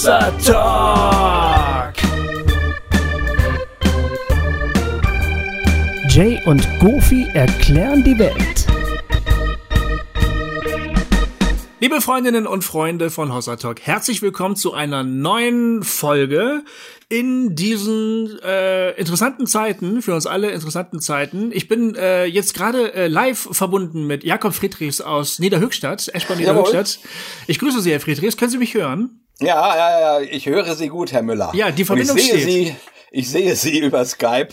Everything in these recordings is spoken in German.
Hossa Talk. Jay und Goofy erklären die Welt. Liebe Freundinnen und Freunde von Hossa Talk, herzlich willkommen zu einer neuen Folge in diesen äh, interessanten Zeiten, für uns alle interessanten Zeiten. Ich bin äh, jetzt gerade äh, live verbunden mit Jakob Friedrichs aus Niederhöchstadt, Eschborn Niederhöchstadt. Ich grüße Sie, Herr Friedrichs. Können Sie mich hören? Ja, ja, ja, ich höre Sie gut, Herr Müller. Ja, die Verbindung Und ich sehe steht. Sie, ich sehe Sie über Skype.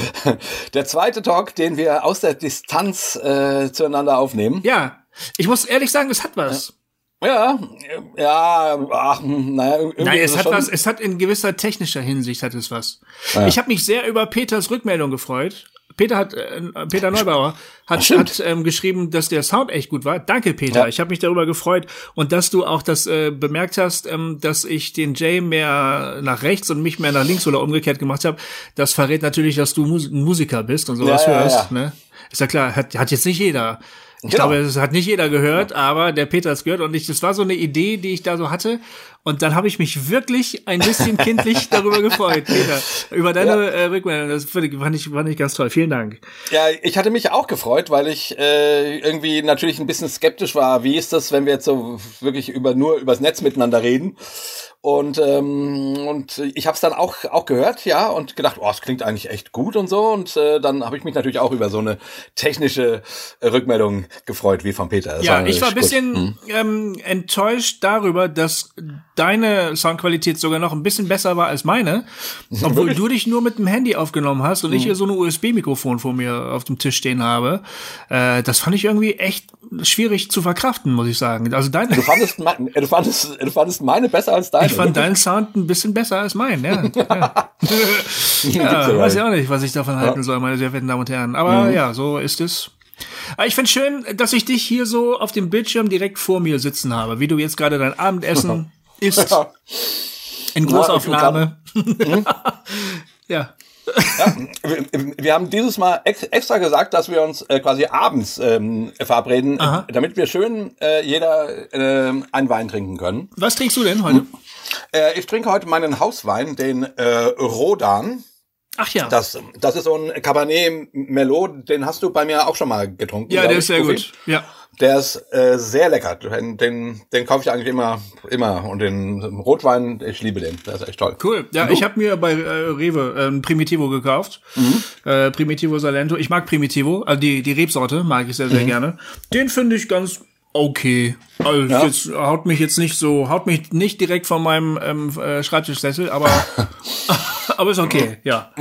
Der zweite Talk, den wir aus der Distanz äh, zueinander aufnehmen. Ja, ich muss ehrlich sagen, es hat was. Ja, ja, ach, naja, irgendwie Nein, es hat was, es hat in gewisser technischer Hinsicht hat es was. Ja. Ich habe mich sehr über Peters Rückmeldung gefreut. Peter hat äh, Peter Neubauer hat, Stimmt. hat ähm, geschrieben, dass der Sound echt gut war. Danke Peter, Ja. ich habe mich darüber gefreut und dass du auch das äh, bemerkt hast, ähm, dass ich den Jay mehr nach rechts und mich mehr nach links oder umgekehrt gemacht habe. Das verrät natürlich, dass du Mus ein Musiker bist und sowas Ja, ja, hörst. Ne? Ist ja klar, hat, hat jetzt nicht jeder. Ich Genau. glaube, es hat nicht jeder gehört, aber der Peter hat es gehört und ich, das war so eine Idee, die ich da so hatte. Und dann habe ich mich wirklich ein bisschen kindlich darüber gefreut, Peter, über deine Ja. äh, Rückmeldung. Das fand, ich, fand ich ganz toll. Vielen Dank. Ja, ich hatte mich auch gefreut, weil ich äh, irgendwie natürlich ein bisschen skeptisch war. Wie ist das, wenn wir jetzt so wirklich über nur übers Netz miteinander reden? Und ähm, und ich habe es dann auch auch gehört, ja, und gedacht, oh, es klingt eigentlich echt gut und so. Und äh, dann habe ich mich natürlich auch über so eine technische Rückmeldung gefreut, wie von Peter. Das Ja, ich war ein bisschen ähm, enttäuscht darüber, dass deine Soundqualität sogar noch ein bisschen besser war als meine, obwohl du dich nur mit dem Handy aufgenommen hast und ich hier so ein USB-Mikrofon vor mir auf dem Tisch stehen habe. Äh, das fand ich irgendwie echt schwierig zu verkraften, muss ich sagen. Also deine, Du fandest, du fandest, du fandest meine besser als deine. Ich fand deinen Sound ein bisschen besser als mein, ja. ja. Ja weiß ich auch nicht, was ich davon halten soll, meine sehr verehrten Damen und Herren. Aber ja, so ist es. Aber ich finde schön, dass ich dich hier so auf dem Bildschirm direkt vor mir sitzen habe, wie du jetzt gerade dein Abendessen isst Ja. in Großaufnahme. ja. Wir, wir haben dieses Mal ex extra gesagt, dass wir uns äh, quasi abends ähm, verabreden, Aha. damit wir schön äh, jeder äh, einen Wein trinken können. Was trinkst du denn heute? Äh, ich trinke heute meinen Hauswein, den äh, Rodan. Ach ja. Das, das ist so ein Cabernet Merlot, den hast du bei mir auch schon mal getrunken. ja, der ich, ist sehr gut. Ja. Der ist äh, sehr lecker. Den, den, den kaufe ich eigentlich immer, immer. Und den Rotwein, ich liebe den. Der ist echt toll. Cool. Ja, ich habe mir bei äh, Rewe äh, ein Primitivo gekauft. Äh, Primitivo Salento. Ich mag Primitivo, also die, die Rebsorte mag ich sehr, sehr gerne. Den finde ich ganz okay. Also Ja. jetzt haut mich jetzt nicht so, haut mich nicht direkt von meinem ähm, äh, Schreibtischsessel, aber aber ist okay, ja.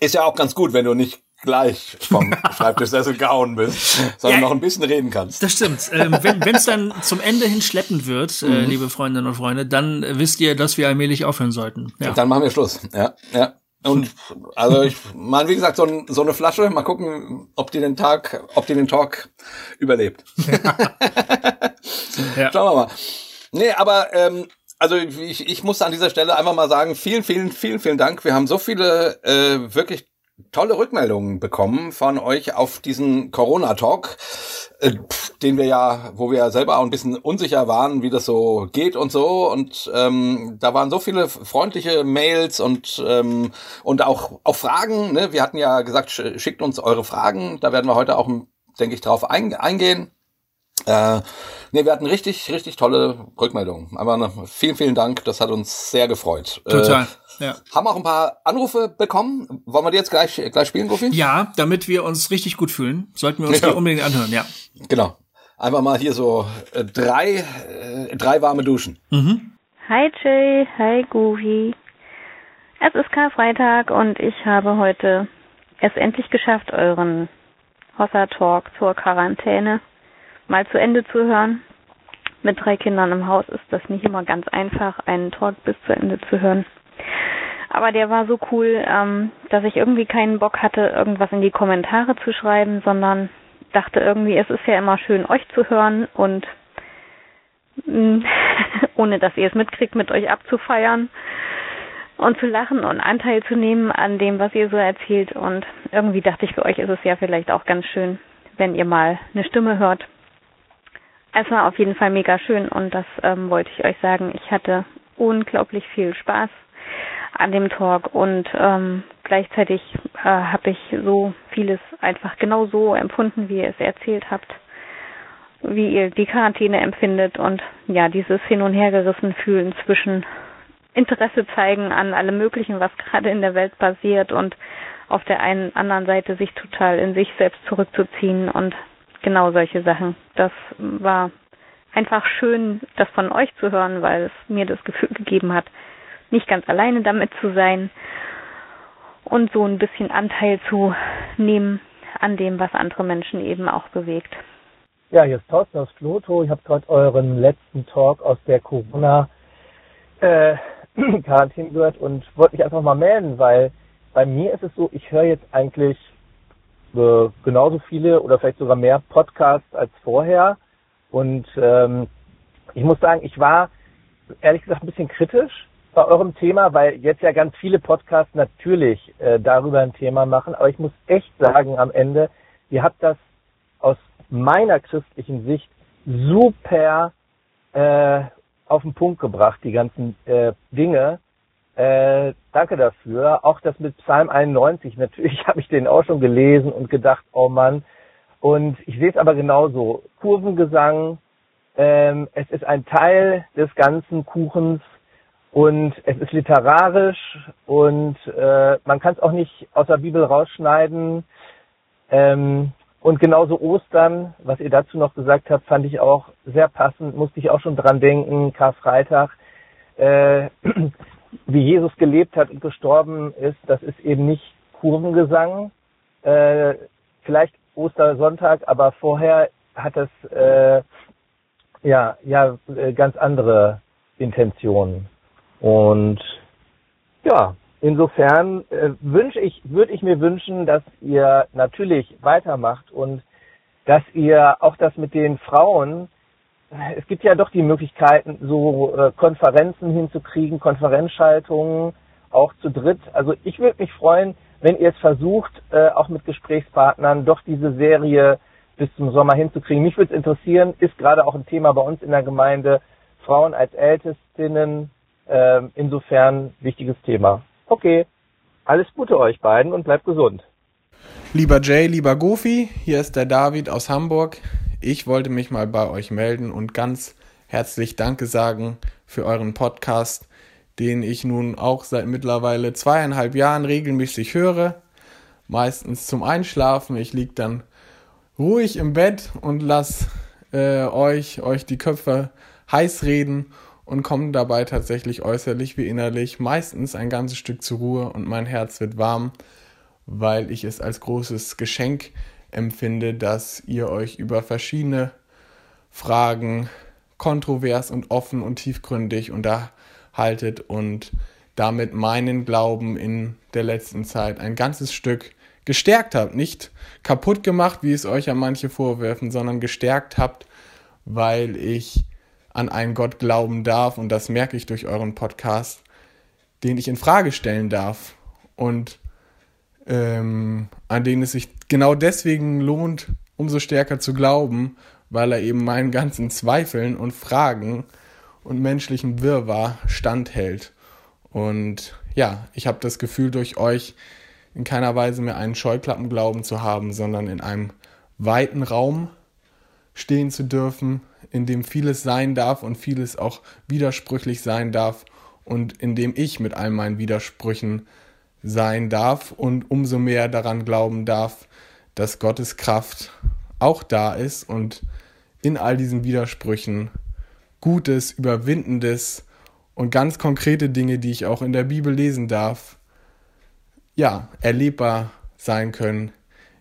Ist ja auch ganz gut, wenn du nicht gleich vom Schreibtischsessel gehauen bist, sondern Ja. noch ein bisschen reden kannst. Das stimmt. Ähm, wenn es dann zum Ende hin schleppend wird, äh, liebe Freundinnen und Freunde, dann äh, wisst ihr, dass wir allmählich aufhören sollten. Ja. Dann machen wir Schluss. Ja, ja. Und also ich meine, wie gesagt, so, ein, so eine Flasche, mal gucken, ob die den Tag, ob die den Talk überlebt. Ja. Schauen wir mal. Nee, aber ähm, also ich, ich muss an dieser Stelle einfach mal sagen, vielen, vielen, vielen, vielen Dank. Wir haben so viele äh, wirklich tolle Rückmeldungen bekommen von euch auf diesen Corona-Talk, äh, den wir ja, wo wir ja selber auch ein bisschen unsicher waren, wie das so geht und so. Und ähm, da waren so viele freundliche Mails und ähm, und auch auch Fragen. Ne? Wir hatten ja gesagt, sch- schickt uns eure Fragen. Da werden wir heute auch, denke ich, drauf ein, eingehen. Äh, nee, wir hatten richtig, richtig tolle Rückmeldungen. Aber vielen, vielen Dank. Das hat uns sehr gefreut. Total. Äh, Ja. haben auch ein paar Anrufe bekommen. Wollen wir die jetzt gleich, gleich spielen, Goofy? ja, damit wir uns richtig gut fühlen, sollten wir uns Ja. die unbedingt anhören, ja. Genau. Einfach mal hier so äh, drei, äh, drei warme Duschen. Hi Jay, hi Goofy. Es ist Karfreitag und ich habe heute es endlich geschafft, euren Hossa Talk zur Quarantäne mal zu Ende zu hören. Mit drei Kindern im Haus ist das nicht immer ganz einfach, einen Talk bis zu Ende zu hören. Aber der war so cool, ähm, dass ich irgendwie keinen Bock hatte, irgendwas in die Kommentare zu schreiben, sondern dachte irgendwie, es ist ja immer schön, euch zu hören und mh, ohne dass ihr es mitkriegt, mit euch abzufeiern und zu lachen und Anteil zu nehmen an dem, was ihr so erzählt. Und irgendwie dachte ich, für euch ist es ja vielleicht auch ganz schön, wenn ihr mal eine Stimme hört. Es war auf jeden Fall mega schön und das ähm, wollte ich euch sagen. Ich hatte unglaublich viel Spaß an dem Talk und ähm, gleichzeitig äh, habe ich so vieles einfach genau so empfunden, wie ihr es erzählt habt, wie ihr die Quarantäne empfindet und ja, dieses Hin- und Hergerissen fühlen zwischen Interesse zeigen an allem Möglichen, was gerade in der Welt passiert und auf der einen anderen Seite sich total in sich selbst zurückzuziehen und genau solche Sachen. Das war einfach schön, das von euch zu hören, weil es mir das Gefühl gegeben hat, nicht ganz alleine damit zu sein und so ein bisschen Anteil zu nehmen an dem, was andere Menschen eben auch bewegt. Ja, hier ist Thorsten aus Floto. Ich habe gerade euren letzten Talk aus der Corona äh, Quarantäne gehört und wollte mich einfach mal melden, weil bei mir ist es so, ich höre jetzt eigentlich äh, genauso viele oder vielleicht sogar mehr Podcasts als vorher. Und ähm, ich muss sagen, ich war ehrlich gesagt ein bisschen kritisch bei eurem Thema, weil jetzt ja ganz viele Podcasts natürlich äh, darüber ein Thema machen. Aber ich muss echt sagen, am Ende, ihr habt das aus meiner christlichen Sicht super äh, auf den Punkt gebracht, die ganzen äh, Dinge. Äh, danke dafür. Auch das mit Psalm 91, natürlich habe ich den auch schon gelesen und gedacht, oh Mann. Und ich sehe es aber genauso. Kurvengesang, ähm, es ist ein Teil des ganzen Kuchens und es ist literarisch und äh, man kann es auch nicht aus der Bibel rausschneiden. Ähm, und genauso Ostern, was ihr dazu noch gesagt habt, fand ich auch sehr passend, musste ich auch schon dran denken, Karfreitag. Äh, wie Jesus gelebt hat und gestorben ist, das ist eben nicht Kurvengesang. Äh, vielleicht Ostersonntag, aber vorher hat es äh, ja ja äh, ganz andere Intentionen. Und ja, insofern äh, wünsche ich, würde ich mir wünschen, dass ihr natürlich weitermacht und dass ihr auch das mit den Frauen es gibt ja doch die Möglichkeiten, so äh, Konferenzen hinzukriegen, Konferenzschaltungen, auch zu dritt. Also ich würde mich freuen, wenn ihr es versucht, äh, auch mit Gesprächspartnern doch diese Serie bis zum Sommer hinzukriegen. Mich würde es interessieren, ist gerade auch ein Thema bei uns in der Gemeinde, Frauen als Ältestinnen, äh, insofern wichtiges Thema. Okay, alles Gute euch beiden und bleibt gesund. Lieber Jay, lieber Goofy, hier ist der David aus Hamburg. Ich wollte mich mal bei euch melden und ganz herzlich Danke sagen für euren Podcast, den ich nun auch seit mittlerweile zweieinhalb Jahren regelmäßig höre. Meistens zum Einschlafen. Ich liege dann ruhig im Bett und lasse äh, euch, euch die Köpfe heiß reden und komme dabei tatsächlich äußerlich wie innerlich meistens ein ganzes Stück zur Ruhe und mein Herz wird warm, weil ich es als großes Geschenk empfinde, dass ihr euch über verschiedene Fragen kontrovers und offen und tiefgründig unterhaltet und damit meinen Glauben in der letzten Zeit ein ganzes Stück gestärkt habt. Nicht kaputt gemacht, wie es euch ja manche vorwerfen, sondern gestärkt habt, weil ich an einen Gott glauben darf und das merke ich durch euren Podcast, den ich in Frage stellen darf und ähm, an den es sich genau deswegen lohnt, umso stärker zu glauben, weil er eben meinen ganzen Zweifeln und Fragen und menschlichen Wirrwarr standhält. Und ja, ich habe das Gefühl, durch euch in keiner Weise mehr einen Scheuklappenglauben zu haben, sondern in einem weiten Raum stehen zu dürfen, in dem vieles sein darf und vieles auch widersprüchlich sein darf und in dem ich mit all meinen Widersprüchen sein darf und umso mehr daran glauben darf, dass Gottes Kraft auch da ist und in all diesen Widersprüchen Gutes, Überwindendes und ganz konkrete Dinge, die ich auch in der Bibel lesen darf, ja, erlebbar sein können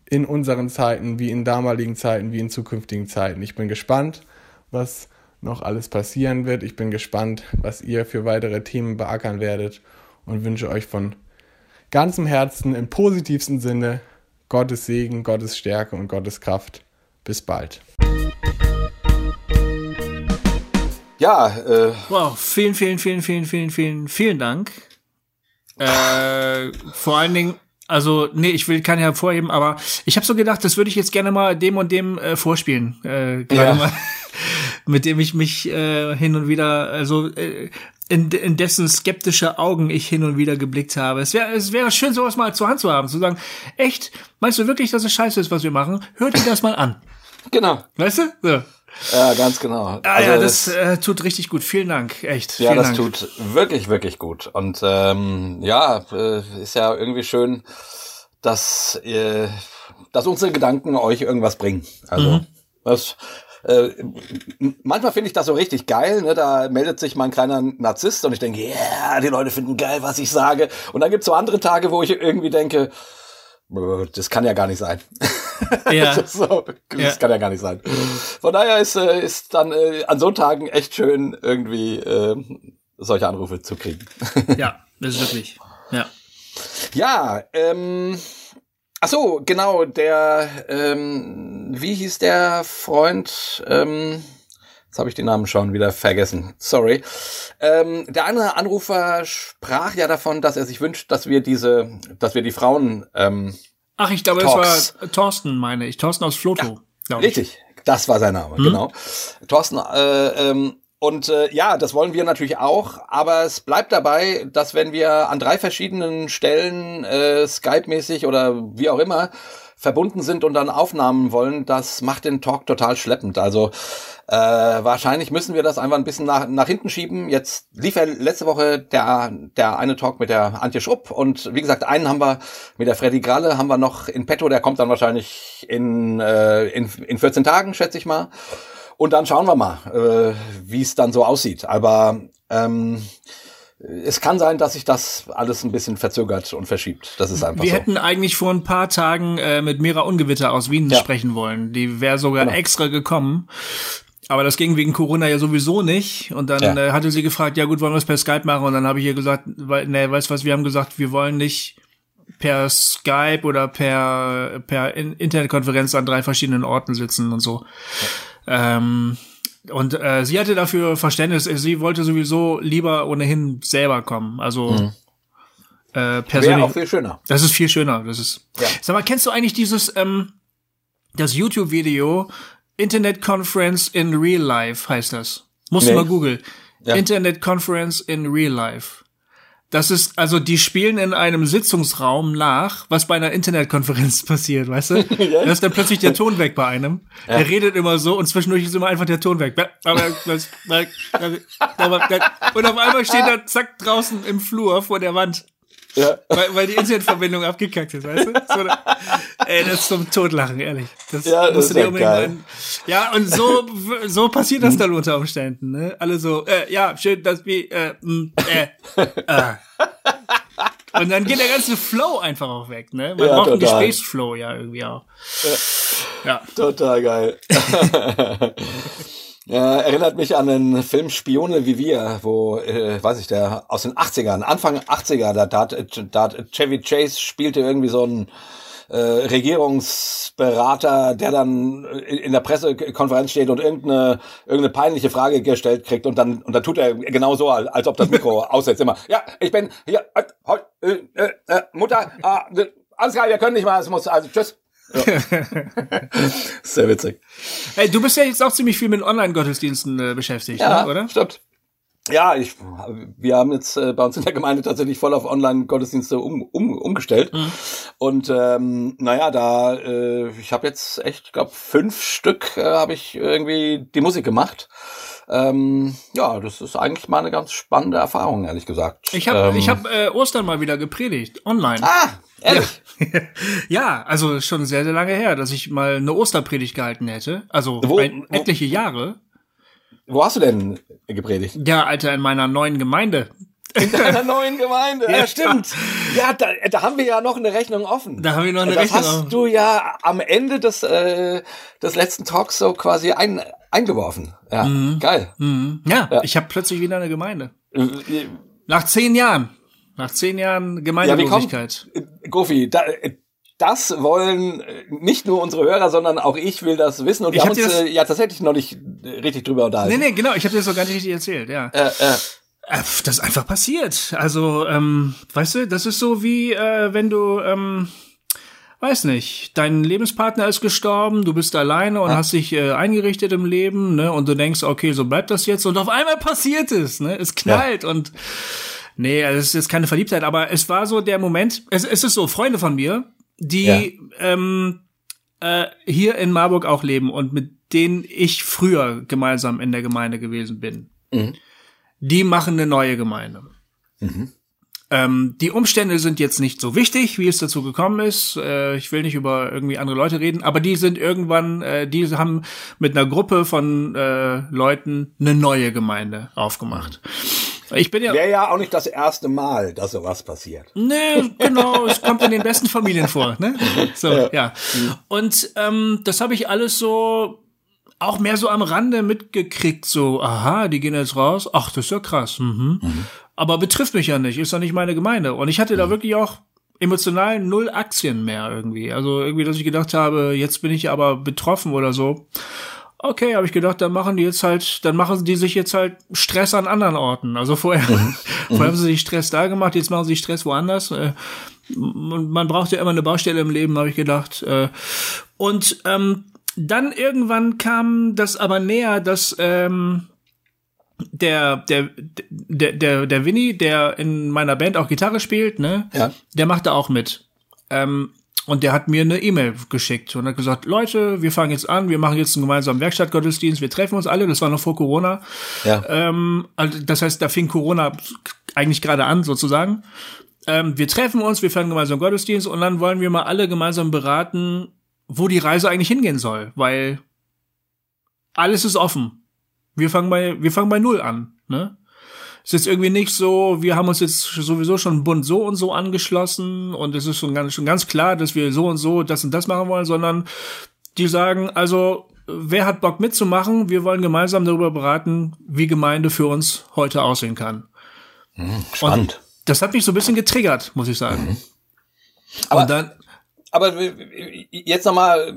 in unseren Zeiten, wie in damaligen Zeiten, wie in zukünftigen Zeiten. Ich bin gespannt, was noch alles passieren wird. Ich bin gespannt, was ihr für weitere Themen beackern werdet und wünsche euch von ganzem Herzen im positivsten Sinne Gottes Segen, Gottes Stärke und Gottes Kraft. Bis bald. Ja, äh. Wow, vielen, vielen, vielen, vielen, vielen, vielen, vielen Dank. Äh, vor allen Dingen, also, nee, ich will kann hervorheben, aber ich habe so gedacht, das würde ich jetzt gerne mal dem und dem äh, vorspielen. Äh, ja. mal. Mit dem ich mich äh, hin und wieder, also äh, in, in dessen skeptische Augen ich hin und wieder geblickt habe. Es wäre es wäre schön, sowas mal zur Hand zu haben, zu sagen, echt, meinst du wirklich, dass es scheiße ist, was wir machen? Hört dir das mal an. Genau. Weißt du? So. Ja, ganz genau. Ah, ja, das äh, tut richtig gut. Vielen Dank, echt. Ja, Vielen das Dank. tut wirklich, wirklich gut. Und ähm, ja, äh, ist ja irgendwie schön, dass, äh, dass unsere Gedanken euch irgendwas bringen. Also Mhm. das äh, manchmal finde ich das so richtig geil, ne? Da meldet sich mein kleiner Narzisst und ich denke, ja, yeah, die Leute finden geil, was ich sage. Und dann gibt's so andere Tage, wo ich irgendwie denke, "Bäh, das kann ja gar nicht sein. Ja. Das, so, das Ja. kann ja gar nicht sein. Von daher ist, äh, ist dann äh, an so Tagen echt schön, irgendwie äh, solche Anrufe zu kriegen. ja, das ist wirklich. Ja. ja, ähm, ach so, genau, der, ähm, wie hieß der Freund, ähm, jetzt habe ich den Namen schon wieder vergessen, sorry. Ähm, der andere Anrufer sprach ja davon, dass er sich wünscht, dass wir diese, dass wir die Frauen, ähm, Ach, ich glaube, Talks. es war Thorsten, meine ich. Thorsten aus Floto. ich. Richtig, das war sein Name, genau. Thorsten, äh, ähm, und äh, ja, das wollen wir natürlich auch, aber es bleibt dabei, dass wenn wir an drei verschiedenen Stellen äh, Skype-mäßig oder wie auch immer verbunden sind und dann Aufnahmen wollen, das macht den Talk total schleppend. Also äh, wahrscheinlich müssen wir das einfach ein bisschen nach, nach hinten schieben. Jetzt lief ja letzte Woche der, der eine Talk mit der Antje Schrupp und wie gesagt, einen haben wir mit der Freddy Gralle, haben wir noch in petto, der kommt dann wahrscheinlich in, äh, in, in 14 Tagen, schätze ich mal. Und dann schauen wir mal, äh, wie es dann so aussieht. Aber ähm, es kann sein, dass sich das alles ein bisschen verzögert und verschiebt. Das ist einfach Wir so. hätten eigentlich vor ein paar Tagen äh, mit Mira Ungewitter aus Wien Ja. sprechen wollen. Die wäre sogar Genau. extra gekommen. Aber das ging wegen Corona ja sowieso nicht. Und dann Ja. äh, hatte sie gefragt, ja gut, wollen wir es per Skype machen? Und dann habe ich ihr gesagt, weil, nee, weißt du was, wir haben gesagt, wir wollen nicht per Skype oder per, per In Internetkonferenz an drei verschiedenen Orten sitzen und so. Ähm, und äh, sie hatte dafür Verständnis. Sie wollte sowieso lieber ohnehin selber kommen. Also äh, Mhm. Wäre persönlich. auch viel schöner. Das ist viel schöner. Das ist. Ja. Sag mal, kennst du eigentlich dieses ähm, das YouTube-Video Internet Conference in Real Life heißt das? Musst Nee. du mal googeln. Ja. Internet Conference in Real Life. Das ist, also die spielen in einem Sitzungsraum nach, was bei einer Internetkonferenz passiert, weißt du? Da ist dann plötzlich der Ton weg bei einem. Der redet immer so und zwischendurch ist immer einfach der Ton weg. Und auf einmal steht er zack draußen im Flur vor der Wand. Ja. Weil, weil die Internetverbindung abgekackt ist, weißt du? So, ey, das ist zum Totlachen, ehrlich. Das Ja, das ist ja geil. an- Ja, und so, so passiert das dann unter Umständen, ne? Alle so, äh, ja, schön, dass wir, äh, mh, äh, äh. Und dann geht der ganze Flow einfach auch weg, ne? Man Ja, braucht einen total. Gesprächsflow ja irgendwie auch. Ja. Total geil. ja, erinnert mich an den Film Spione wie wir, wo, äh, weiß ich, der aus den 80ern, Anfang 80er, da, da, da Chevy Chase spielte irgendwie so einen äh, Regierungsberater, der dann in der Pressekonferenz steht und irgendeine, irgendeine peinliche Frage gestellt kriegt und dann, und dann tut er genau so, als ob das Mikro aussetzt, immer, ja, ich bin hier, äh, äh, äh, äh, Mutter, äh, alles klar, wir können nicht mal, es muss, also tschüss. Sehr witzig. Hey, du bist ja jetzt auch ziemlich viel mit Online-Gottesdiensten äh, beschäftigt, Ja, ne, oder? stimmt. Ja, ich, wir haben jetzt äh, bei uns in der Gemeinde tatsächlich voll auf Online-Gottesdienste um, um, umgestellt. Und ähm, naja, da, äh, ich habe jetzt echt, ich glaube, fünf Stück äh, habe ich irgendwie die Musik gemacht. Ähm, ja, das ist eigentlich mal eine ganz spannende Erfahrung, ehrlich gesagt. Ich habe ähm, ich hab, äh, Ostern mal wieder gepredigt, online. Ah, ehrlich? Ja, also schon sehr, sehr lange her, dass ich mal eine Osterpredigt gehalten hätte. Also Wo- ein, wo- etliche Jahre. Wo hast du denn gepredigt? Ja, Alter, in meiner neuen Gemeinde. In deiner neuen Gemeinde. Ja, Ja. stimmt. Ja, da, da haben wir ja noch eine Rechnung offen. Da haben wir noch eine das Rechnung hast offen. du ja am Ende des, äh, des letzten Talks so quasi ein, eingeworfen. Ja, geil. Mhm. Ja, Ja. ich habe plötzlich wieder eine Gemeinde. Äh, Nach zehn Jahren. Nach zehn Jahren Ja, wie Gemeindelosigkeit. kommt, Gofi, da, äh, das wollen äh, nicht nur unsere Hörer, sondern auch ich will das wissen. Und wir Ich haben hab uns das- äh, ja tatsächlich noch nicht richtig drüber unterhalten. nee, nee, genau, ich habe dir das so gar nicht richtig erzählt, ja. Äh, äh, Das ist einfach passiert. Also, ähm, weißt du, das ist so wie, äh, wenn du, ähm, weiß nicht, dein Lebenspartner ist gestorben, du bist alleine und hast dich äh, eingerichtet im Leben, ne? Und du denkst, okay, so bleibt das jetzt und auf einmal passiert es, ne? Es knallt und nee, also es ist jetzt keine Verliebtheit, aber es war so der Moment, es, es ist so, Freunde von mir, die ähm, äh, hier in Marburg auch leben und mit denen ich früher gemeinsam in der Gemeinde gewesen bin. Die machen eine neue Gemeinde. Ähm, die Umstände sind jetzt nicht so wichtig, wie es dazu gekommen ist. Äh, ich will nicht über irgendwie andere Leute reden, aber die sind irgendwann, äh, die haben mit einer Gruppe von äh, Leuten eine neue Gemeinde aufgemacht. Ich bin ja Wäre ja auch nicht das erste Mal, dass sowas passiert. Nee, genau, es kommt in den besten Familien vor, ne? So, ja. Und ähm, das habe ich alles so auch mehr so am Rande mitgekriegt, so, aha, die gehen jetzt raus. Ach, das ist ja krass. Mhm. Aber betrifft mich ja nicht, ist ja nicht meine Gemeinde. Und ich hatte da wirklich auch emotional null Aktien mehr irgendwie. Also irgendwie, dass ich gedacht habe, jetzt bin ich aber betroffen oder so. Okay, habe ich gedacht, dann machen die jetzt halt, dann machen die sich jetzt halt Stress an anderen Orten. Also vorher, vorher haben sie sich Stress da gemacht, jetzt machen sie sich Stress woanders. Äh, und man braucht ja immer eine Baustelle im Leben, habe ich gedacht. Äh, und ähm, dann irgendwann kam das aber näher, dass ähm, der, der, der, der, der Winnie, der in meiner Band auch Gitarre spielt, ne? Ja. Der macht da auch mit. Ähm, und der hat mir eine E-Mail geschickt und hat gesagt, Leute, wir fangen jetzt an, wir machen jetzt einen gemeinsamen Werkstattgottesdienst, wir treffen uns alle, das war noch vor Corona. Ja. Ähm, also das heißt, da fing Corona eigentlich gerade an, sozusagen. Ähm, wir treffen uns, wir feiern gemeinsam Gottesdienst und dann wollen wir mal alle gemeinsam beraten, wo die Reise eigentlich hingehen soll, weil alles ist offen. Wir fangen bei, wir fangen bei Null an, ne? Es ist irgendwie nicht so, wir haben uns jetzt sowieso schon bunt so und so angeschlossen und es ist schon ganz, schon ganz klar, dass wir so und so das und das machen wollen, sondern die sagen, also, wer hat Bock mitzumachen? Wir wollen gemeinsam darüber beraten, wie Gemeinde für uns heute aussehen kann. Spannend. Das hat mich so ein bisschen getriggert, muss ich sagen. Aber- und dann, Aber jetzt nochmal,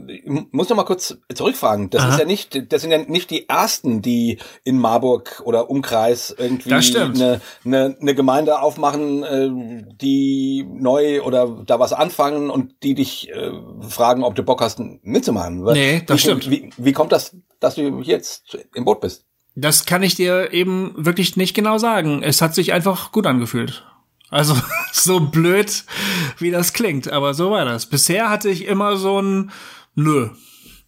muss noch mal kurz zurückfragen. Das Aha. ist ja nicht, das sind ja nicht die ersten, die in Marburg oder Umkreis irgendwie eine, eine, eine Gemeinde aufmachen, äh, die neu oder da was anfangen und die dich äh, fragen, ob du Bock hast, mitzumachen. Nee, das wie, stimmt. Wie, wie kommt das, dass du jetzt im Boot bist? das kann ich dir eben wirklich nicht genau sagen. Es hat sich einfach gut angefühlt. Also so blöd, wie das klingt, aber so war das. Bisher hatte ich immer so ein Nö,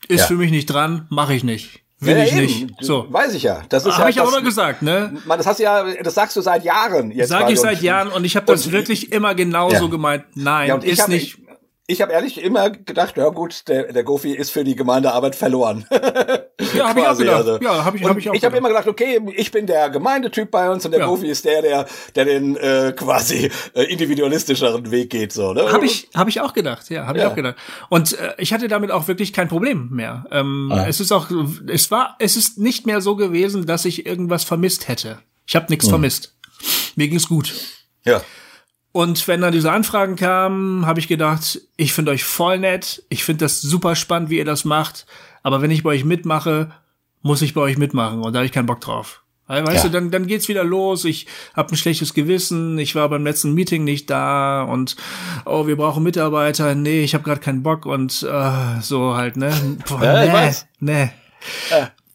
ist Ja. für mich nicht dran, mache ich nicht. Will Ja, ich eben. nicht. So. Weiß ich ja. Das ist Habe ja ich auch immer gesagt, ne? Man, das hast du ja, das sagst du seit Jahren jetzt. Sag ich seit Jahren und ich habe das wirklich immer genauso Ja. gemeint. Nein, ist habe nicht. ich, ich habe ehrlich immer gedacht, ja gut, der, der Gofi ist für die Gemeindearbeit verloren. Ja, habe ich auch gedacht. also. Ja, habe ich, hab ich auch ich habe gedacht. immer gedacht, okay, ich bin der Gemeindetyp bei uns und der Ja. Gofi ist der, der, der den äh, quasi äh, individualistischeren Weg geht. So, ne? Habe ich, hab ich auch gedacht, ja, habe ich Ja. auch gedacht. Und äh, ich hatte damit auch wirklich kein Problem mehr. Ähm, Ah. Es ist auch, es war, es ist nicht mehr so gewesen, dass ich irgendwas vermisst hätte. Ich habe nichts vermisst. Mir ging's gut. Ja. Und wenn dann diese Anfragen kamen, habe ich gedacht, ich finde euch voll nett, ich finde das super spannend, wie ihr das macht, aber wenn ich bei euch mitmache, muss ich bei euch mitmachen und da habe ich keinen Bock drauf. Weißt Ja. du, dann, dann geht's wieder los. Ich habe ein schlechtes Gewissen. Ich war beim letzten Meeting nicht da und oh, wir brauchen Mitarbeiter. Nee, ich habe gerade keinen Bock und äh, so halt ne. Boah, Ja, ich nee, weiß. nee.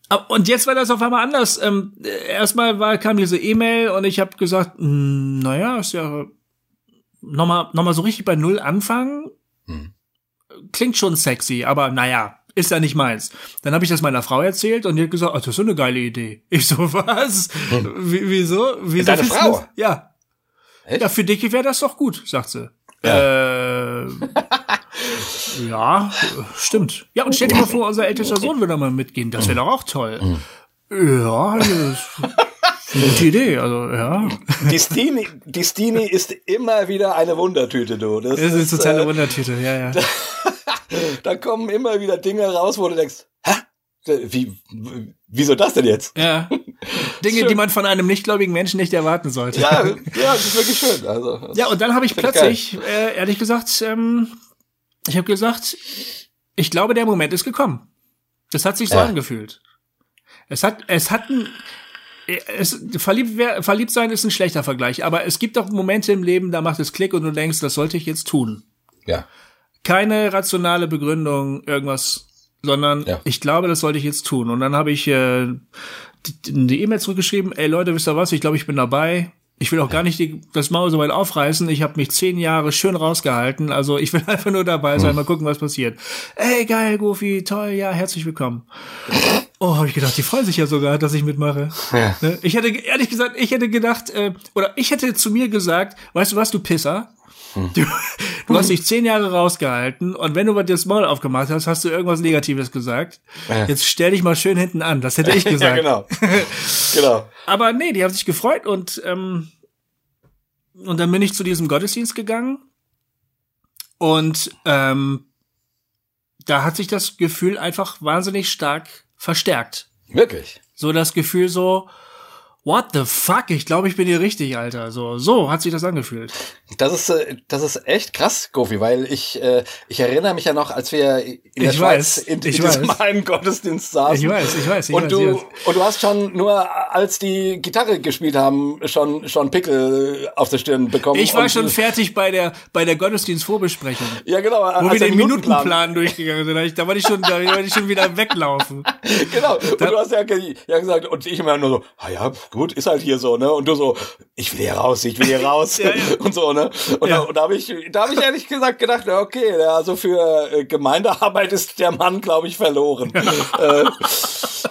Ab- Und jetzt war das auf einmal anders. Ähm, äh, erstmal war, kam diese E-Mail und ich habe gesagt, "Hm, naja, ist ja nochmal noch mal so richtig bei Null anfangen. Klingt schon sexy, aber naja, ist ja nicht meins. Dann habe ich das meiner Frau erzählt und die hat gesagt, oh, das ist so eine geile Idee. Ich so, was? Wie, wieso? wieso Deine Frau? Das? Ja. Echt? Ja, für dich wäre das doch gut, sagt sie. Äh, ja, äh, stimmt. Ja, und stell dir mal vor, unser ältester Sohn würde mal mitgehen. Das wäre doch auch toll. Ja, das gute Idee. Also, ja. Die Stini, die Stini ist immer wieder eine Wundertüte, du. Das, Das ist totale äh, Wundertüte, ja, ja. da kommen immer wieder Dinge raus, wo du denkst, hä? Wie, wieso das denn jetzt? Ja. Dinge, Schön. die man von einem nichtgläubigen Menschen nicht erwarten sollte. Ja, ja, das ist wirklich schön. Also, Ja, und dann habe ich plötzlich, äh, ehrlich gesagt, ähm, ich habe gesagt, ich glaube, der Moment ist gekommen. Das hat sich so Ja. angefühlt. Es hat, es hat ein, es, verliebt, verliebt sein ist ein schlechter Vergleich, aber es gibt auch Momente im Leben, da macht es Klick und du denkst, das sollte ich jetzt tun. ja. keine rationale Begründung, irgendwas, sondern Ja. ich glaube, das sollte ich jetzt tun. Und dann habe ich äh, die E-Mail zurückgeschrieben, ey Leute, wisst ihr was, ich glaube, ich bin dabei. Ich will auch gar nicht die, das Maul so weit aufreißen. Ich habe mich zehn Jahre schön rausgehalten. Also ich will einfach nur dabei sein, mal gucken, was passiert. Ey, geil, Goofy, toll, ja, herzlich willkommen. Oh, habe ich gedacht, die freuen sich ja sogar, dass ich mitmache. Ja. Ne? Ich hätte, ehrlich gesagt, ich hätte gedacht, äh, oder ich hätte zu mir gesagt, weißt du was, du Pisser? Du, du hast dich zehn Jahre rausgehalten und wenn du mal das Maul aufgemacht hast, hast du irgendwas Negatives gesagt. Ja. Jetzt stell dich mal schön hinten an. Das hätte ich Ja, gesagt. genau. genau. Aber nee, die haben sich gefreut und ähm, und dann bin ich zu diesem Gottesdienst gegangen und ähm, da hat sich das Gefühl einfach wahnsinnig stark verstärkt. Wirklich. So das Gefühl so, what the fuck? Ich glaube, ich bin hier richtig, Alter. So, so hat sich das angefühlt. Das ist, äh, das ist echt krass, Gofi, weil ich, äh, ich erinnere mich ja noch, als wir in der Ich Schweiz weiß, in, in diesem weiß. einen Gottesdienst saßen. Ich weiß, ich weiß, ich und weiß, du, weiß. und du hast schon nur, als die Gitarre gespielt haben, schon, schon Pickel auf der Stirn bekommen. Ich war schon fertig bei der bei der Gottesdienstvorbesprechung. Ja, genau. Wo wir den Minutenplan durchgegangen sind, Da da war ich schon, da wollte ich schon wieder weglaufen. Genau. Und du hast ja, ja gesagt, und ich immer nur so, ah ja, gut, ist halt hier so, ne? Und du so, ich will hier raus, ich will hier raus. Ja, ja. Und so, ne? Und, Ja. da, und da habe ich, da habe ich ehrlich gesagt gedacht, okay, also für äh, Gemeindearbeit ist der Mann, glaube ich, verloren. äh,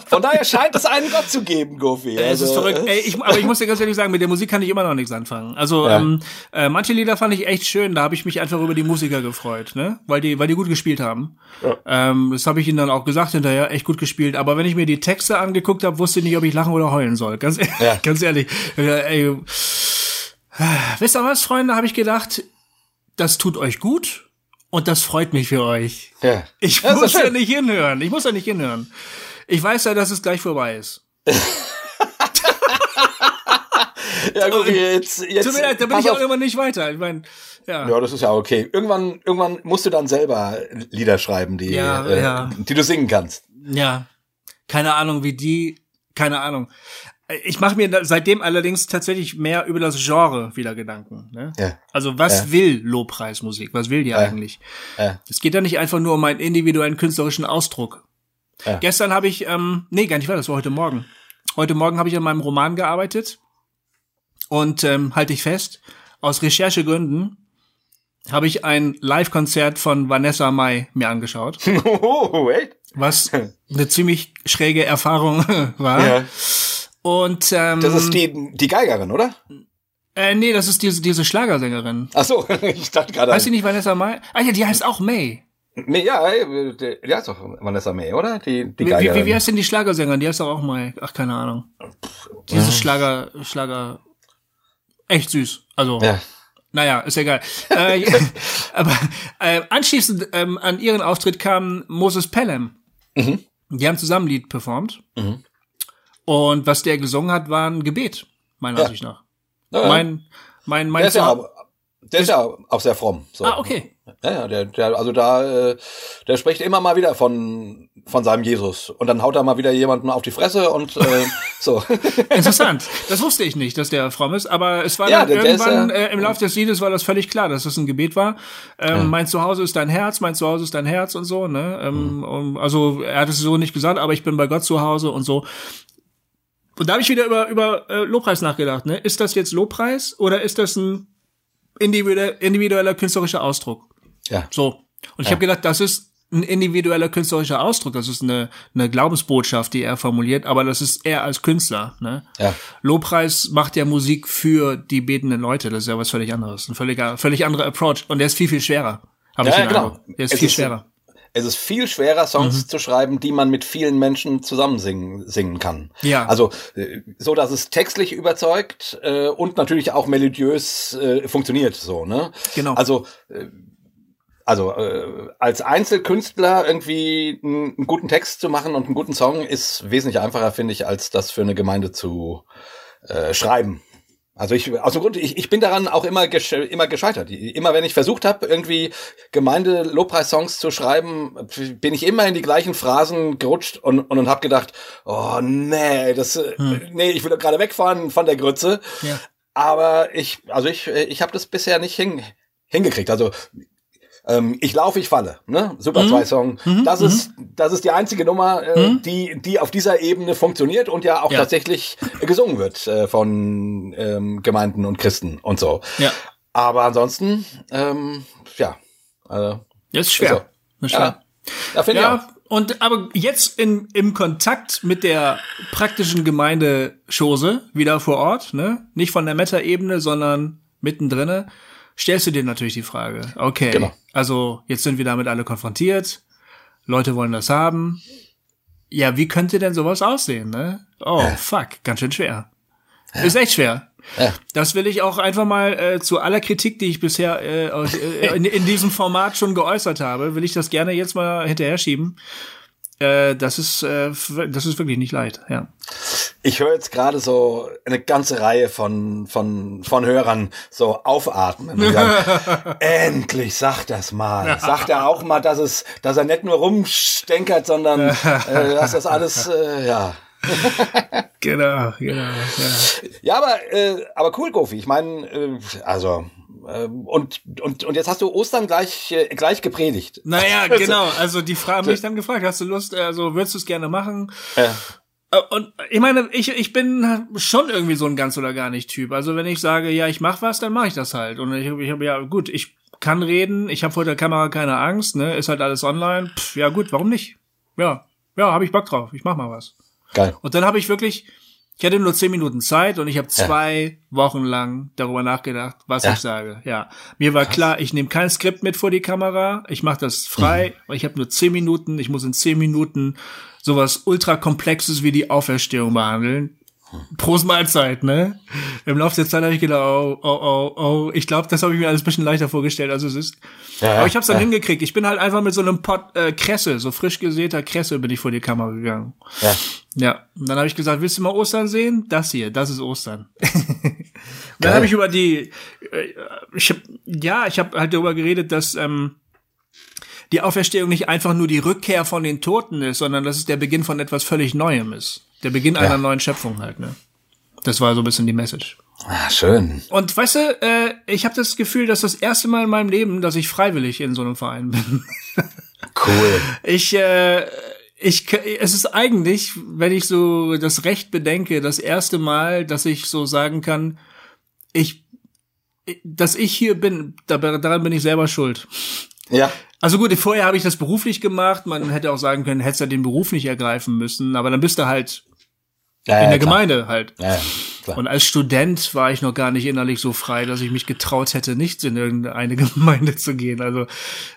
von daher scheint es einen Gott zu geben, Gofi. Ey, es ist Also, verrückt. äh, Ey, ich, aber ich muss dir ganz ehrlich sagen, mit der Musik kann ich immer noch nichts anfangen. Also ähm, äh, manche Lieder fand ich echt schön. Da habe ich mich einfach über die Musiker gefreut, ne, weil die, weil die gut gespielt haben. Ähm, das habe ich ihnen dann auch gesagt hinterher, echt gut gespielt. Aber wenn ich mir die Texte angeguckt habe, wusste ich nicht, ob ich lachen oder heulen soll. Ganz, ehrlich, Ja. ganz ehrlich. Äh, Ey, wisst ihr was, Freunde? Habe ich gedacht, das tut euch gut und das freut mich für euch. Ja. Ich Ja, muss ja schön. nicht hinhören. Ich muss ja nicht hinhören. Ich weiß ja, dass es gleich vorbei ist. Ja, Gofi, jetzt, jetzt. Tut mir leid, da bin ich auch auf. immer nicht weiter. Ich meine, ja. Ja, das ist ja okay. Irgendwann, irgendwann musst du dann selber Lieder schreiben, die, Ja, äh, ja. die du singen kannst. Ja. Keine Ahnung, wie die, keine Ahnung. Ich mache mir seitdem allerdings tatsächlich mehr über das Genre wieder Gedanken. Ne? Ja. Also was Ja. will Lobpreismusik? Was will die eigentlich? Ja. Es geht ja nicht einfach nur um einen individuellen künstlerischen Ausdruck. Ja. Gestern habe ich, ähm, nee, gar nicht wahr, das war heute Morgen. Heute Morgen habe ich an meinem Roman gearbeitet und ähm, halte ich fest, aus Recherchegründen habe ich ein Live-Konzert von Vanessa Mai mir angeschaut, Oh, echt? was eine ziemlich schräge Erfahrung war. Ja. Und ähm, Das ist die, die Geigerin, oder? äh, nee, das ist diese diese Schlagersängerin. Ach so, ich dachte gerade. Heißt die nicht Vanessa Mai? Ah ja, die heißt auch May. Nee, ja, ey, die, die heißt doch Vanessa May, oder? Die, die Wie, Geigerin. wie, wie heißt denn die Schlagersängerin? Die heißt doch auch Mai. Ach, keine Ahnung. Diese Schlager, Schlager, echt süß. Also, Ja. naja, ist egal. äh, aber äh, anschließend ähm, an ihren Auftritt kam Moses Pelham. Mhm. Die haben zusammen ein Lied performt. Und was der gesungen hat, war ein Gebet, meiner Ja. Ansicht nach. Ja, Mein, mein, mein der ist ja, der ist ja auch sehr fromm. So. Ah, okay. Ja, ja, der, der, also da, äh, der spricht immer mal wieder von, von seinem Jesus. Und dann haut er mal wieder jemanden auf die Fresse und äh, so. Interessant. Das wusste ich nicht, dass der fromm ist, aber es war Ja, dann der ist, irgendwann äh, äh, im Laufe des Liedes war das völlig klar, dass das ein Gebet war. Ähm, Mein Zuhause ist dein Herz, mein Zuhause ist dein Herz und so. Ne? Ähm, Mhm. also er hat es so nicht gesagt, aber ich bin bei Gott zu Hause und so. Und da habe ich wieder über über äh, Lobpreis nachgedacht. Ne? Ist das jetzt Lobpreis oder ist das ein individueller, individueller künstlerischer Ausdruck? Ja. So. Und ich habe gedacht, das ist ein individueller künstlerischer Ausdruck, das ist eine, eine Glaubensbotschaft, die er formuliert, aber das ist er als Künstler. Ne? Ja. Lobpreis macht ja Musik für die betenden Leute, das ist ja was völlig anderes, ein völliger, völlig anderer Approach und der ist viel, viel schwerer. Hab Ja, ich ja, genau. Eindruck. Der ist Es viel ist- schwerer. Es ist viel schwerer, Mhm. Songs zu schreiben, die man mit vielen Menschen zusammen singen, singen kann. Ja. Also äh, so, dass es textlich überzeugt äh, und natürlich auch melodiös äh, funktioniert. So, ne? Genau. Also äh, also äh, als Einzelkünstler irgendwie einen, einen guten Text zu machen und einen guten Song ist wesentlich einfacher, finde ich, als das für eine Gemeinde zu äh, schreiben. Also ich, aus dem Grund, ich, ich bin daran auch immer, gesche immer gescheitert. Immer wenn ich versucht habe, irgendwie Gemeinde-Lobpreis-Songs zu schreiben, bin ich immer in die gleichen Phrasen gerutscht und, und, und habe gedacht, oh nee, das, äh, nee, ich will doch gerade wegfahren von der Grütze. Ja. Aber ich, also ich, ich habe das bisher nicht hin, hingekriegt. Also ähm, ich laufe, ich falle, ne? Super zwei Song. das ist das ist die einzige Nummer, äh, die die auf dieser Ebene funktioniert und ja auch Ja. tatsächlich gesungen wird äh, von ähm, Gemeinden und Christen und so. Ja. Aber ansonsten, ähm, ja, also, Das ist schwer. Das ist schwer. ja, ja. Ja, und aber jetzt in, im Kontakt mit der praktischen Gemeindechose wieder vor Ort, ne? Nicht von der Meta-Ebene, sondern mittendrinne, stellst du dir natürlich die Frage, okay, Genau. also jetzt sind wir damit alle konfrontiert, Leute wollen das haben. Ja, wie könnte denn sowas aussehen, ne? Oh, fuck, ganz schön schwer. Ist echt schwer. Ja. Das will ich auch einfach mal äh, zu aller Kritik, die ich bisher äh, aus, äh, in, in diesem Format schon geäußert habe, will ich das gerne jetzt mal hinterher schieben. Äh, das ist äh, das ist wirklich nicht leid, ja. Ich höre jetzt gerade so eine ganze Reihe von, von, von Hörern so aufatmen. Sagen, Endlich sagt das mal. Sagt er auch mal, dass es, dass er nicht nur rumstenkert, sondern äh, dass das alles, äh, ja. Genau, genau. Ja. Ja, aber, äh, aber cool, Gofi. Ich meine, äh, also, äh, und, und, und jetzt hast du Ostern gleich, äh, gleich gepredigt. Naja, genau. Also die Frage mich dann gefragt, hast du Lust, also würdest du es gerne machen? Ja. Äh, Und ich meine, ich, ich bin schon irgendwie so ein ganz oder gar nicht Typ. Also wenn ich sage, ja, ich mach was, dann mache ich das halt. Und ich, ich habe ja gut, ich kann reden, ich habe vor der Kamera keine Angst, ne? Ist halt alles online. Pff, ja gut, warum nicht? Ja, ja, habe ich Bock drauf. Ich mach mal was. Geil. Und dann habe ich wirklich, ich hatte nur zehn Minuten Zeit und ich habe zwei Wochen lang darüber nachgedacht, was Ja. ich sage. Ja, mir war klar, ich nehme kein Skript mit vor die Kamera, ich mache das frei, Mhm. ich habe nur zehn Minuten, ich muss in zehn Minuten sowas ultra komplexes wie die Auferstehung behandeln. Prost Mahlzeit, ne? Im Laufe der Zeit habe ich gedacht, oh, oh, oh, oh, ich glaube, das habe ich mir alles ein bisschen leichter vorgestellt, als es ist. Ja, Aber ich habe es dann ja. hingekriegt. Ich bin halt einfach mit so einem Pot äh, Kresse, so frisch gesäter Kresse, bin ich vor die Kamera gegangen. Ja. Ja, und dann habe ich gesagt, willst du mal Ostern sehen? Das hier, das ist Ostern. dann habe ich über die, äh, ich hab, ja, ich habe halt darüber geredet, dass ähm, die Auferstehung nicht einfach nur die Rückkehr von den Toten ist, sondern dass es der Beginn von etwas völlig Neuem ist. Der Beginn einer neuen Schöpfung halt, ne? Das war so ein bisschen die Message. Ah, schön. Und weißt du, äh, ich habe das Gefühl, dass das erste Mal in meinem Leben, dass ich freiwillig in so einem Verein bin. Cool. Ich, äh, ich, es ist eigentlich, wenn ich so das Recht bedenke, das erste Mal, dass ich so sagen kann, ich, dass ich hier bin, da- daran bin ich selber schuld. Ja. Also gut, vorher habe ich das beruflich gemacht. Man hätte auch sagen können, hättest du den Beruf nicht ergreifen müssen. Aber dann bist du halt ja in ja, der klar. Gemeinde halt. Ja. Und als Student war ich noch gar nicht innerlich so frei, dass ich mich getraut hätte, nicht in irgendeine Gemeinde zu gehen. Also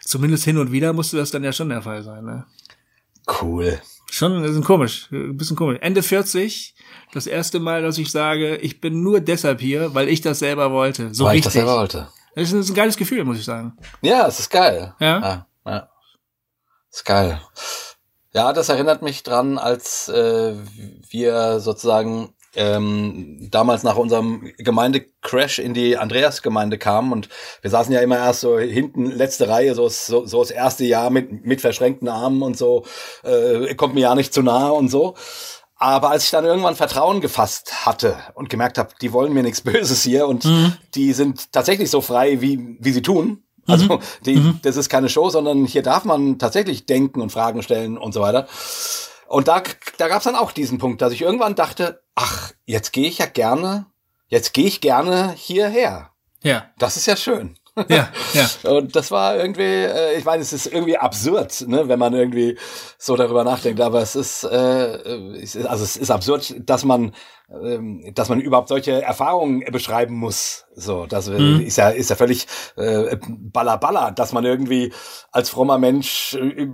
zumindest hin und wieder musste das dann ja schon der Fall sein. Ne? Cool. Schon ist komisch, ein bisschen komisch. Ende 40, das erste Mal, dass ich sage, ich bin nur deshalb hier, weil ich das selber wollte. So Weil ich richtig. das selber wollte. Das ist ein, das ist ein geiles Gefühl, muss ich sagen. Ja, es ist geil. Ja? Ja, ja. Ist geil. Ja, das erinnert mich dran, als äh, wir sozusagen ähm, damals nach unserem Gemeindecrash in die Andreas-Gemeinde kamen und wir saßen ja immer erst so hinten, letzte Reihe, so, so, so das erste Jahr mit, mit verschränkten Armen und so, äh, kommt mir ja nicht zu nahe und so. Aber als ich dann irgendwann Vertrauen gefasst hatte und gemerkt habe, die wollen mir nichts Böses hier und die sind tatsächlich so frei, wie, wie sie tun. Also die, das ist keine Show, sondern hier darf man tatsächlich denken und Fragen stellen und so weiter. Und da, da gab es dann auch diesen Punkt, dass ich irgendwann dachte, ach, jetzt gehe ich ja gerne, jetzt gehe ich gerne hierher. Ja, Das ist ja schön. Ja, ja. Und das war irgendwie, äh, ich meine, es ist irgendwie absurd, ne, wenn man irgendwie so darüber nachdenkt. Aber es ist, äh, also es ist absurd, dass man, ähm, dass man überhaupt solche Erfahrungen beschreiben muss. So, das äh, ist ja ist ja völlig äh, balla balla, dass man irgendwie als frommer Mensch äh,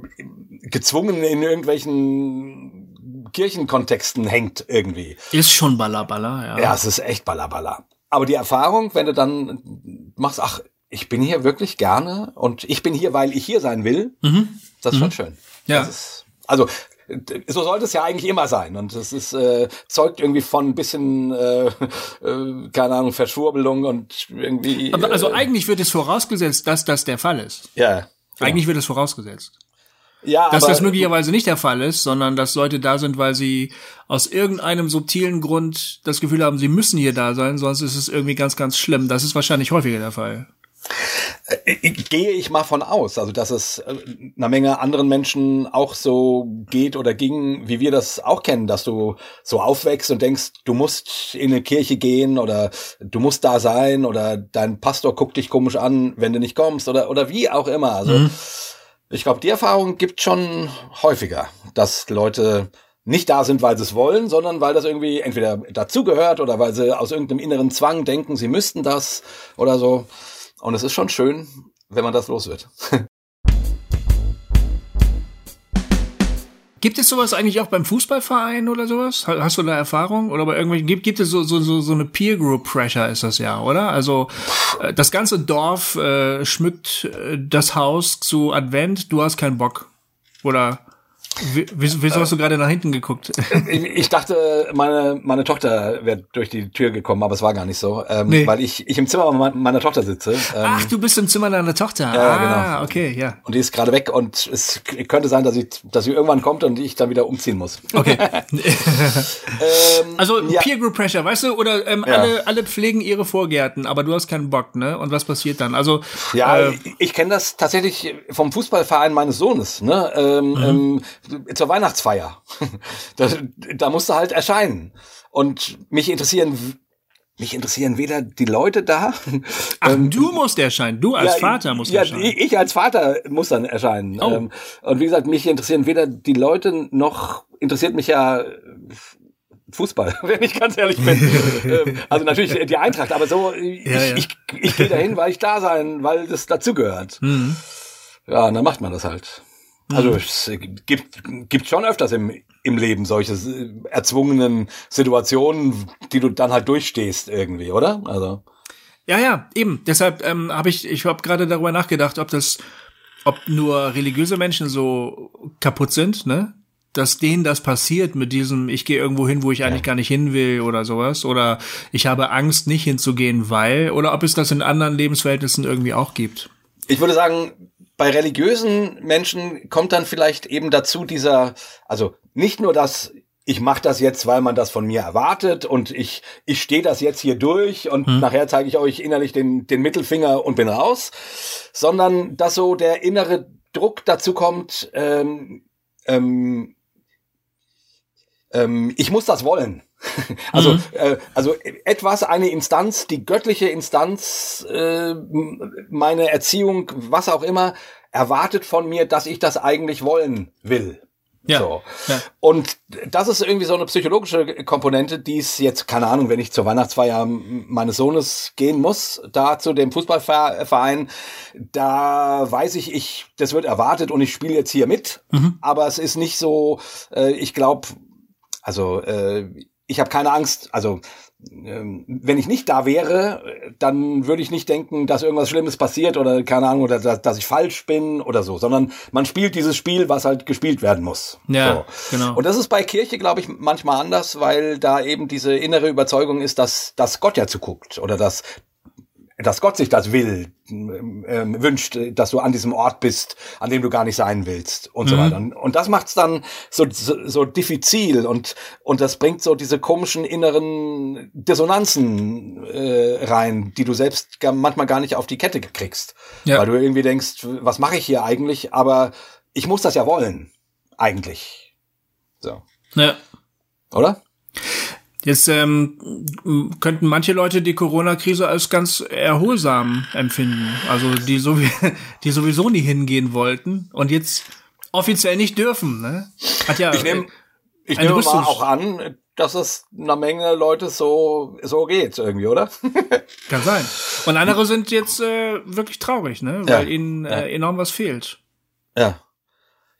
gezwungen in irgendwelchen Kirchenkontexten hängt irgendwie. Ist schon Ballaballa, ja. Ja, es ist echt ballerballer. Aber die Erfahrung, wenn du dann machst, ach, ich bin hier wirklich gerne und ich bin hier, weil ich hier sein will, das ist schon schön. Mhm. Ja. Ist, also so sollte es ja eigentlich immer sein. Und das ist äh, zeugt irgendwie von ein bisschen, äh, äh, keine Ahnung, Verschwurbelung und irgendwie. Aber also äh, eigentlich wird es vorausgesetzt, dass das der Fall ist. ja, genau. Eigentlich wird es vorausgesetzt. ja, Dass aber, das möglicherweise nicht der Fall ist, sondern dass Leute da sind, weil sie aus irgendeinem subtilen Grund das Gefühl haben, sie müssen hier da sein, sonst ist es irgendwie ganz, ganz schlimm. Das ist wahrscheinlich häufiger der Fall. Äh, gehe ich mal von aus, also dass es äh, einer Menge anderen Menschen auch so geht oder ging, wie wir das auch kennen, dass du so aufwächst und denkst, du musst in eine Kirche gehen oder du musst da sein oder dein Pastor guckt dich komisch an, wenn du nicht kommst oder oder wie auch immer. Also mhm. ich glaube, die Erfahrung gibt schon häufiger, dass Leute nicht da sind, weil sie es wollen, sondern weil das irgendwie entweder dazugehört oder weil sie aus irgendeinem inneren Zwang denken, sie müssten das oder so. Und es ist schon schön, wenn man das los wird. Gibt es sowas eigentlich auch beim Fußballverein oder sowas? Hast du da Erfahrung? Oder bei irgendwelchen, gibt, gibt es so, so, so, so eine Peer Group Pressure ist das ja, oder? Also äh, das ganze Dorf äh, schmückt äh, das Haus zu Advent, du hast keinen Bock. Oder Wieso, wieso hast du gerade nach hinten geguckt? Ich, dachte, meine, meine Tochter wäre durch die Tür gekommen, aber es war gar nicht so. Ähm, nee. Weil ich, ich im Zimmer meiner Tochter sitze. Ähm, Ach, du bist im Zimmer deiner Tochter. Ja, ah, genau. okay, ja. Und die ist gerade weg und es könnte sein, dass, ich, dass sie irgendwann kommt und ich dann wieder umziehen muss. Okay. ähm, also ja. Peer Group Pressure, weißt du? Oder ähm, ja. alle, alle pflegen ihre Vorgärten, aber du hast keinen Bock, ne? Und was passiert dann? Also Ja, äh, ich, ich kenne das tatsächlich vom Fußballverein meines Sohnes. Ne? Ähm, mhm. ähm, zur Weihnachtsfeier. da, da musst du halt erscheinen. Und mich interessieren mich interessieren weder die Leute da. Ach, ähm, du musst erscheinen. Du als ja, Vater musst ja, erscheinen. Ich als Vater muss dann erscheinen. Oh. Ähm, und wie gesagt, mich interessieren weder die Leute noch interessiert mich ja Fußball, wenn ich ganz ehrlich bin. Ähm, also natürlich die Eintracht, aber so, ich, ja, ich, ich, ich gehe dahin, weil ich da sein, weil das dazugehört. Mhm. Ja, und dann macht man das halt. Also mhm. es gibt, gibt schon öfters im, im Leben solche erzwungenen Situationen, die du dann halt durchstehst irgendwie, oder? Also. Ja, ja, eben. Deshalb ähm, habe ich, ich habe gerade darüber nachgedacht, ob das, ob nur religiöse Menschen so kaputt sind, ne? Dass denen das passiert mit diesem, ich gehe irgendwo hin, wo ich eigentlich ja. gar nicht hin will oder sowas. Oder ich habe Angst, nicht hinzugehen, weil, oder ob es das in anderen Lebensverhältnissen irgendwie auch gibt. Ich würde sagen, bei religiösen Menschen kommt dann vielleicht eben dazu dieser, also nicht nur das, ich mache das jetzt, weil man das von mir erwartet und ich, ich stehe das jetzt hier durch und hm. nachher zeige ich euch innerlich den, den Mittelfinger und bin raus, sondern dass so der innere Druck dazu kommt, ähm, ähm, ähm, ich muss das wollen. Also, mhm. äh, also etwas, eine Instanz, die göttliche Instanz, äh, meine Erziehung, was auch immer, erwartet von mir, dass ich das eigentlich wollen will. Ja, so. ja. Und das ist irgendwie so eine psychologische Komponente, die es jetzt, keine Ahnung, wenn ich zur Weihnachtsfeier meines Sohnes gehen muss, da zu dem Fußballverein, da weiß ich, ich, das wird erwartet und ich spiele jetzt hier mit. Mhm. Aber es ist nicht so, äh, ich glaube, also äh, ich habe keine Angst, also ähm, wenn ich nicht da wäre, dann würde ich nicht denken, dass irgendwas Schlimmes passiert oder keine Ahnung, oder dass, dass ich falsch bin oder so, sondern man spielt dieses Spiel, was halt gespielt werden muss. Ja, so. genau. Und das ist bei Kirche, glaube ich, manchmal anders, weil da eben diese innere Überzeugung ist, dass, dass Gott ja zuguckt oder dass dass Gott sich das will, ähm, wünscht, dass du an diesem Ort bist, an dem du gar nicht sein willst und mhm. so weiter. Und, das macht es dann so, so, so diffizil und, und das bringt so diese komischen inneren Dissonanzen äh, rein, die du selbst manchmal gar nicht auf die Kette kriegst. Ja. Weil du irgendwie denkst, was mache ich hier eigentlich? Aber ich muss das ja wollen, eigentlich. So. Ja. Oder? Jetzt ähm, könnten manche Leute die Corona-Krise als ganz erholsam empfinden. Also die, so, die sowieso nie hingehen wollten und jetzt offiziell nicht dürfen. Ne? Hat ja, ich nehme ich nehme mal auch an, dass es einer Menge Leute so so geht irgendwie, oder? Kann sein. Und andere sind jetzt äh, wirklich traurig, ne? Weil ja, ihnen äh, enorm was fehlt. Ja.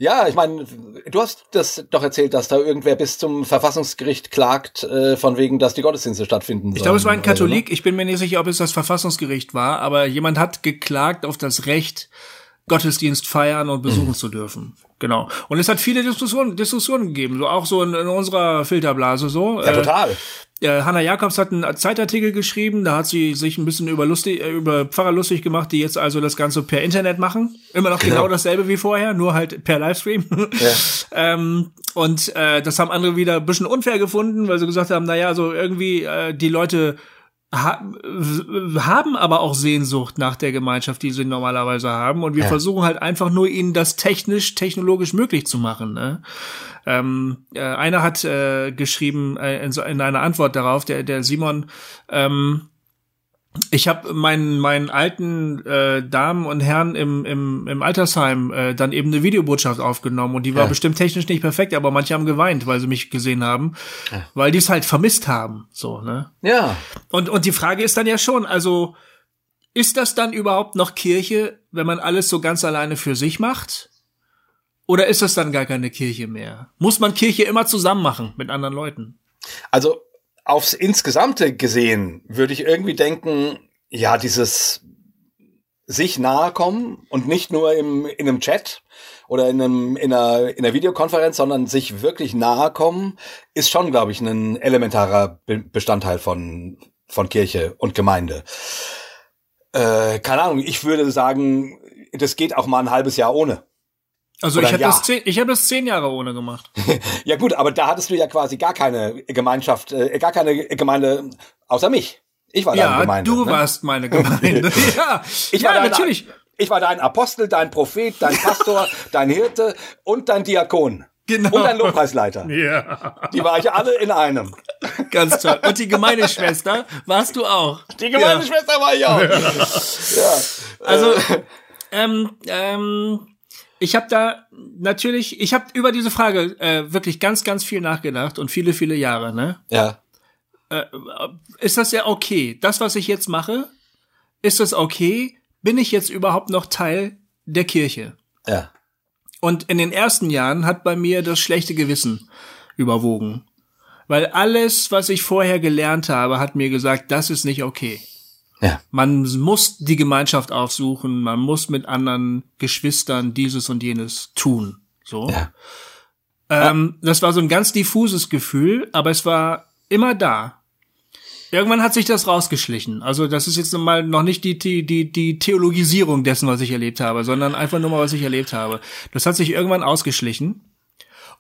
Ja, ich meine, du hast das doch erzählt, dass da irgendwer bis zum Verfassungsgericht klagt, äh, von wegen, dass die Gottesdienste stattfinden sollen. Ich glaube, es war ein Katholik. Ich bin mir nicht sicher, ob es das Verfassungsgericht war, aber jemand hat geklagt auf das Recht, Gottesdienst feiern und besuchen mhm. zu dürfen. Genau. Und es hat viele Diskussionen, Diskussionen gegeben, so auch so in, in unserer Filterblase so. Ja, total. Äh, Hanna Jakobs hat einen Zeitartikel geschrieben, da hat sie sich ein bisschen über, lustig, äh, über Pfarrer lustig gemacht, die jetzt also das Ganze per Internet machen. Immer noch genau, genau dasselbe wie vorher, nur halt per Livestream. Ja. ähm, und äh, das haben andere wieder ein bisschen unfair gefunden, weil sie gesagt haben, naja, so irgendwie äh, die Leute ha haben aber auch Sehnsucht nach der Gemeinschaft, die sie normalerweise haben. Und wir ja. versuchen halt einfach nur, ihnen das technisch, technologisch möglich zu machen. Ne? Ähm, äh, einer hat äh, geschrieben äh, in, so, in einer Antwort darauf, der, der Simon, ähm, ich habe meinen meinen alten äh, Damen und Herren im im, im Altersheim äh, dann eben eine Videobotschaft aufgenommen und die war ja. bestimmt technisch nicht perfekt, aber manche haben geweint, weil sie mich gesehen haben, ja. weil die es halt vermisst haben, so ne. Ja. Und und die Frage ist dann ja schon, also ist das dann überhaupt noch Kirche, wenn man alles so ganz alleine für sich macht? Oder ist das dann gar keine Kirche mehr? Muss man Kirche immer zusammen machen mit anderen Leuten? Also aufs Insgesamte gesehen würde ich irgendwie denken, ja, dieses sich nahe kommen und nicht nur im, in einem Chat oder in, einem, in, einer, in einer Videokonferenz, sondern sich wirklich nahe kommen, ist schon, glaube ich, ein elementarer Bestandteil von, von Kirche und Gemeinde. Äh, keine Ahnung, ich würde sagen, das geht auch mal ein halbes Jahr ohne. Also Oder ich habe das, zehn, ich hab das zehn Jahre ohne gemacht. ja gut, aber da hattest du ja quasi gar keine Gemeinschaft, äh, gar keine Gemeinde außer mich. Ich war ja, deine Gemeinde. du ne? warst meine Gemeinde. ja, ich war ja, natürlich. Ich war dein Apostel, dein Prophet, dein Pastor, dein Hirte und dein Diakon. Genau. Und dein Lobpreisleiter. Ja. Die war ich alle in einem. Ganz toll. Und die Gemeindeschwester warst du auch. Die Gemeindeschwester ja. war ich auch. Ja. ja. Also, äh. ähm, ähm, ich habe da natürlich, ich habe über diese Frage äh, wirklich ganz, ganz viel nachgedacht und viele, viele Jahre, ne? Ja. Äh, ist das ja okay? Das, was ich jetzt mache, ist das okay? Bin ich jetzt überhaupt noch Teil der Kirche? Ja. Und in den ersten Jahren hat bei mir das schlechte Gewissen überwogen. Weil alles, was ich vorher gelernt habe, hat mir gesagt, das ist nicht okay. Ja. Man muss die Gemeinschaft aufsuchen, man muss mit anderen Geschwistern dieses und jenes tun. So. Ja. Ähm, das war so ein ganz diffuses Gefühl, aber es war immer da. Irgendwann hat sich das rausgeschlichen. Also das ist jetzt mal noch nicht die, die, die, die Theologisierung dessen, was ich erlebt habe, sondern einfach nur mal, was ich erlebt habe. Das hat sich irgendwann ausgeschlichen.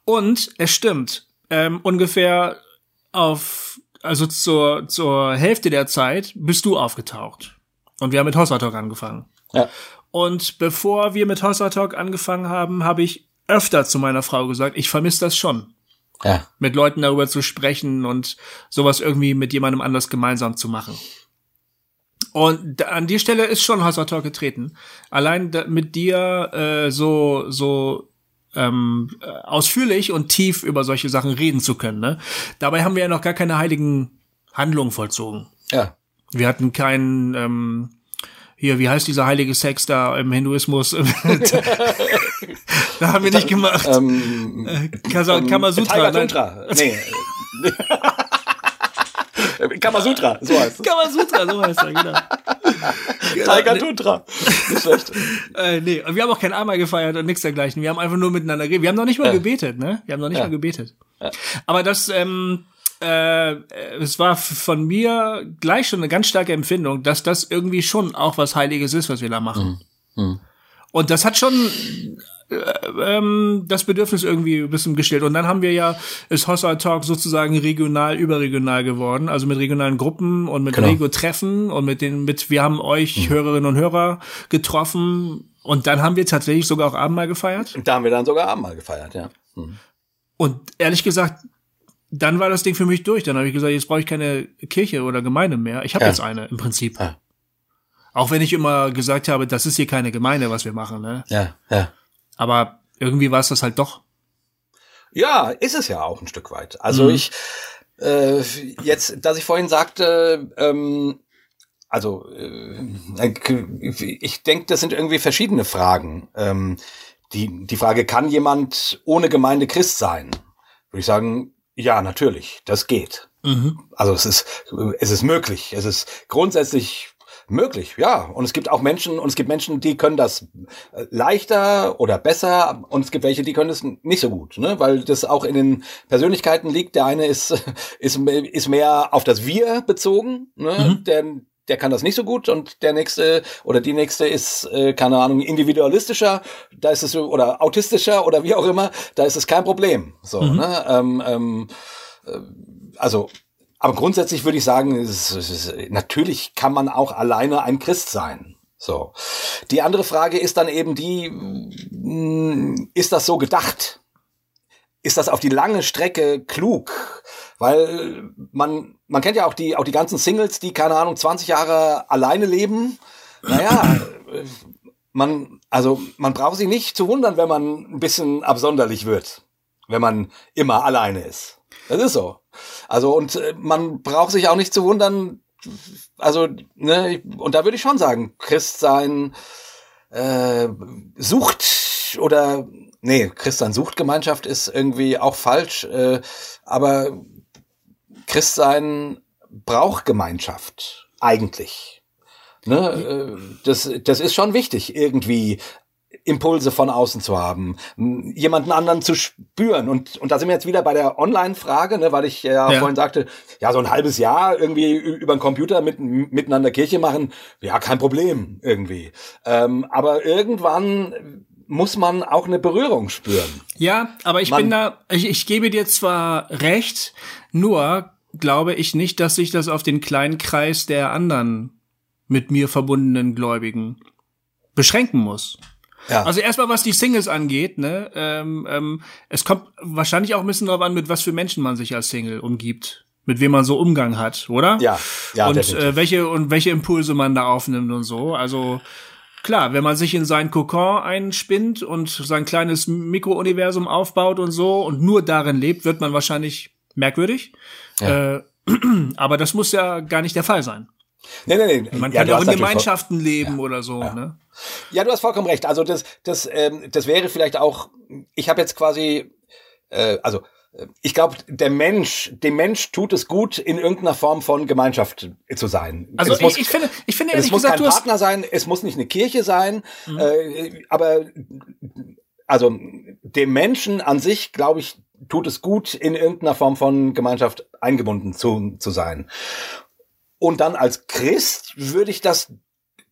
Und es stimmt, ähm, ungefähr auf also zur, zur Hälfte der Zeit bist du aufgetaucht. Und wir haben mit Hossa Talk angefangen. Ja. Und bevor wir mit Hossa Talk angefangen haben, habe ich öfter zu meiner Frau gesagt, ich vermisse das schon. Ja. Mit Leuten darüber zu sprechen und sowas irgendwie mit jemandem anders gemeinsam zu machen. Und an die Stelle ist schon Hossa Talk getreten. Allein mit dir äh, so so ähm, äh, ausführlich und tief über solche Sachen reden zu können. Ne? Dabei haben wir ja noch gar keine heiligen Handlungen vollzogen. Ja. Wir hatten keinen ähm, hier, wie heißt dieser heilige Sex da im Hinduismus? da haben wir nicht gemacht. Ähm, äh, Kamasutra. Kamasutra. Nee. Kamasutra, so heißt es. Kamasutra, so heißt er, genau. Tiger Tundra. Nicht schlecht. äh, nee, wir haben auch kein Einmal gefeiert und nichts dergleichen. Wir haben einfach nur miteinander geredet. Wir haben noch nicht mal ja. gebetet, ne? Wir haben noch nicht ja. mal gebetet. Ja. Aber das, ähm, äh, es war von mir gleich schon eine ganz starke Empfindung, dass das irgendwie schon auch was Heiliges ist, was wir da machen. Mhm. Mhm. Und das hat schon äh, ähm, das Bedürfnis irgendwie ein bisschen gestillt. Und dann haben wir ja, ist Hossa Talk sozusagen regional, überregional geworden, also mit regionalen Gruppen und mit genau. Rego-Treffen und mit den, mit, wir haben euch mhm. Hörerinnen und Hörer getroffen und dann haben wir tatsächlich sogar auch Abendmahl gefeiert. Da haben wir dann sogar Abendmahl gefeiert, ja. Mhm. Und ehrlich gesagt, dann war das Ding für mich durch. Dann habe ich gesagt, jetzt brauche ich keine Kirche oder Gemeinde mehr. Ich habe ja. jetzt eine im Prinzip. Ja. Auch wenn ich immer gesagt habe, das ist hier keine Gemeinde, was wir machen. Ne? Ja, ja. Aber irgendwie war es das halt doch. Ja, ist es ja auch ein Stück weit. Also mhm. ich äh, jetzt, dass ich vorhin sagte, ähm, also äh, ich denke, das sind irgendwie verschiedene Fragen. Ähm, die, die Frage, kann jemand ohne Gemeinde Christ sein? Würde ich sagen, ja, natürlich, das geht. Mhm. Also es ist, es ist möglich. Es ist grundsätzlich Möglich, ja. Und es gibt auch Menschen, und es gibt Menschen, die können das äh, leichter oder besser, und es gibt welche, die können das nicht so gut, ne? Weil das auch in den Persönlichkeiten liegt. Der eine ist, ist, ist mehr auf das Wir bezogen, ne? Mhm. Der, der kann das nicht so gut und der nächste oder die nächste ist, äh, keine Ahnung, individualistischer, da ist es oder autistischer oder wie auch immer, da ist es kein Problem. So, mhm. ne? Ähm, ähm, äh, also aber grundsätzlich würde ich sagen, es, es, natürlich kann man auch alleine ein Christ sein. So. Die andere Frage ist dann eben die, mh, ist das so gedacht? Ist das auf die lange Strecke klug? Weil man, man kennt ja auch die, auch die ganzen Singles, die, keine Ahnung, 20 Jahre alleine leben. Naja, man, also, man braucht sich nicht zu wundern, wenn man ein bisschen absonderlich wird. Wenn man immer alleine ist. Das ist so. Also, und äh, man braucht sich auch nicht zu wundern, also, ne, und da würde ich schon sagen, Christsein äh, sucht oder nee, Christsein sucht Gemeinschaft ist irgendwie auch falsch, äh, aber Christsein braucht Gemeinschaft eigentlich. Ne, äh, das, das ist schon wichtig, irgendwie Impulse von außen zu haben, jemanden anderen zu spüren. Und, und da sind wir jetzt wieder bei der Online-Frage, ne, weil ich ja, ja, vorhin sagte, ja, so ein halbes Jahr irgendwie über den Computer mit, miteinander Kirche machen, ja, kein Problem irgendwie. Ähm, aber irgendwann muss man auch eine Berührung spüren. Ja, aber ich man, bin da, ich, ich gebe dir zwar recht, nur glaube ich nicht, dass sich das auf den kleinen Kreis der anderen mit mir verbundenen Gläubigen beschränken muss. Ja. Also erstmal, was die Singles angeht, ne, ähm, ähm, es kommt wahrscheinlich auch ein bisschen darauf an, mit was für Menschen man sich als Single umgibt, mit wem man so Umgang hat, oder? Ja, ja. Und äh, welche und welche Impulse man da aufnimmt und so. Also klar, wenn man sich in sein Kokon einspinnt und sein kleines Mikrouniversum aufbaut und so und nur darin lebt, wird man wahrscheinlich merkwürdig. Ja. Äh, aber das muss ja gar nicht der Fall sein. Nee, nee, nee. Man kann ja, auch in Gemeinschaften leben ja. oder so. Ne? Ja, du hast vollkommen recht. Also das, das, ähm, das wäre vielleicht auch. Ich habe jetzt quasi, äh, also äh, ich glaube, der Mensch, dem Mensch tut es gut, in irgendeiner Form von Gemeinschaft zu sein. Also ich, muss, ich finde, ich finde es muss gesagt, kein Partner sein, es muss nicht eine Kirche sein, mhm. äh, aber also dem Menschen an sich, glaube ich, tut es gut, in irgendeiner Form von Gemeinschaft eingebunden zu, zu sein. Und dann als Christ würde ich das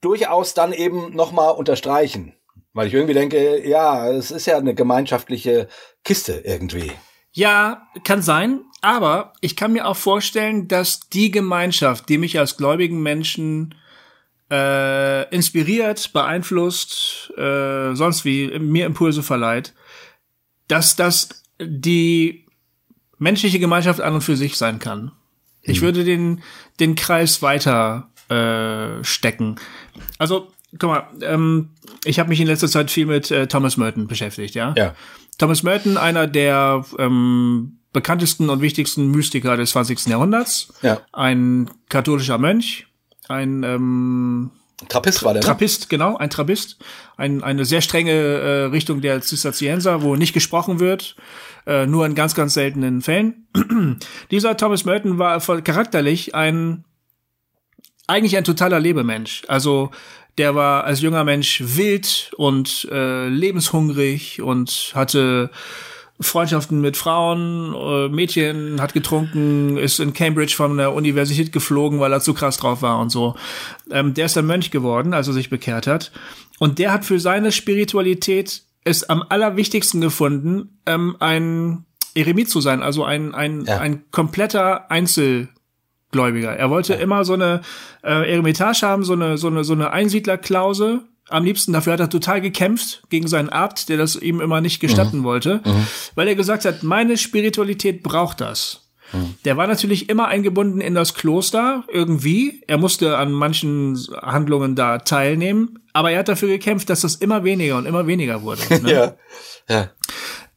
durchaus dann eben nochmal unterstreichen. Weil ich irgendwie denke, ja, es ist ja eine gemeinschaftliche Kiste irgendwie. Ja, kann sein, aber ich kann mir auch vorstellen, dass die Gemeinschaft, die mich als gläubigen Menschen äh, inspiriert, beeinflusst, äh, sonst wie mir Impulse verleiht, dass das die menschliche Gemeinschaft an und für sich sein kann. Ich mhm. würde den, den Kreis weiter äh, stecken. Also, guck mal, ähm, ich habe mich in letzter Zeit viel mit äh, Thomas Merton beschäftigt, ja? Ja. Thomas Merton, einer der ähm, bekanntesten und wichtigsten Mystiker des 20. Jahrhunderts. Ja. Ein katholischer Mönch, ein ähm, Trappist war der. Ne? Trappist, genau, ein Trappist. Ein, eine sehr strenge äh, Richtung der Zisterzienser, wo nicht gesprochen wird, äh, nur in ganz, ganz seltenen Fällen. Dieser Thomas Merton war charakterlich ein eigentlich ein totaler Lebemensch. Also der war als junger Mensch wild und äh, lebenshungrig und hatte Freundschaften mit Frauen, äh, Mädchen, hat getrunken, ist in Cambridge von der Universität geflogen, weil er zu krass drauf war und so. Ähm, der ist dann Mönch geworden, als er sich bekehrt hat. Und der hat für seine Spiritualität es am allerwichtigsten gefunden, ähm, ein Eremit zu sein, also ein, ein, ja. ein kompletter Einzelgläubiger. Er wollte ja. immer so eine äh, Eremitage haben, so eine, so eine, so eine Einsiedlerklause, am liebsten. Dafür hat er total gekämpft gegen seinen Abt, der das ihm immer nicht gestatten mhm. wollte, mhm. weil er gesagt hat, meine Spiritualität braucht das. Mhm. Der war natürlich immer eingebunden in das Kloster irgendwie. Er musste an manchen Handlungen da teilnehmen, aber er hat dafür gekämpft, dass das immer weniger und immer weniger wurde. Ne? ja. ja.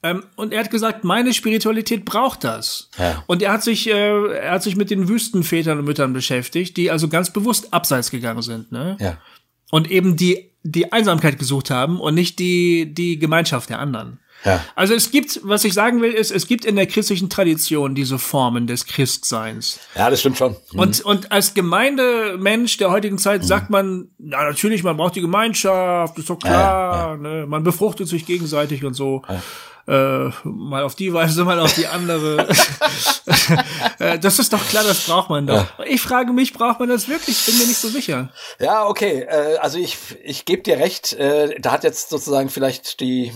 Ähm, und er hat gesagt, meine Spiritualität braucht das. Ja. Und er hat sich, äh, er hat sich mit den Wüstenvätern und Müttern beschäftigt, die also ganz bewusst abseits gegangen sind. Ne? Ja. Und eben die die Einsamkeit gesucht haben und nicht die, die Gemeinschaft der anderen. Ja. Also es gibt, was ich sagen will, ist, es gibt in der christlichen Tradition diese Formen des Christseins. Ja, das stimmt schon. Mhm. Und, und als Gemeindemensch der heutigen Zeit mhm. sagt man, ja, natürlich, man braucht die Gemeinschaft, ist doch klar, ja, ja. Ne? man befruchtet sich gegenseitig und so. Äh, mal auf die Weise, mal auf die andere. Äh, das ist doch klar, das braucht man doch. Ja. Ich frage mich, braucht man das wirklich? Ich bin mir nicht so sicher. Ja, okay. Äh, also ich, ich gebe dir recht. Äh, da hat jetzt sozusagen vielleicht die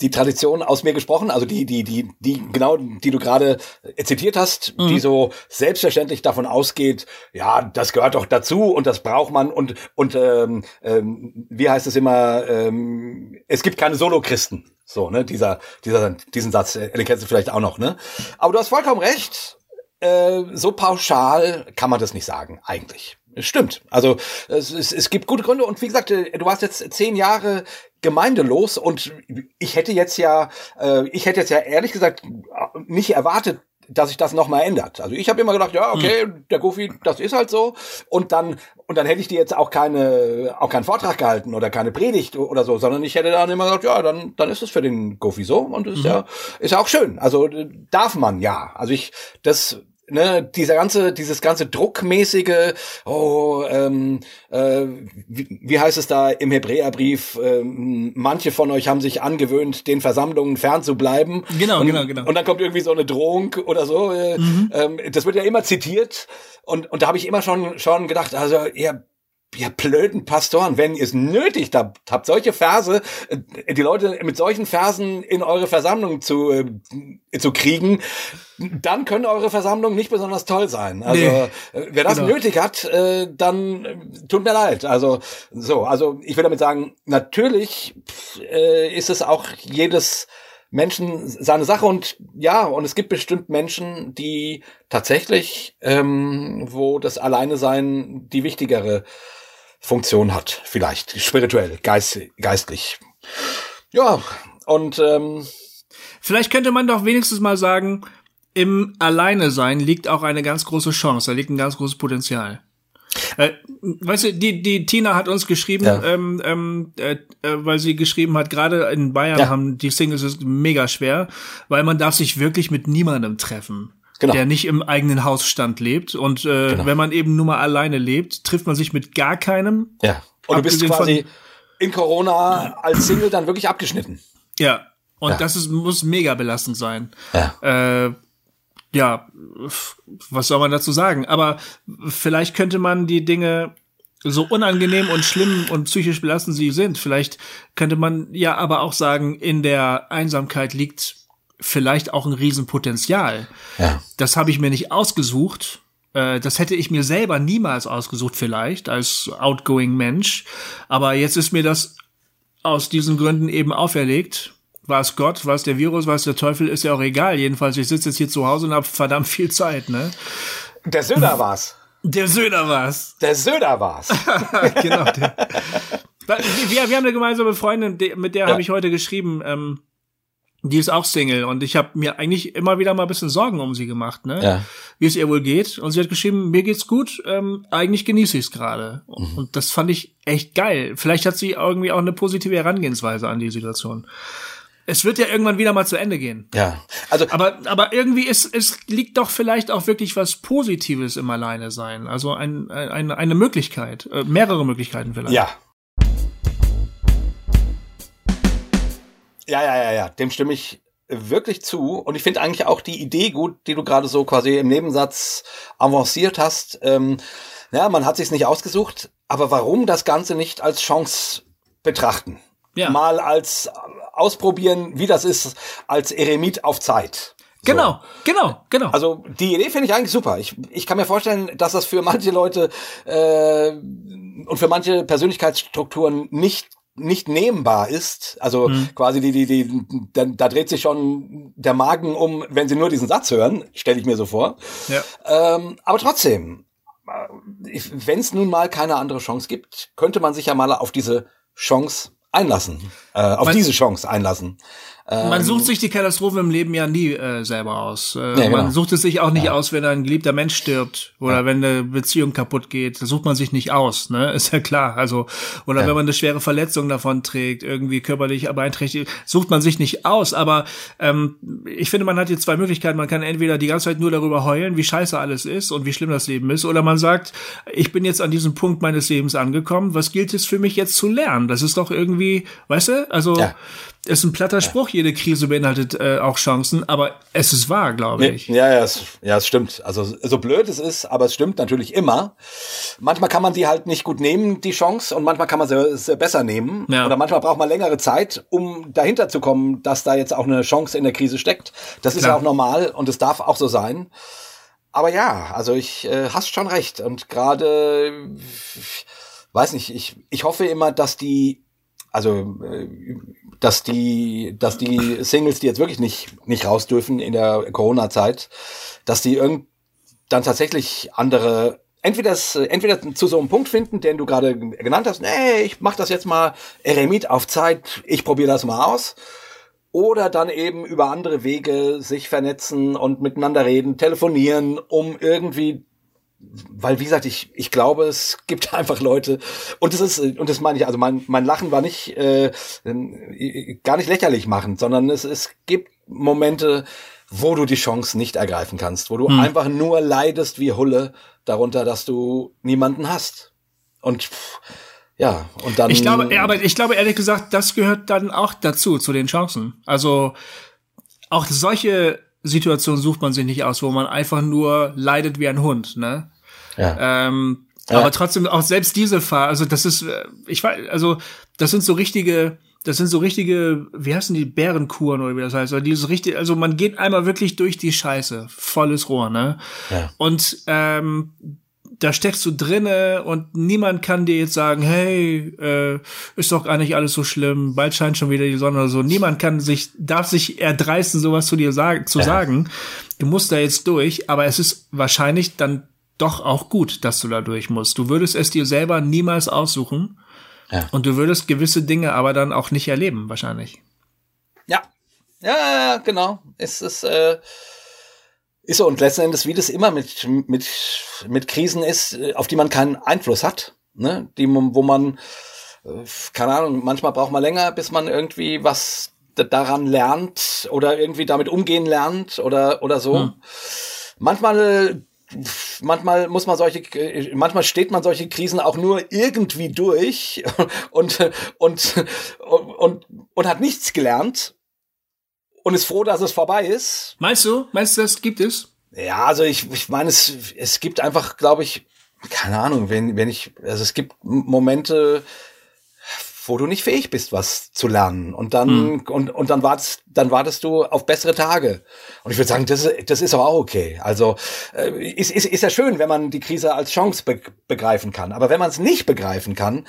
die Tradition aus mir gesprochen, also die, die, die, die, genau, die du gerade zitiert hast, mhm. die so selbstverständlich davon ausgeht, ja, das gehört doch dazu und das braucht man und, und ähm, ähm, wie heißt es immer, ähm, es gibt keine Solo-Christen. So, ne, dieser, dieser, diesen Satz, äh, den kennst du vielleicht auch noch, ne? Aber du hast vollkommen recht. Äh, so pauschal kann man das nicht sagen, eigentlich. Stimmt. Also es, es, es gibt gute Gründe und wie gesagt, äh, du warst jetzt zehn Jahre gemeindelos und ich hätte jetzt ja, äh, ich hätte jetzt ja ehrlich gesagt nicht erwartet, dass sich das nochmal ändert. Also ich habe immer gedacht, ja, okay, hm. der Goofy, das ist halt so. Und dann, und dann hätte ich dir jetzt auch keine, auch keinen Vortrag gehalten oder keine Predigt oder so, sondern ich hätte dann immer gesagt, ja, dann, dann ist es für den Goofy so und ist mhm. ja, ist ja auch schön. Also darf man ja. Also ich, das ne, dieser ganze, dieses ganze druckmäßige, oh, ähm, äh, wie, wie heißt es da im Hebräerbrief, ähm, manche von euch haben sich angewöhnt, den Versammlungen fernzubleiben. Genau, und, genau, genau. Und dann kommt irgendwie so eine Drohung oder so. Äh, mhm. ähm, das wird ja immer zitiert. Und, und da habe ich immer schon, schon gedacht, also ihr ihr blöden Pastoren, wenn ihr es nötig habt, habt solche Verse, äh, die Leute mit solchen Versen in eure Versammlung zu, äh, zu kriegen, dann können eure Versammlungen nicht besonders toll sein. Also nee, äh, wer das genau. nötig hat, äh, dann äh, tut mir leid. Also so, also ich will damit sagen, natürlich äh, ist es auch jedes Menschen seine Sache und ja, und es gibt bestimmt Menschen, die tatsächlich, ähm, wo das Alleine sein die wichtigere Funktion hat, vielleicht spirituell, geist, geistlich. Ja, und ähm, vielleicht könnte man doch wenigstens mal sagen, im Alleine sein liegt auch eine ganz große Chance, da liegt ein ganz großes Potenzial. Äh, weißt du, die, die Tina hat uns geschrieben, ja. ähm, ähm, äh, äh weil sie geschrieben hat, gerade in Bayern ja. haben die Singles ist mega schwer, weil man darf sich wirklich mit niemandem treffen genau. der nicht im eigenen Hausstand lebt. Und äh, genau. wenn man eben nur mal alleine lebt, trifft man sich mit gar keinem. Ja. Und du bist quasi in Corona als Single dann wirklich abgeschnitten. Ja. Und ja. das ist, muss mega belastend sein. Ja. Äh, ja, was soll man dazu sagen? Aber vielleicht könnte man die Dinge so unangenehm und schlimm und psychisch belastend sie sind, vielleicht könnte man ja aber auch sagen, in der Einsamkeit liegt vielleicht auch ein Riesenpotenzial. Ja. Das habe ich mir nicht ausgesucht. Äh, das hätte ich mir selber niemals ausgesucht, vielleicht, als outgoing Mensch. Aber jetzt ist mir das aus diesen Gründen eben auferlegt. War es Gott, war es der Virus, war es der Teufel, ist ja auch egal. Jedenfalls, ich sitze jetzt hier zu Hause und habe verdammt viel Zeit, ne? Der Söder war's. Der Söder war's. Der Söder war's. genau. Der. Wir, wir haben eine gemeinsame Freundin, mit der ja. habe ich heute geschrieben. Ähm, die ist auch Single und ich habe mir eigentlich immer wieder mal ein bisschen Sorgen um sie gemacht, ne? Ja. Wie es ihr wohl geht. Und sie hat geschrieben, mir geht's gut, ähm, eigentlich genieße ich es gerade. Mhm. Und das fand ich echt geil. Vielleicht hat sie irgendwie auch eine positive Herangehensweise an die Situation. Es wird ja irgendwann wieder mal zu Ende gehen. Ja. Also aber aber irgendwie ist es liegt doch vielleicht auch wirklich was Positives im Alleine sein. Also ein, ein, eine Möglichkeit, äh, mehrere Möglichkeiten vielleicht. Ja, Ja, ja, ja, ja, dem stimme ich wirklich zu. Und ich finde eigentlich auch die Idee gut, die du gerade so quasi im Nebensatz avanciert hast. Ähm, ja, man hat sich's nicht ausgesucht, aber warum das Ganze nicht als Chance betrachten? Ja. Mal als ausprobieren, wie das ist, als Eremit auf Zeit. So. Genau, genau, genau. Also die Idee finde ich eigentlich super. Ich, ich kann mir vorstellen, dass das für manche Leute äh, und für manche Persönlichkeitsstrukturen nicht nicht nehmbar ist, also mhm. quasi die, die, die, da, da dreht sich schon der Magen um, wenn sie nur diesen Satz hören, stelle ich mir so vor. Ja. Ähm, aber trotzdem, äh, wenn es nun mal keine andere Chance gibt, könnte man sich ja mal auf diese Chance einlassen, äh, auf man, diese Chance einlassen. Man sucht ähm, sich die Katastrophe im Leben ja nie äh, selber aus. Äh, ja, genau. Man sucht es sich auch nicht ja. aus, wenn ein geliebter Mensch stirbt oder ja. wenn eine Beziehung kaputt geht. Das sucht man sich nicht aus, ne? Ist ja klar. Also oder wenn man eine schwere Verletzung davon trägt, irgendwie körperlich beeinträchtigt, sucht man sich nicht aus. Aber ähm, ich finde, man hat hier zwei Möglichkeiten. Man kann entweder die ganze Zeit nur darüber heulen, wie scheiße alles ist und wie schlimm das Leben ist, oder man sagt, ich bin jetzt an diesem Punkt meines Lebens angekommen. Was gilt es für mich jetzt zu lernen? Das ist doch irgendwie, weißt du? Also ist ein platter Spruch, jede Krise beinhaltet äh, auch Chancen, aber es ist wahr, glaube ich. Ja, ja, es, ja, es stimmt. Also so blöd es ist, aber es stimmt natürlich immer. Manchmal kann man die halt nicht gut nehmen, die Chance, und manchmal kann man sie, sie besser nehmen. Ja. Oder manchmal braucht man längere Zeit, um dahinter zu kommen, dass da jetzt auch eine Chance in der Krise steckt. Das ist Klar. ja auch normal und es darf auch so sein. Aber ja, also ich äh, hast schon recht. Und gerade, weiß nicht, ich, ich hoffe immer, dass die, also äh, dass die, dass die Singles, die jetzt wirklich nicht, nicht raus dürfen in der Corona-Zeit, dass die irgend dann tatsächlich andere entweder, entweder zu so einem Punkt finden, den du gerade genannt hast, nee, ich mach das jetzt mal Eremit auf Zeit, ich probiere das mal aus. Oder dann eben über andere Wege sich vernetzen und miteinander reden, telefonieren, um irgendwie weil wie gesagt, ich, ich glaube, es gibt einfach Leute und das ist und das meine ich, also mein, mein Lachen war nicht äh, gar nicht lächerlich machend, sondern es, es gibt Momente, wo du die Chance nicht ergreifen kannst, wo du einfach nur leidest wie Hulle darunter, dass du niemanden hast. Und pff, ja, und dann Ich glaube, ja, aber ich glaube ehrlich gesagt, das gehört dann auch dazu, zu den Chancen. Also auch solche Situationen sucht man sich nicht aus, wo man einfach nur leidet wie ein Hund, ne? Ja. Ähm, Ja. Aber trotzdem auch selbst diese Phase, also das ist, äh, ich weiß, also das sind so richtige, das sind so richtige, wie heißen die Bärenkuren oder wie das heißt, also dieses richtig, also man geht einmal wirklich durch die Scheiße, volles Rohr, ne? Ja. Und ähm, da steckst du drinne und niemand kann dir jetzt sagen, hey, äh, ist doch gar nicht alles so schlimm, bald scheint schon wieder die Sonne oder so. Niemand kann sich, darf sich erdreisten, sowas zu dir sagen, zu sagen. Du musst da jetzt durch, aber es ist wahrscheinlich dann doch auch gut, dass du da durch musst. Du würdest es dir selber niemals aussuchen. Ja. Und du würdest gewisse Dinge aber dann auch nicht erleben, wahrscheinlich. Ja, ja, genau. Es ist, äh, ist so. Und letzten Endes, wie das immer mit, mit, mit Krisen ist, äh, auf die man keinen Einfluss hat, ne? Die, wo man, äh, keine Ahnung, manchmal braucht man länger, bis man irgendwie was daran lernt oder irgendwie damit umgehen lernt oder, oder so. Manchmal manchmal muss man solche, manchmal steht man solche Krisen auch nur irgendwie durch und, und, und, und hat nichts gelernt und ist froh, dass es vorbei ist. Meinst du? Meinst du, das gibt es? Ja, also ich, ich meine, es, es gibt einfach, glaube ich, keine Ahnung, wenn, wenn ich, also es gibt Momente, wo du nicht fähig bist, was zu lernen. Und dann, und, und dann wartest, dann wartest du auf bessere Tage. Und ich würde sagen, das, ist- das ist aber auch okay. Also, äh, ist, ist, ist ja schön, wenn man die Krise als Chance be begreifen kann. Aber wenn man es nicht begreifen kann,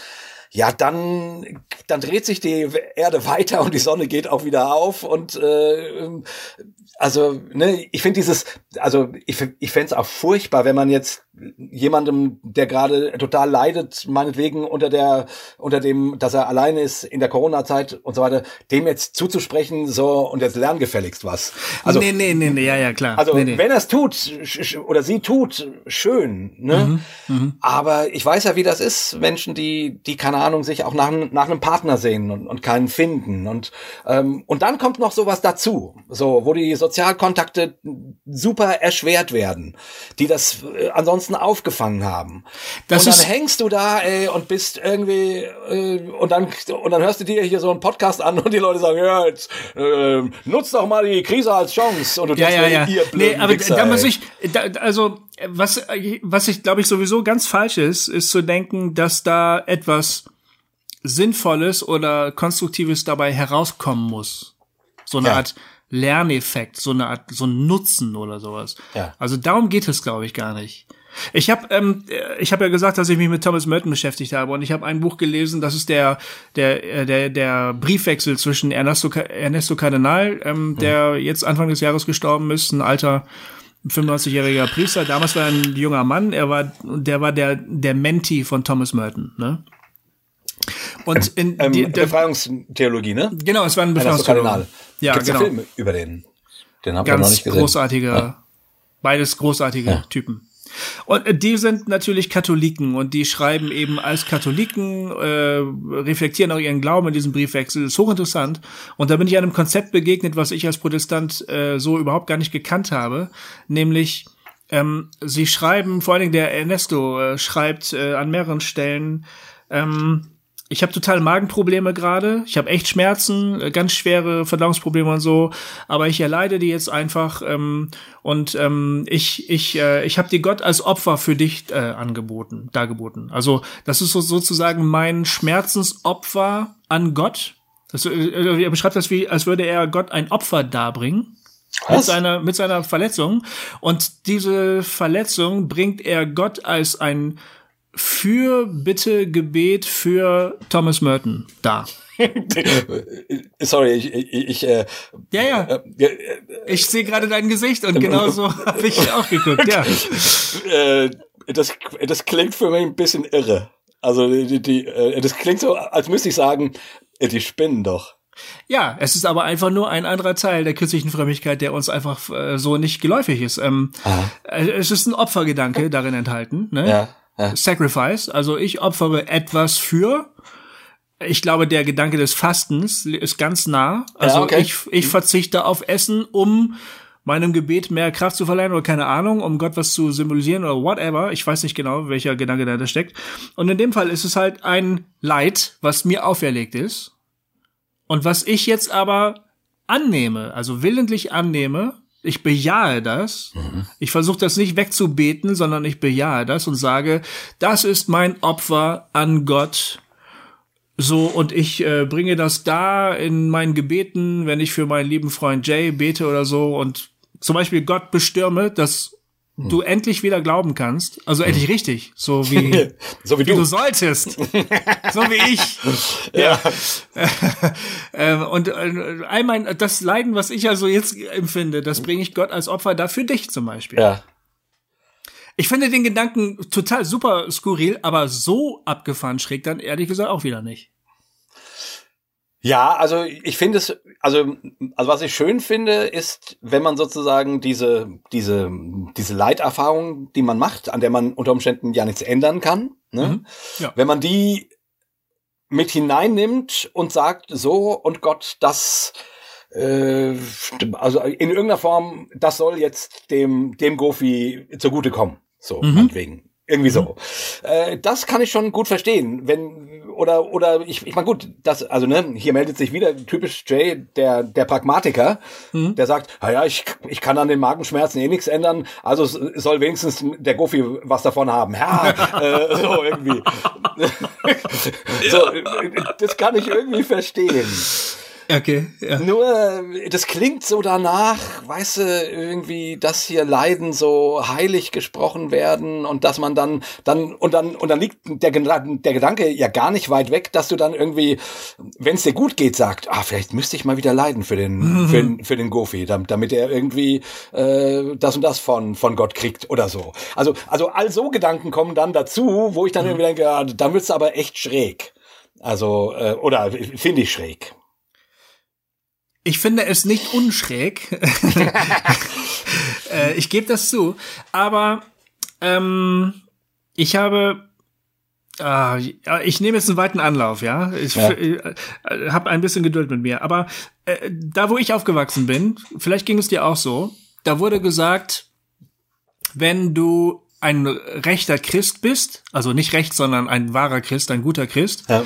ja, dann, dann dreht sich die Erde weiter und die Sonne geht auch wieder auf und äh, also, ne, ich finde dieses, also ich, ich fände es auch furchtbar, wenn man jetzt jemandem, der gerade total leidet, meinetwegen unter der, unter dem, dass er alleine ist in der Corona-Zeit und so weiter, dem jetzt zuzusprechen, so und jetzt lern gefälligst was. Also, nee, nee, nee, nee, ja, ja, klar. also nee, nee. wenn er es tut oder sie tut, schön, ne? Mhm, Aber ich weiß ja, wie das ist, Menschen, die, die keine Ahnung, sich auch nach, einem- nach einem Partner sehen und, und keinen finden und ähm, und dann kommt noch sowas dazu, so wo die Sozialkontakte super erschwert werden, die das äh, ansonsten aufgefangen haben. Das und dann ist- hängst du da ey, und bist irgendwie äh, und dann und dann hörst du dir hier so einen Podcast an und die Leute sagen, ja, jetzt äh, nutzt doch mal die Krise als Chance und du Ja, denkst, ja, ja. ihr Nee, aber Wichser, da muss ich, da, also, was, was ich, glaube ich, sowieso ganz falsch ist, ist zu denken, dass da etwas Sinnvolles oder Konstruktives dabei herauskommen muss. So eine Ja. Art Lerneffekt, so eine Art, so ein Nutzen oder sowas. Ja. Also darum geht es, glaube ich, gar nicht. Ich habe ähm, äh, ich habe ja gesagt, dass ich mich mit Thomas Merton beschäftigt habe und ich habe ein Buch gelesen, das ist der der äh, der der Briefwechsel zwischen Ernesto Ernesto Cardenal, ähm, der jetzt Anfang des Jahres gestorben ist, ein alter 95-jähriger Priester. Damals war er ein junger Mann. Er war der war der der Menti von Thomas Merton, ne? Und in ähm, die, der, Befreiungstheologie, ne? genau, es war ein. Kardinal. Ja, Gibt's genau. Film über den? Den habe ich noch nicht gesehen. großartiger, beides großartige Typen. Und äh, die sind natürlich Katholiken und die schreiben eben als Katholiken, äh, reflektieren auch ihren Glauben in diesem Briefwechsel. Das ist hochinteressant. Und da bin ich einem Konzept begegnet, was ich als Protestant äh, so überhaupt gar nicht gekannt habe, nämlich ähm, sie schreiben, vor allen Dingen der Ernesto äh, schreibt äh, an mehreren Stellen, ähm, ich habe total Magenprobleme gerade. Ich habe echt Schmerzen, äh, ganz schwere Verdauungsprobleme und so. Aber ich erleide die jetzt einfach ähm, und ähm, ich ich äh, ich habe dir Gott als Opfer für dich äh, angeboten, dargeboten. Also das ist so, sozusagen mein Schmerzensopfer an Gott. Das, äh, er beschreibt das wie, als würde er Gott ein Opfer darbringen. Mit seiner, mit seiner Verletzung. Und diese Verletzung bringt er Gott als ein für bitte Gebet für Thomas Merton da. Sorry, ich, ich, ich äh, Ja, ja. äh, Ich sehe gerade dein Gesicht und genau so habe ich auch geguckt, ja. äh, das, das klingt für mich ein bisschen irre. Also die, die, äh, das klingt so, als müsste ich sagen, äh, die spinnen doch. Ja, es ist aber einfach nur ein anderer Teil der christlichen Frömmigkeit, der uns einfach äh, so nicht geläufig ist. Ähm, äh, es ist ein Opfergedanke darin enthalten, ne? Ja, ja. Sacrifice, also ich opfere etwas für. Ich glaube, der Gedanke des Fastens ist ganz nah. Also Ja, okay. ich, ich verzichte auf Essen, um meinem Gebet mehr Kraft zu verleihen oder keine Ahnung, um Gott was zu symbolisieren oder whatever. Ich weiß nicht genau, welcher Gedanke dahinter steckt. Und in dem Fall ist es halt ein Leid, was mir auferlegt ist. Und was ich jetzt aber annehme, also willentlich annehme, ich bejahe das. Ich versuche das nicht wegzubeten, sondern ich bejahe das und sage, das ist mein Opfer an Gott. So, und ich äh, bringe das da in meinen Gebeten, wenn ich für meinen lieben Freund Jay bete oder so und zum Beispiel Gott bestürme, du endlich wieder glauben kannst. Also endlich richtig, so wie, So wie wie du du. solltest. so wie ich. Ja. Ähm, und äh, all mein, das Leiden, was ich also jetzt empfinde, das bringe ich Gott als Opfer da für dich zum Beispiel. Ja. Ich finde den Gedanken total super skurril, aber so abgefahren schräg dann ehrlich gesagt auch wieder nicht. Ja, also ich finde es, also, also was ich schön finde, ist, wenn man sozusagen diese, diese, diese Leiterfahrung, die man macht, an der man unter Umständen ja nichts ändern kann, ne? Mhm. Ja. wenn man die mit hineinnimmt und sagt, so und Gott, das, äh, also in irgendeiner Form, das soll jetzt dem, dem Gofi zugutekommen. So, Mhm. meinetwegen. Irgendwie so. Äh, das kann ich schon gut verstehen. Wenn, oder, oder ich, ich meine gut, das, also ne, hier meldet sich wieder typisch Jay, der, der Pragmatiker, Mhm. der sagt, naja, ich, ich kann an den Magenschmerzen eh nichts ändern, also soll wenigstens der Gofi was davon haben. Ja, äh, so irgendwie. so, äh, das kann ich irgendwie verstehen. Okay, ja. Nur, äh, das klingt so danach, weißt du, irgendwie, dass hier Leiden so heilig gesprochen werden und dass man dann, dann, und dann, und dann liegt der, der Gedanke ja gar nicht weit weg, dass du dann irgendwie, wenn es dir gut geht, sagt, ah, vielleicht müsste ich mal wieder leiden für den, für, den- für den Gofi, dam- damit er irgendwie äh, das und das von, von Gott kriegt oder so. Also, also all so Gedanken kommen dann dazu, wo ich dann irgendwie denke, ja, dann wird's aber echt schräg. Also, äh, oder finde ich schräg. Ich finde es nicht unschräg. äh, ich gebe das zu. Aber ähm, ich habe. Ja, ich nehme jetzt einen weiten Anlauf, ja. Ich Ja. äh, habe ein bisschen Geduld mit mir. Aber äh, da, wo ich aufgewachsen bin, vielleicht ging es dir auch so, da wurde gesagt, wenn du ein rechter Christ bist, also nicht recht, sondern ein wahrer Christ, ein guter Christ, Ja.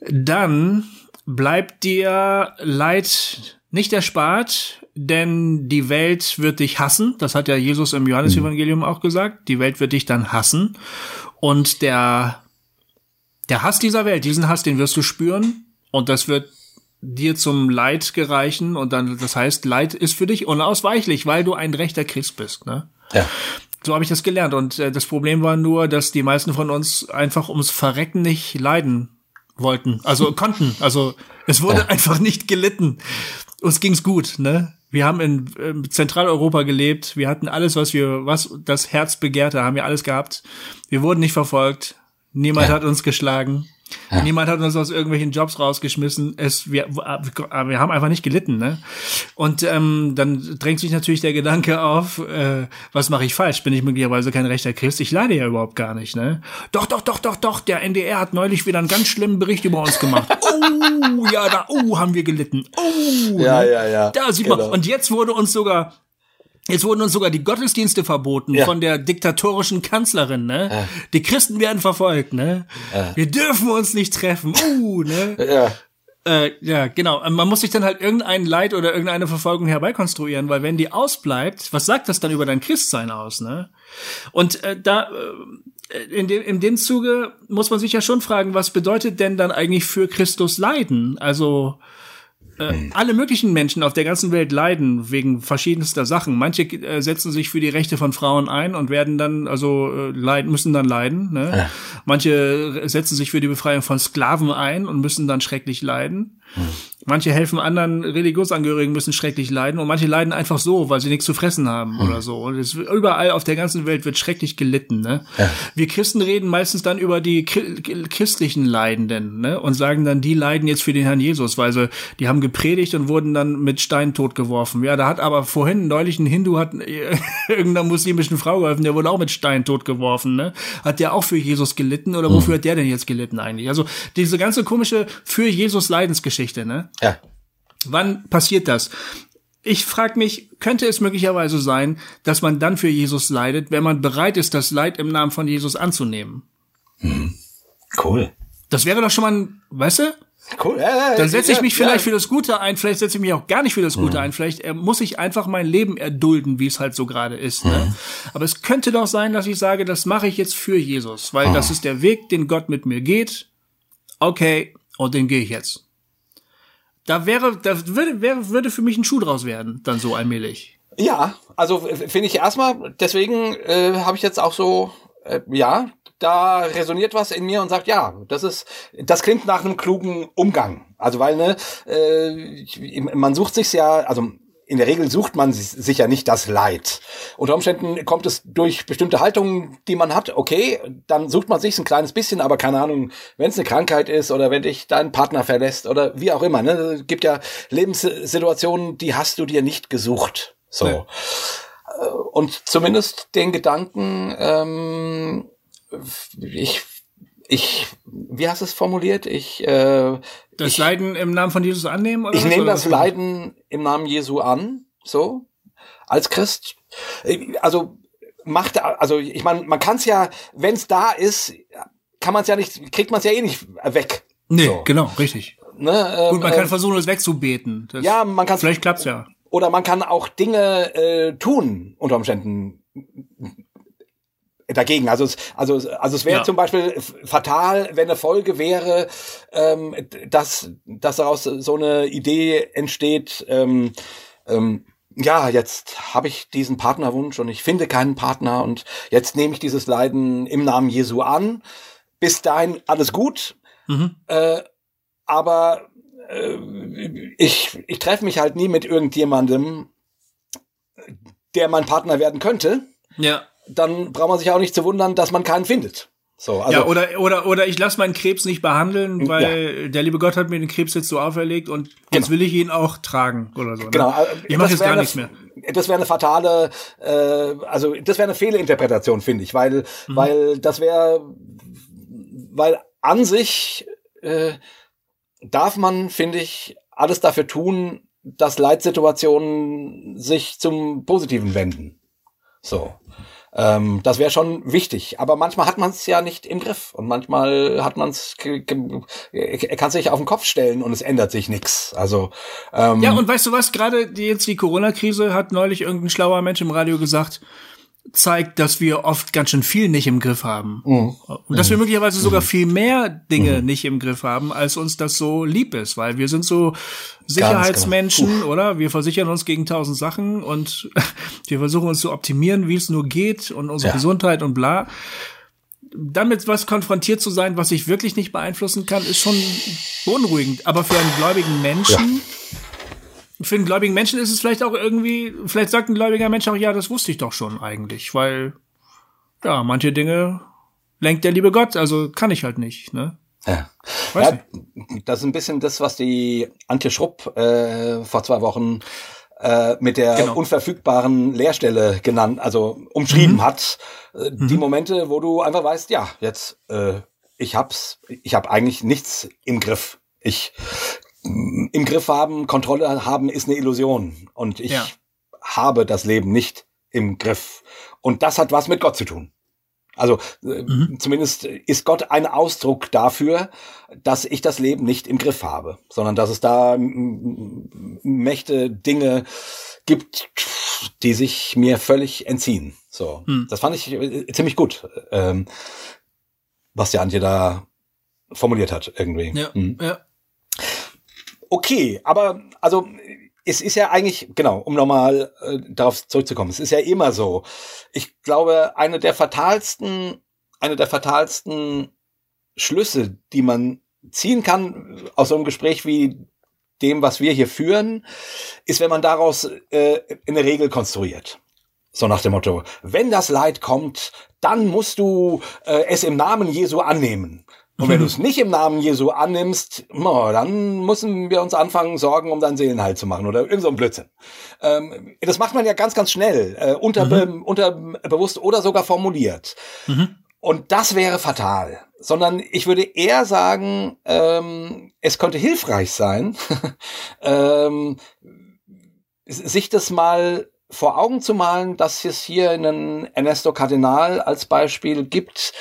dann bleibt dir Leid nicht erspart, denn die Welt wird dich hassen. Das hat ja Jesus im Johannesevangelium auch gesagt. Die Welt wird dich dann hassen. Und der, der Hass dieser Welt, diesen Hass, den wirst du spüren. Und das wird dir zum Leid gereichen. Und dann, das heißt, Leid ist für dich unausweichlich, weil du ein rechter Christ bist, ne? Ja. So habe ich das gelernt. Und äh, das Problem war nur, dass die meisten von uns einfach ums Verrecken nicht leiden wollten. Also konnten. Also es wurde einfach nicht gelitten. Uns ging's gut, ne? Wir haben in ähm, Zentraleuropa gelebt. Wir hatten alles, was wir, was das Herz begehrte, haben wir alles gehabt. Wir wurden nicht verfolgt. Niemand hat uns geschlagen. Niemand hat uns aus irgendwelchen Jobs rausgeschmissen. Es, wir, wir haben einfach nicht gelitten, ne? Und ähm, dann drängt sich natürlich der Gedanke auf, äh, was mache ich falsch? Bin ich möglicherweise kein rechter Christ? Ich leide ja überhaupt gar nicht, ne? Doch, doch, doch, doch, doch. Der NDR hat neulich wieder einen ganz schlimmen Bericht über uns gemacht. Oh, ja, da, oh, haben wir gelitten. Oh, Ja, ne? ja, ja. Da sieht Genau. man. Und jetzt wurde uns sogar Jetzt wurden uns sogar die Gottesdienste verboten Ja. von der diktatorischen Kanzlerin, ne? Die Christen werden verfolgt, ne? Wir dürfen uns nicht treffen. Uh, ne? Ja. Äh, ja, genau. Man muss sich dann halt irgendein Leid oder irgendeine Verfolgung herbeikonstruieren, weil wenn die ausbleibt, was sagt das dann über dein Christsein aus, ne? Und äh, da äh, in dem in dem Zuge muss man sich ja schon fragen, was bedeutet denn dann eigentlich für Christus Leiden? Also äh, alle möglichen Menschen auf der ganzen Welt leiden wegen verschiedenster Sachen. Manche äh, setzen sich für die Rechte von Frauen ein und werden dann, also äh, leiden, müssen dann leiden. Ne? Manche setzen sich für die Befreiung von Sklaven ein und müssen dann schrecklich leiden. Manche helfen anderen Religionsangehörigen, müssen schrecklich leiden und manche leiden einfach so, weil sie nichts zu fressen haben oder so. Und es, überall auf der ganzen Welt wird schrecklich gelitten. Ne? Wir Christen reden meistens dann über die Chri- christlichen Leidenden ne? und sagen dann, die leiden jetzt für den Herrn Jesus, weil sie, die haben gepredigt und wurden dann mit Steinen totgeworfen. Ja, da hat aber vorhin neulich ein Hindu hat irgendeiner muslimischen Frau geholfen, der wurde auch mit Steinen totgeworfen. Ne? Hat der auch für Jesus gelitten oder wofür hat der denn jetzt gelitten eigentlich? Also diese ganze komische für Jesus Leidensgeschichte, ne? Ja. Wann passiert das? Ich frage mich, könnte es möglicherweise sein, dass man dann für Jesus leidet, wenn man bereit ist, das Leid im Namen von Jesus anzunehmen? Cool. Das wäre doch schon mal ein, weißt du? Cool. Ja, ja, Dann setze ich ja, mich vielleicht ja. für das Gute ein, vielleicht setze ich mich auch gar nicht für das Gute ein, vielleicht äh, muss ich einfach mein Leben erdulden, wie es halt so gerade ist. Ne? Aber es könnte doch sein, dass ich sage, das mache ich jetzt für Jesus, weil das ist der Weg, den Gott mit mir geht. Okay, und den gehe ich jetzt. Da wäre, da würde, wäre, würde für mich ein Schuh draus werden, dann so allmählich. Ja, also f- finde ich erstmal, deswegen äh, habe ich jetzt auch so, äh, ja, da resoniert was in mir und sagt, ja, das ist, das klingt nach einem klugen Umgang. Also weil, ne, äh, man sucht sich ja, also in der Regel sucht man sich ja nicht das Leid. Unter Umständen kommt es durch bestimmte Haltungen, die man hat, okay, dann sucht man sich ein kleines bisschen, aber keine Ahnung, wenn es eine Krankheit ist oder wenn dich dein Partner verlässt oder wie auch immer, ne, es gibt ja Lebenssituationen, die hast du dir nicht gesucht. So. Nee. Äh, Und zumindest den Gedanken, ähm, ich, ich, wie hast du es formuliert? Ich, äh, Das ich, Leiden im Namen von Jesus annehmen? Oder ich nehme das? Leiden im Namen Jesu an, so, als Christ. Also, macht, also, ich meine, man kann es ja, wenn es da ist, kann man es ja nicht, kriegt man es ja eh nicht weg. Nee, So. genau, richtig. Ne? Ähm, Gut, man kann ähm, versuchen, es wegzubeten. Das, ja, man kann Vielleicht klappt's ja. oder man kann auch Dinge äh, tun unter Umständen dagegen. Also es, also, also es wäre Ja. zum Beispiel fatal, wenn eine Folge wäre, ähm, dass, dass daraus so eine Idee entsteht, ähm, ähm, ja, jetzt habe ich diesen Partnerwunsch und ich finde keinen Partner und jetzt nehme ich dieses Leiden im Namen Jesu an. Bis dahin alles gut, Mhm. äh, aber äh, ich, ich treffe mich halt nie mit irgendjemandem, der mein Partner werden könnte. Ja. Dann braucht man sich auch nicht zu wundern, dass man keinen findet. So, also ja, oder, oder, oder ich lasse meinen Krebs nicht behandeln, weil der liebe Gott hat mir den Krebs jetzt so auferlegt und jetzt will ich ihn auch tragen oder so. Ne? genau. äh, Ich mache jetzt gar eine- nichts mehr. Das wäre eine fatale, äh, also das wäre eine Fehlinterpretation, finde ich, weil, Mhm. weil das wäre, weil an sich äh, darf man, finde ich, alles dafür tun, dass Leitsituationen sich zum Positiven wenden. So. Ähm, das wäre schon wichtig. Aber manchmal hat man es ja nicht im Griff. Und manchmal hat man es, kann sich auf den Kopf stellen und es ändert sich nichts. Also, ähm, Ja, und weißt du was? Gerade jetzt die Corona-Krise hat neulich irgendein schlauer Mensch im Radio gesagt, zeigt, dass wir oft ganz schön viel nicht im Griff haben. Mhm. Und dass wir möglicherweise sogar viel mehr Dinge nicht im Griff haben, als uns das so lieb ist, weil wir sind so Sicherheitsmenschen, oder? Wir versichern uns gegen tausend Sachen und wir versuchen uns zu optimieren, wie es nur geht und unsere Ja. Gesundheit und bla. Damit was konfrontiert zu sein, was ich wirklich nicht beeinflussen kann, ist schon beunruhigend. Aber für einen gläubigen Menschen, für einen gläubigen Menschen ist es vielleicht auch irgendwie, vielleicht sagt ein gläubiger Mensch auch, ja, das wusste ich doch schon eigentlich, weil, ja, manche Dinge lenkt der liebe Gott, also kann ich halt nicht, ne? Ja. Ja, das ist ein bisschen das, was die Antje Schrupp äh, vor zwei Wochen äh, mit der Genau. unverfügbaren Lehrstelle genannt, also umschrieben hat. Äh, Die Momente, wo du einfach weißt, ja, jetzt äh, ich hab's, ich habe eigentlich nichts im Griff. Ich im Griff haben, Kontrolle haben, ist eine Illusion. Und ich Ja. habe das Leben nicht im Griff. Und das hat was mit Gott zu tun. Also äh, mhm. zumindest ist Gott ein Ausdruck dafür, dass ich das Leben nicht im Griff habe, sondern dass es da Mächte, Dinge gibt, die sich mir völlig entziehen. So, mhm. das fand ich äh, ziemlich gut, ähm, was der Antje da formuliert hat irgendwie. Ja, mhm. ja. Okay, aber also es ist ja eigentlich, genau, um nochmal äh, darauf zurückzukommen, es ist ja immer so. Ich glaube, eine der fatalsten, eine der fatalsten Schlüsse, die man ziehen kann aus so einem Gespräch wie dem, was wir hier führen, ist, wenn man daraus äh, eine Regel konstruiert. So nach dem Motto, wenn das Leid kommt, dann musst du äh, es im Namen Jesu annehmen. Und wenn du es nicht im Namen Jesu annimmst, oh, dann müssen wir uns anfangen, Sorgen um deinen Seelenheil zu machen oder irgend so ein Blödsinn. Ähm, das macht man ja ganz, ganz schnell, äh, unterbe mhm. unterbewusst oder sogar formuliert. Mhm. Und das wäre fatal. Sondern ich würde eher sagen, ähm, es könnte hilfreich sein, ähm, sich das mal vor Augen zu malen, dass es hier einen Ernesto Cardinal als Beispiel gibt,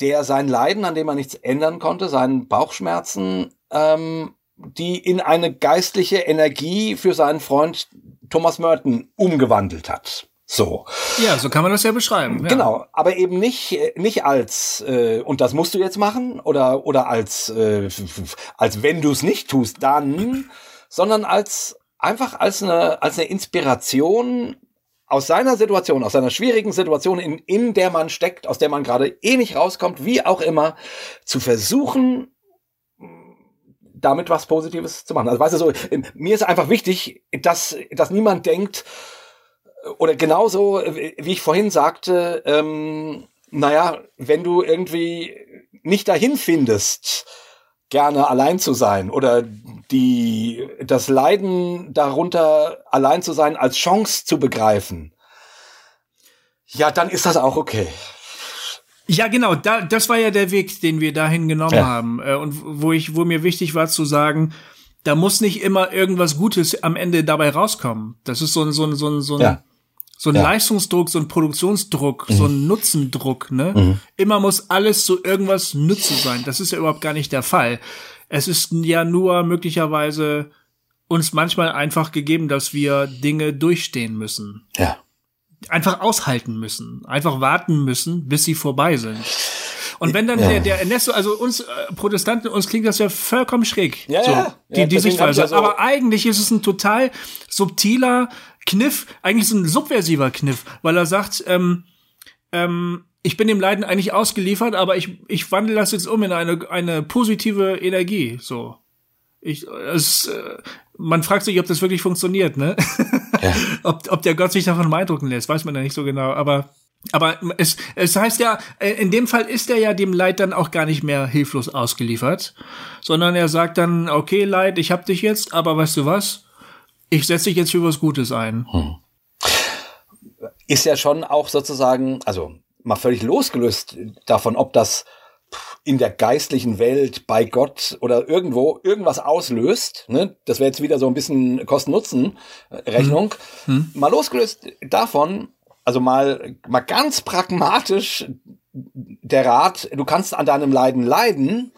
der sein Leiden, an dem er nichts ändern konnte, seinen Bauchschmerzen, ähm, die in eine geistliche Energie für seinen Freund Thomas Merton umgewandelt hat. So. Ja, so kann man das ja beschreiben. Ja. Genau, aber eben nicht nicht als äh, und das musst du jetzt machen oder oder als äh, als wenn du es nicht tust, dann, sondern als einfach als eine als eine Inspiration aus seiner Situation, aus seiner schwierigen Situation, in, in der man steckt, aus der man gerade eh nicht rauskommt, wie auch immer, zu versuchen, damit was Positives zu machen. Also weißt du so, mir ist einfach wichtig, dass, dass niemand denkt, oder genauso, wie ich vorhin sagte, ähm, naja, wenn du irgendwie nicht dahin findest, gerne allein zu sein oder die, das Leiden darunter allein zu sein als Chance zu begreifen, ja, dann ist das auch okay. Ja, genau, da, das war ja der Weg, den wir dahin genommen ja. haben. Äh, und wo ich, wo mir wichtig war zu sagen, da muss nicht immer irgendwas Gutes am Ende dabei rauskommen. Das ist so ein, so ein, so ein, so ein, ja. So ein ja. Leistungsdruck, so ein Produktionsdruck, mhm. so ein Nutzendruck, ne? Mhm. Immer muss alles zu irgendwas Nütze sein. Das ist ja überhaupt gar nicht der Fall. Es ist ja nur möglicherweise uns manchmal einfach gegeben, dass wir Dinge durchstehen müssen. Ja einfach aushalten müssen, einfach warten müssen, bis sie vorbei sind. Und wenn dann ja. der, der Ernesto, also uns äh, Protestanten, uns klingt das ja vollkommen schräg. Ja, so, ja. Die, ja, die Sichtweise. Ja so Aber eigentlich ist es ein total subtiler Kniff, eigentlich so ein subversiver Kniff, weil er sagt, ähm, ähm, ich bin dem Leiden eigentlich ausgeliefert, aber ich, ich wandle das jetzt um in eine, eine positive Energie, so. Ich, es, äh, man fragt sich, ob das wirklich funktioniert, ne? Ja. ob, ob der Gott sich davon beeindrucken lässt, weiß man ja nicht so genau, aber aber es, es heißt ja, äh, in dem Fall ist er ja dem Leid dann auch gar nicht mehr hilflos ausgeliefert, sondern er sagt dann, okay, Leid, ich hab dich jetzt, aber weißt du was? Ich setze dich jetzt für was Gutes ein. Hm. Ist ja schon auch sozusagen, also mal völlig losgelöst davon, ob das in der geistlichen Welt bei Gott oder irgendwo irgendwas auslöst, ne? das wäre jetzt wieder so ein bisschen Kosten-Nutzen-Rechnung, hm. Hm. mal losgelöst davon, also mal, mal ganz pragmatisch der Rat, du kannst an deinem Leiden leiden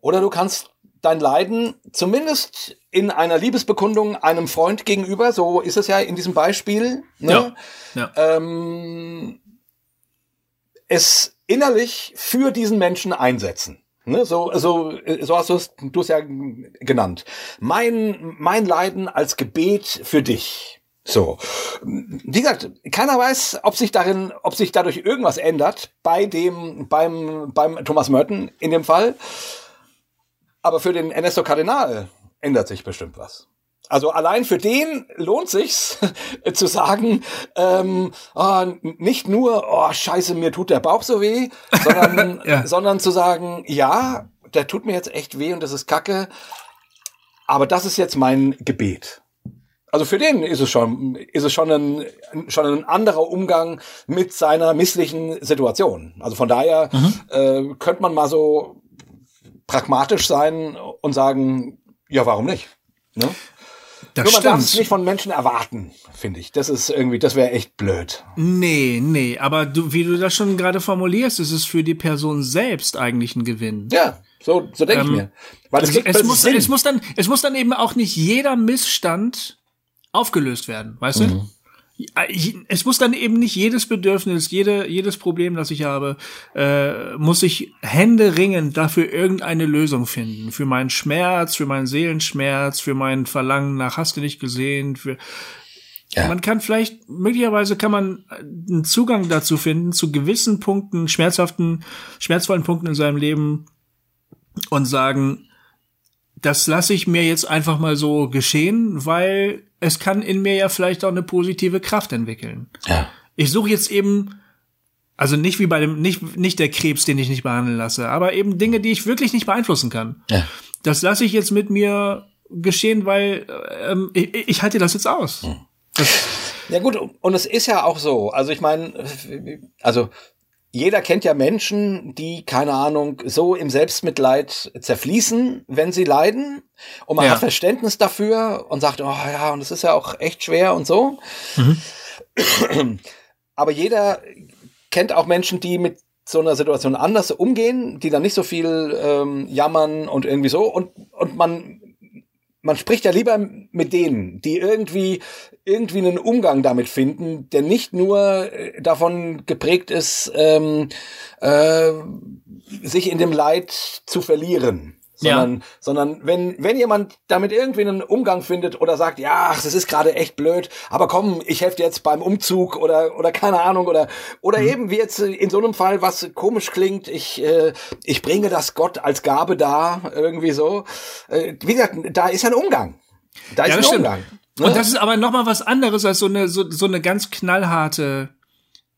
oder du kannst dein Leiden zumindest in einer Liebesbekundung einem Freund gegenüber, so ist es ja in diesem Beispiel, ne? ja, ja. Ähm, es innerlich für diesen Menschen einsetzen. Ne, so, so, so hast du es du es ja genannt. Mein, mein Leiden als Gebet für dich. So. Wie gesagt, keiner weiß, ob sich darin, ob sich dadurch irgendwas ändert bei dem, beim, beim Thomas Merton in dem Fall. Aber für den Ernesto Cardinal ändert sich bestimmt was. Also allein für den lohnt sich's zu sagen, ähm, oh, nicht nur, oh Scheiße, mir tut der Bauch so weh, sondern, ja. sondern zu sagen, ja, der tut mir jetzt echt weh und das ist Kacke, aber das ist jetzt mein Gebet. Also für den ist es schon, ist es schon ein, schon ein anderer Umgang mit seiner misslichen Situation. Also von daher mhm. äh, könnte man mal so pragmatisch sein und sagen, ja, warum nicht? Ne? Das Nur man darf es nicht von Menschen erwarten, finde ich. Das ist irgendwie, das wäre echt blöd. Nee, nee, aber du, wie du das schon gerade formulierst, ist es für die Person selbst eigentlich ein Gewinn. Ja, so, so denke ich Ähm, mir. Weil es, Es, gibt es, muss, Sinn. es, muss dann, es muss dann eben auch nicht jeder Missstand aufgelöst werden, weißt Mhm. du? Es muss dann eben nicht jedes Bedürfnis, jede, jedes Problem, das ich habe, äh, muss ich händeringend dafür irgendeine Lösung finden. Für meinen Schmerz, für meinen Seelenschmerz, für mein Verlangen nach Hast du nicht gesehen, für, Ja. Man kann vielleicht, möglicherweise kann man einen Zugang dazu finden, zu gewissen Punkten, schmerzhaften, schmerzvollen Punkten in seinem Leben und sagen, das lasse ich mir jetzt einfach mal so geschehen, weil es kann in mir ja vielleicht auch eine positive Kraft entwickeln. ja. Ich suche jetzt eben, also nicht wie bei dem, nicht, nicht der Krebs, den ich nicht behandeln lasse, aber eben Dinge, die ich wirklich nicht beeinflussen kann. Ja. Das lasse ich jetzt mit mir geschehen, weil ähm, ich, ich halte das jetzt aus. Ja gut, und es ist ja auch so. Also ich meine, also jeder kennt ja Menschen, die, keine Ahnung, so im Selbstmitleid zerfließen, wenn sie leiden. Und man Ja. hat Verständnis dafür und sagt, oh ja, und es ist ja auch echt schwer und so. Aber jeder kennt auch Menschen, die mit so einer Situation anders umgehen, die dann nicht so viel ähm, jammern und irgendwie so. Und, und man, man spricht ja lieber mit denen, die irgendwie, irgendwie einen Umgang damit finden, der nicht nur äh, davon geprägt ist, ähm, äh, sich in dem Leid zu verlieren. Ja. Sondern, sondern wenn, wenn jemand damit irgendwie einen Umgang findet oder sagt, ja, ach, das ist gerade echt blöd, aber komm, ich helfe dir jetzt beim Umzug oder, oder keine Ahnung, oder, oder eben wie jetzt in so einem Fall, was komisch klingt, ich, äh, ich bringe das Gott als Gabe dar, irgendwie so. Äh, wie gesagt, da ist ein Umgang. Da ist Ja, ein das stimmt. Umgang. Ne? Und das ist aber noch mal was anderes als so eine so, so eine ganz knallharte.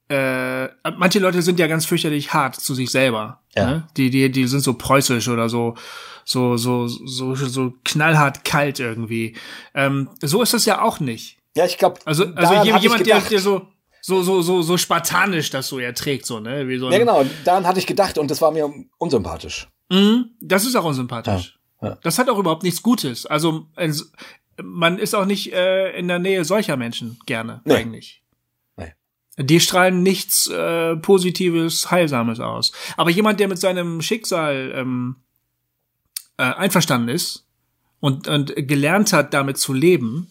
Äh, manche Leute sind ja ganz fürchterlich hart zu sich selber. Ja. Ne? Die die die sind so preußisch oder so so so so so knallhart kalt irgendwie. Ähm, so ist das ja auch nicht. ja, ich glaube, Also also je- jemand der, der so so so so so spartanisch das so erträgt so ne wie so Ja, genau, daran hatte ich gedacht und das war mir unsympathisch. Mhm, das ist auch unsympathisch. Ja, ja. Das hat auch überhaupt nichts Gutes. Also man ist auch nicht äh, in der Nähe solcher Menschen gerne Nee. eigentlich. Nee. Die strahlen nichts äh, Positives, Heilsames aus. Aber jemand, der mit seinem Schicksal ähm, äh, einverstanden ist und, und gelernt hat, damit zu leben,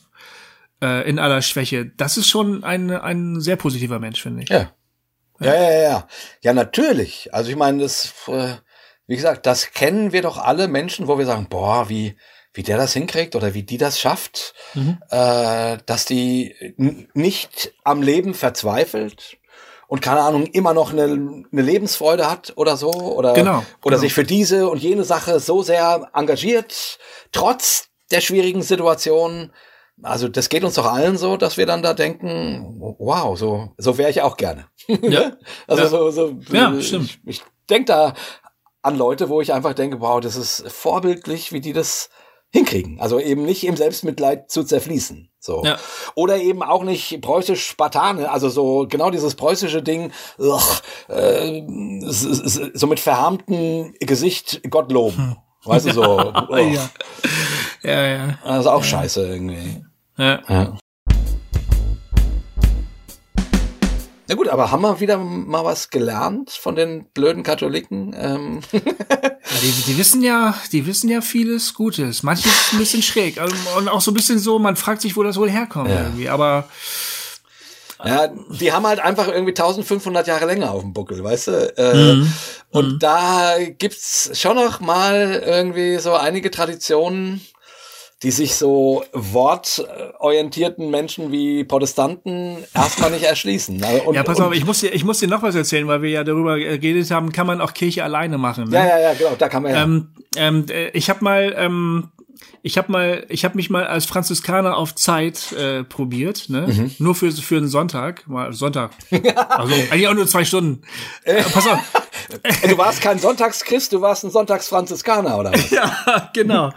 äh, in aller Schwäche, das ist schon ein, ein sehr positiver Mensch, finde ich. Ja. Ja, ja, ja, ja. Ja, natürlich. Also ich meine, das, äh, wie gesagt, das kennen wir doch alle Menschen, wo wir sagen, boah, wie, wie der das hinkriegt oder wie die das schafft, Mhm. äh, dass die nicht am Leben verzweifelt und keine Ahnung, immer noch eine, eine Lebensfreude hat oder so oder, Genau, oder genau. sich für diese und jene Sache so sehr engagiert, trotz der schwierigen Situation. Also das geht uns doch allen so, dass wir dann da denken, wow, so, so wäre ich auch gerne. Ja. Also Ja. so, so Ja, ich, stimmt. Ich denke da an Leute, wo ich einfach denke, wow, das ist vorbildlich, wie die das hinkriegen. Also eben nicht im Selbstmitleid zu zerfließen. So. Ja. Oder eben auch nicht preußisch Spartane, also so genau dieses preußische Ding, ugh, äh, so mit verharmtem Gesicht Gott loben. Weißt du so. Ja. Ja, ja. Das ist auch scheiße irgendwie. ja. Ja. Na gut, aber haben wir wieder mal was gelernt von den blöden Katholiken? Ähm, Ja, Die, die wissen ja, die wissen ja vieles Gutes. Manches ein bisschen schräg also, und auch so ein bisschen so, man fragt sich, wo das wohl herkommt Ja. irgendwie. Aber ja, die haben halt einfach irgendwie 1500 Jahre länger auf dem Buckel, weißt du? Äh, Und da gibt's schon noch mal irgendwie so einige Traditionen, die sich so wortorientierten Menschen wie Protestanten erstmal nicht erschließen. Also, Und, ja, pass auf, ich muss dir, ich muss dir noch was erzählen, weil wir ja darüber geredet haben, kann man auch Kirche alleine machen. Ne? Ja, ja, ja, genau, da kann man ja. Ähm, ähm, äh, ich habe mal, ähm, ich habe mal, ich habe mich mal als Franziskaner auf Zeit äh, probiert, ne? Mhm. Nur für für einen Sonntag, mal Sonntag. Also eigentlich auch nur zwei Stunden. Äh, pass auf. du warst kein Sonntagschrist, du warst ein Sonntagsfranziskaner, oder was? Ja, genau.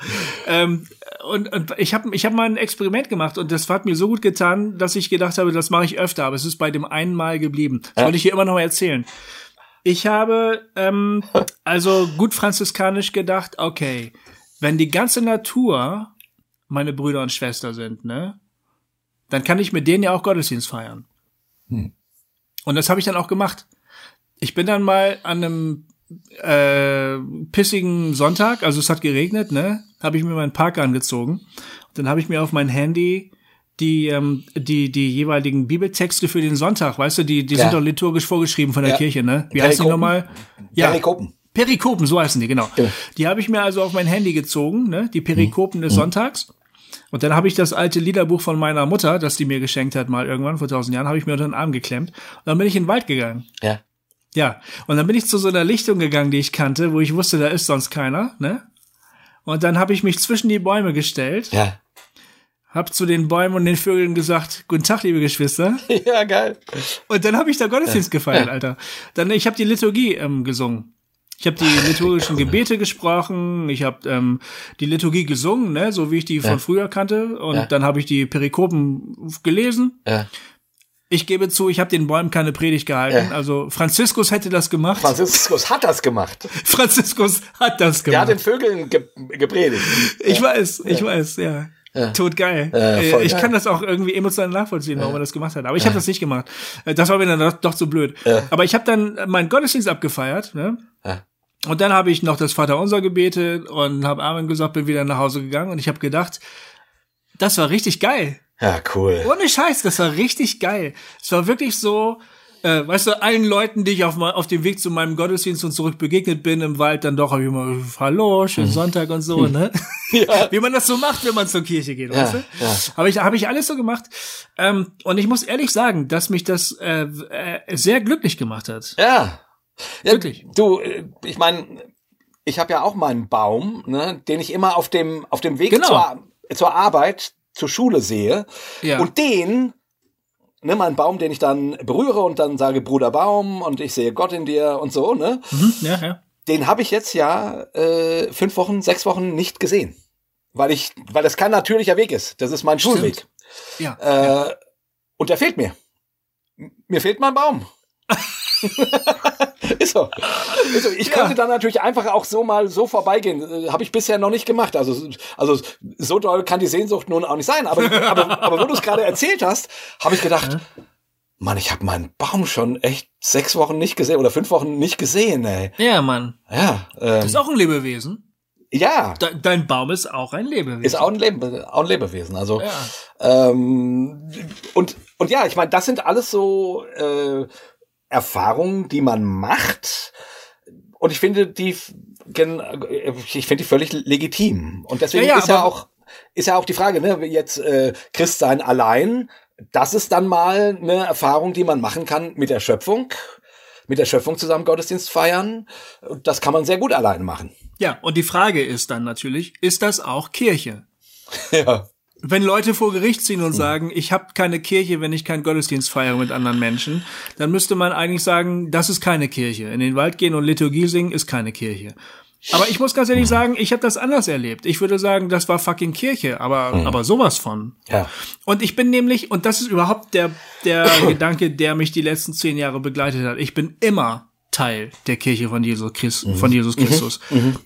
ähm, und, und ich habe ich hab mal ein Experiment gemacht und das hat mir so gut getan, dass ich gedacht habe, das mache ich öfter, aber es ist bei dem einen Mal geblieben. Das wollte ich hier immer noch mal erzählen. Ich habe ähm, also gut franziskanisch gedacht, okay, wenn die ganze Natur meine Brüder und Schwester sind, ne? Dann kann ich mit denen ja auch Gottesdienst feiern. Hm. Und das habe ich dann auch gemacht. Ich bin dann mal an einem äh, pissigen Sonntag, also es hat geregnet, ne? Habe ich mir meinen Park angezogen. Und dann habe ich mir auf mein Handy die ähm, die die jeweiligen Bibeltexte für den Sonntag, weißt du, die die Ja. sind doch liturgisch vorgeschrieben von der Ja. Kirche, ne? Wie heißen die Perikopen. nochmal? Ja, Perikopen. Perikopen, so heißen die, genau. Genau. Die habe ich mir also auf mein Handy gezogen, ne? Die Perikopen Mhm. des Sonntags. Und dann habe ich das alte Liederbuch von meiner Mutter, das die mir geschenkt hat, mal irgendwann vor tausend Jahren, habe ich mir unter den Arm geklemmt. Und dann bin ich in den Wald gegangen. Ja. Ja. Und dann bin ich zu so einer Lichtung gegangen, die ich kannte, wo ich wusste, da ist sonst keiner, ne? Und dann habe ich mich zwischen die Bäume gestellt, Ja. hab zu den Bäumen und den Vögeln gesagt, guten Tag, liebe Geschwister. Ja, geil. Und dann habe ich da Gottesdienst gefeiert, Alter. Dann ich habe die Liturgie ähm, gesungen. Ich habe die liturgischen Gebete gesprochen, ich habe ähm, die Liturgie gesungen, ne, so wie ich die von früher kannte. Und Ja. dann habe ich die Perikopen gelesen. Ja. Ich gebe zu, ich habe den Bäumen keine Predigt gehalten. Ja. Also Franziskus hätte das gemacht. Franziskus hat das gemacht. Franziskus hat das Der hat gemacht. den Vögeln ge gepredigt. ich weiß, ich weiß, ja. Tot geil. Ja, Äh, ich geil. kann das auch irgendwie emotional nachvollziehen, warum er das gemacht hat. Aber ich habe das nicht gemacht. Äh, Das war mir dann doch, doch zu blöd. Aber ich habe dann meinen Gottesdienst abgefeiert. Ne? Ja. Und dann habe ich noch das Vaterunser gebetet und habe Amen gesagt, bin wieder nach Hause gegangen und ich habe gedacht, das war richtig geil. Ja, cool. Ohne Scheiß, das war richtig geil. Es war wirklich so, äh, weißt du, allen Leuten, die ich auf, auf dem Weg zu meinem Gottesdienst und zurück begegnet bin im Wald, dann doch hab ich immer, hallo, schönen Sonntag und so, ne? Wie man das so macht, wenn man zur Kirche geht, weißt du? ja. Habe ich, hab ich alles so gemacht. Ähm, und ich muss ehrlich sagen, dass mich das äh, äh, sehr glücklich gemacht hat. Ja. ja Wirklich. Du, äh, ich meine, ich habe ja auch meinen Baum, ne, den ich immer auf dem auf dem Weg Genau. zur, zur Arbeit, zur Schule sehe. Ja. Und den, ne, meinen Baum, den ich dann berühre und dann sage, Bruder Baum, und ich sehe Gott in dir und so, ne? Mhm, ja, ja. Den habe ich jetzt ja äh, fünf Wochen, sechs Wochen nicht gesehen. Weil ich, weil das kein natürlicher Weg ist. Das ist mein Stimmt. Schulweg. Ja. Äh, und der fehlt mir. Mir fehlt mein Baum. ist so. Ist so. Ich Ja. könnte dann natürlich einfach auch so mal so vorbeigehen. Äh, Habe ich bisher noch nicht gemacht. Also, also so doll kann die Sehnsucht nun auch nicht sein. Aber, aber, aber wo du es gerade erzählt hast, habe ich gedacht, Mann, ich habe meinen Baum schon echt sechs Wochen nicht gesehen oder fünf Wochen nicht gesehen, ey. Ja, Mann. Ja, Das ähm, ist auch ein Lebewesen. ja. De dein Baum ist auch ein Lebewesen. Ist auch ein, Leben, auch ein Lebewesen. Also Ja. ähm, und und ja, ich meine, das sind alles so äh, Erfahrungen, die man macht. Und ich finde die, ich finde die völlig legitim. Und deswegen Ja, ja, ist ja auch ist ja auch die Frage, ne, jetzt äh, Christsein allein. Das ist dann mal eine Erfahrung, die man machen kann mit der Schöpfung, mit der Schöpfung zusammen Gottesdienst feiern. Das kann man sehr gut allein machen. Ja, und die Frage ist dann natürlich, ist das auch Kirche? Ja. Wenn Leute vor Gericht ziehen und sagen, ich habe keine Kirche, wenn ich keinen Gottesdienst feiere mit anderen Menschen, dann müsste man eigentlich sagen, das ist keine Kirche. In den Wald gehen und Liturgie singen ist keine Kirche. Aber ich muss ganz ehrlich sagen, ich habe das anders erlebt. Ich würde sagen, das war fucking Kirche, aber Hm. aber sowas von. Ja. Und ich bin nämlich, und das ist überhaupt der, der Gedanke, der mich die letzten zehn Jahre begleitet hat. Ich bin immer Teil der Kirche von Jesus, Christ, von Jesus Christus.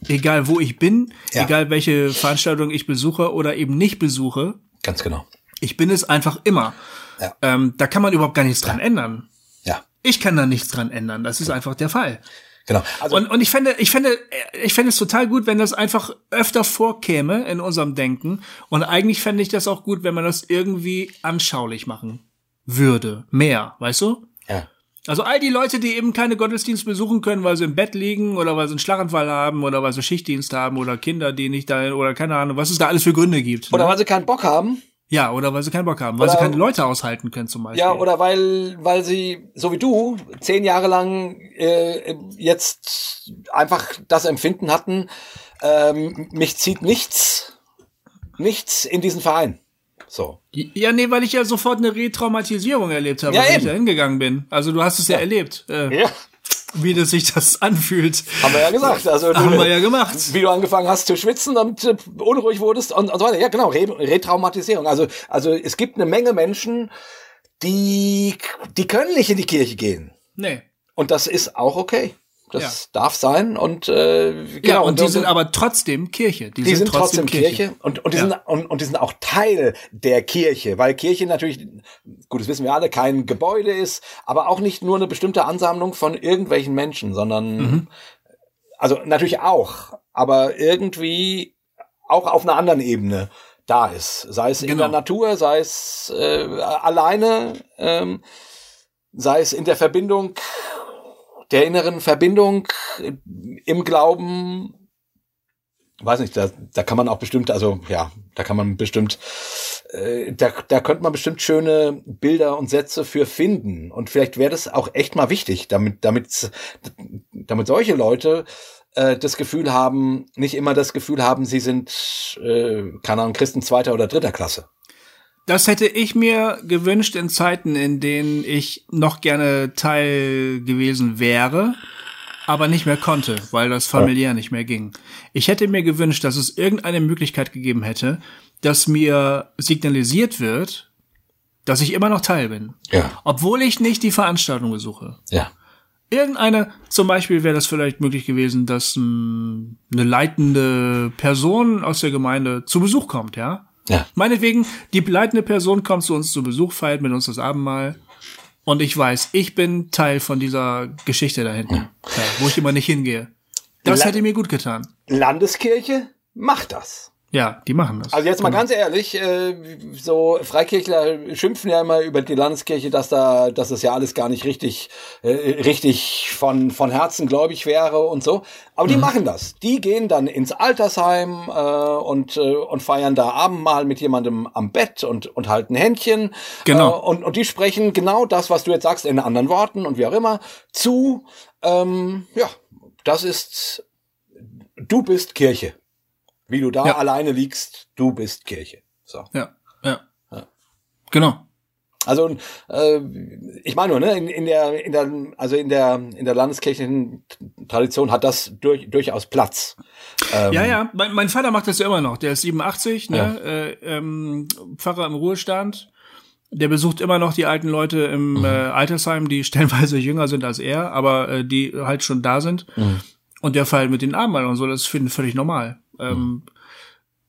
Egal wo ich bin, Ja. egal welche Veranstaltung ich besuche oder eben nicht besuche, Ganz genau. ich bin es einfach immer. Ja. Ähm, da kann man überhaupt gar nichts dran ändern. Ja. Ich kann da nichts dran ändern. Das ist einfach der Fall. Genau. Also Und, und ich fände, ich fände, ich fände es total gut, wenn das einfach öfter vorkäme in unserem Denken. Und eigentlich fände ich das auch gut, wenn man das irgendwie anschaulich machen würde. Mehr, weißt du? Also all die Leute, die eben keine Gottesdienst besuchen können, weil sie im Bett liegen oder weil sie einen Schlaganfall haben oder weil sie Schichtdienst haben oder Kinder, die nicht da oder keine Ahnung, was es da alles für Gründe gibt. Oder ne? weil sie keinen Bock haben. Ja, oder weil sie keinen Bock haben, weil Oder- sie keine Leute aushalten können zum Beispiel. Ja, oder weil, weil sie, so wie du, zehn Jahre lang äh, jetzt einfach das Empfinden hatten, ähm, mich zieht nichts, nichts in diesen Verein. So. Ja, nee, weil ich ja sofort eine Retraumatisierung erlebt habe, Ja, als ich da hingegangen bin. Also du hast es ja, erlebt, äh, Ja. wie das sich das anfühlt. Haben wir ja gesagt. Also Haben du, wir ja gemacht. wie du angefangen hast zu schwitzen und äh, unruhig wurdest und, und so weiter. Ja, genau, Re Retraumatisierung. Also, also es gibt eine Menge Menschen, die, die können nicht in die Kirche gehen. Nee. Und das ist auch okay. Das ja. darf sein und äh, genau. Ja, und die sind aber trotzdem Kirche. Die, die sind, sind, trotzdem, Kirche. Kirche, und und die ja. sind und, und die sind auch Teil der Kirche, weil Kirche natürlich, gut, das wissen wir alle, kein Gebäude ist, aber auch nicht nur eine bestimmte Ansammlung von irgendwelchen Menschen, sondern mhm. also natürlich auch, aber irgendwie auch auf einer anderen Ebene da ist. Sei es genau. in der Natur, sei es äh, alleine, ähm, sei es in der Verbindung, der inneren Verbindung im Glauben. Weiß nicht, da, da kann man auch bestimmt, also ja, da kann man bestimmt, äh, da, da könnte man bestimmt schöne Bilder und Sätze für finden. Und vielleicht wäre das auch echt mal wichtig, damit, damit, damit solche Leute äh, das Gefühl haben, nicht immer das Gefühl haben, sie sind, äh, keine Ahnung, Christen zweiter oder dritter Klasse. Das hätte ich mir gewünscht in Zeiten, in denen ich noch gerne Teil gewesen wäre, aber nicht mehr konnte, weil das familiär nicht mehr ging. Ich hätte mir gewünscht, dass es irgendeine Möglichkeit gegeben hätte, dass mir signalisiert wird, dass ich immer noch Teil bin. Ja. Obwohl ich nicht die Veranstaltung besuche. Ja irgendeine, zum Beispiel wäre das vielleicht möglich gewesen, dass m, eine leitende Person aus der Gemeinde zu Besuch kommt, ja? Ja. Meinetwegen, die leitende Person kommt zu uns zu Besuch, feiert mit uns das Abendmahl. Und ich weiß, ich bin Teil von dieser Geschichte da hinten, ja. wo ich immer nicht hingehe. Das La hätte mir gut getan. Landeskirche macht das. Ja, die machen das. Also jetzt mal genau. ganz ehrlich, äh, so Freikirchler schimpfen ja immer über die Landeskirche, dass da, dass das ja alles gar nicht richtig, äh, richtig von von Herzen gläubig wäre und so. Aber die mhm. machen das. Die gehen dann ins Altersheim äh, und äh, und feiern da Abendmahl mit jemandem am Bett und und halten Händchen. Genau. Äh, und und die sprechen genau das, was du jetzt sagst, in anderen Worten und wie auch immer zu. Ähm, ja, das ist du bist Kirche. Wie du da ja. alleine liegst, du bist Kirche. So. Ja, ja. ja. Genau. Also äh, ich meine nur, ne, in, in der in der also in der in der landeskirchlichen Tradition hat das durch, durchaus Platz. Ähm, ja, ja, mein, mein Vater macht das ja immer noch. Der ist 87, ne, ja. äh, ähm, Pfarrer im Ruhestand. Der besucht immer noch die alten Leute im mhm. äh, Altersheim, die stellenweise jünger sind als er, aber äh, die halt schon da sind. Mhm. Und der feiert mit den Abendmahl und so, das finde ich völlig normal. Ähm,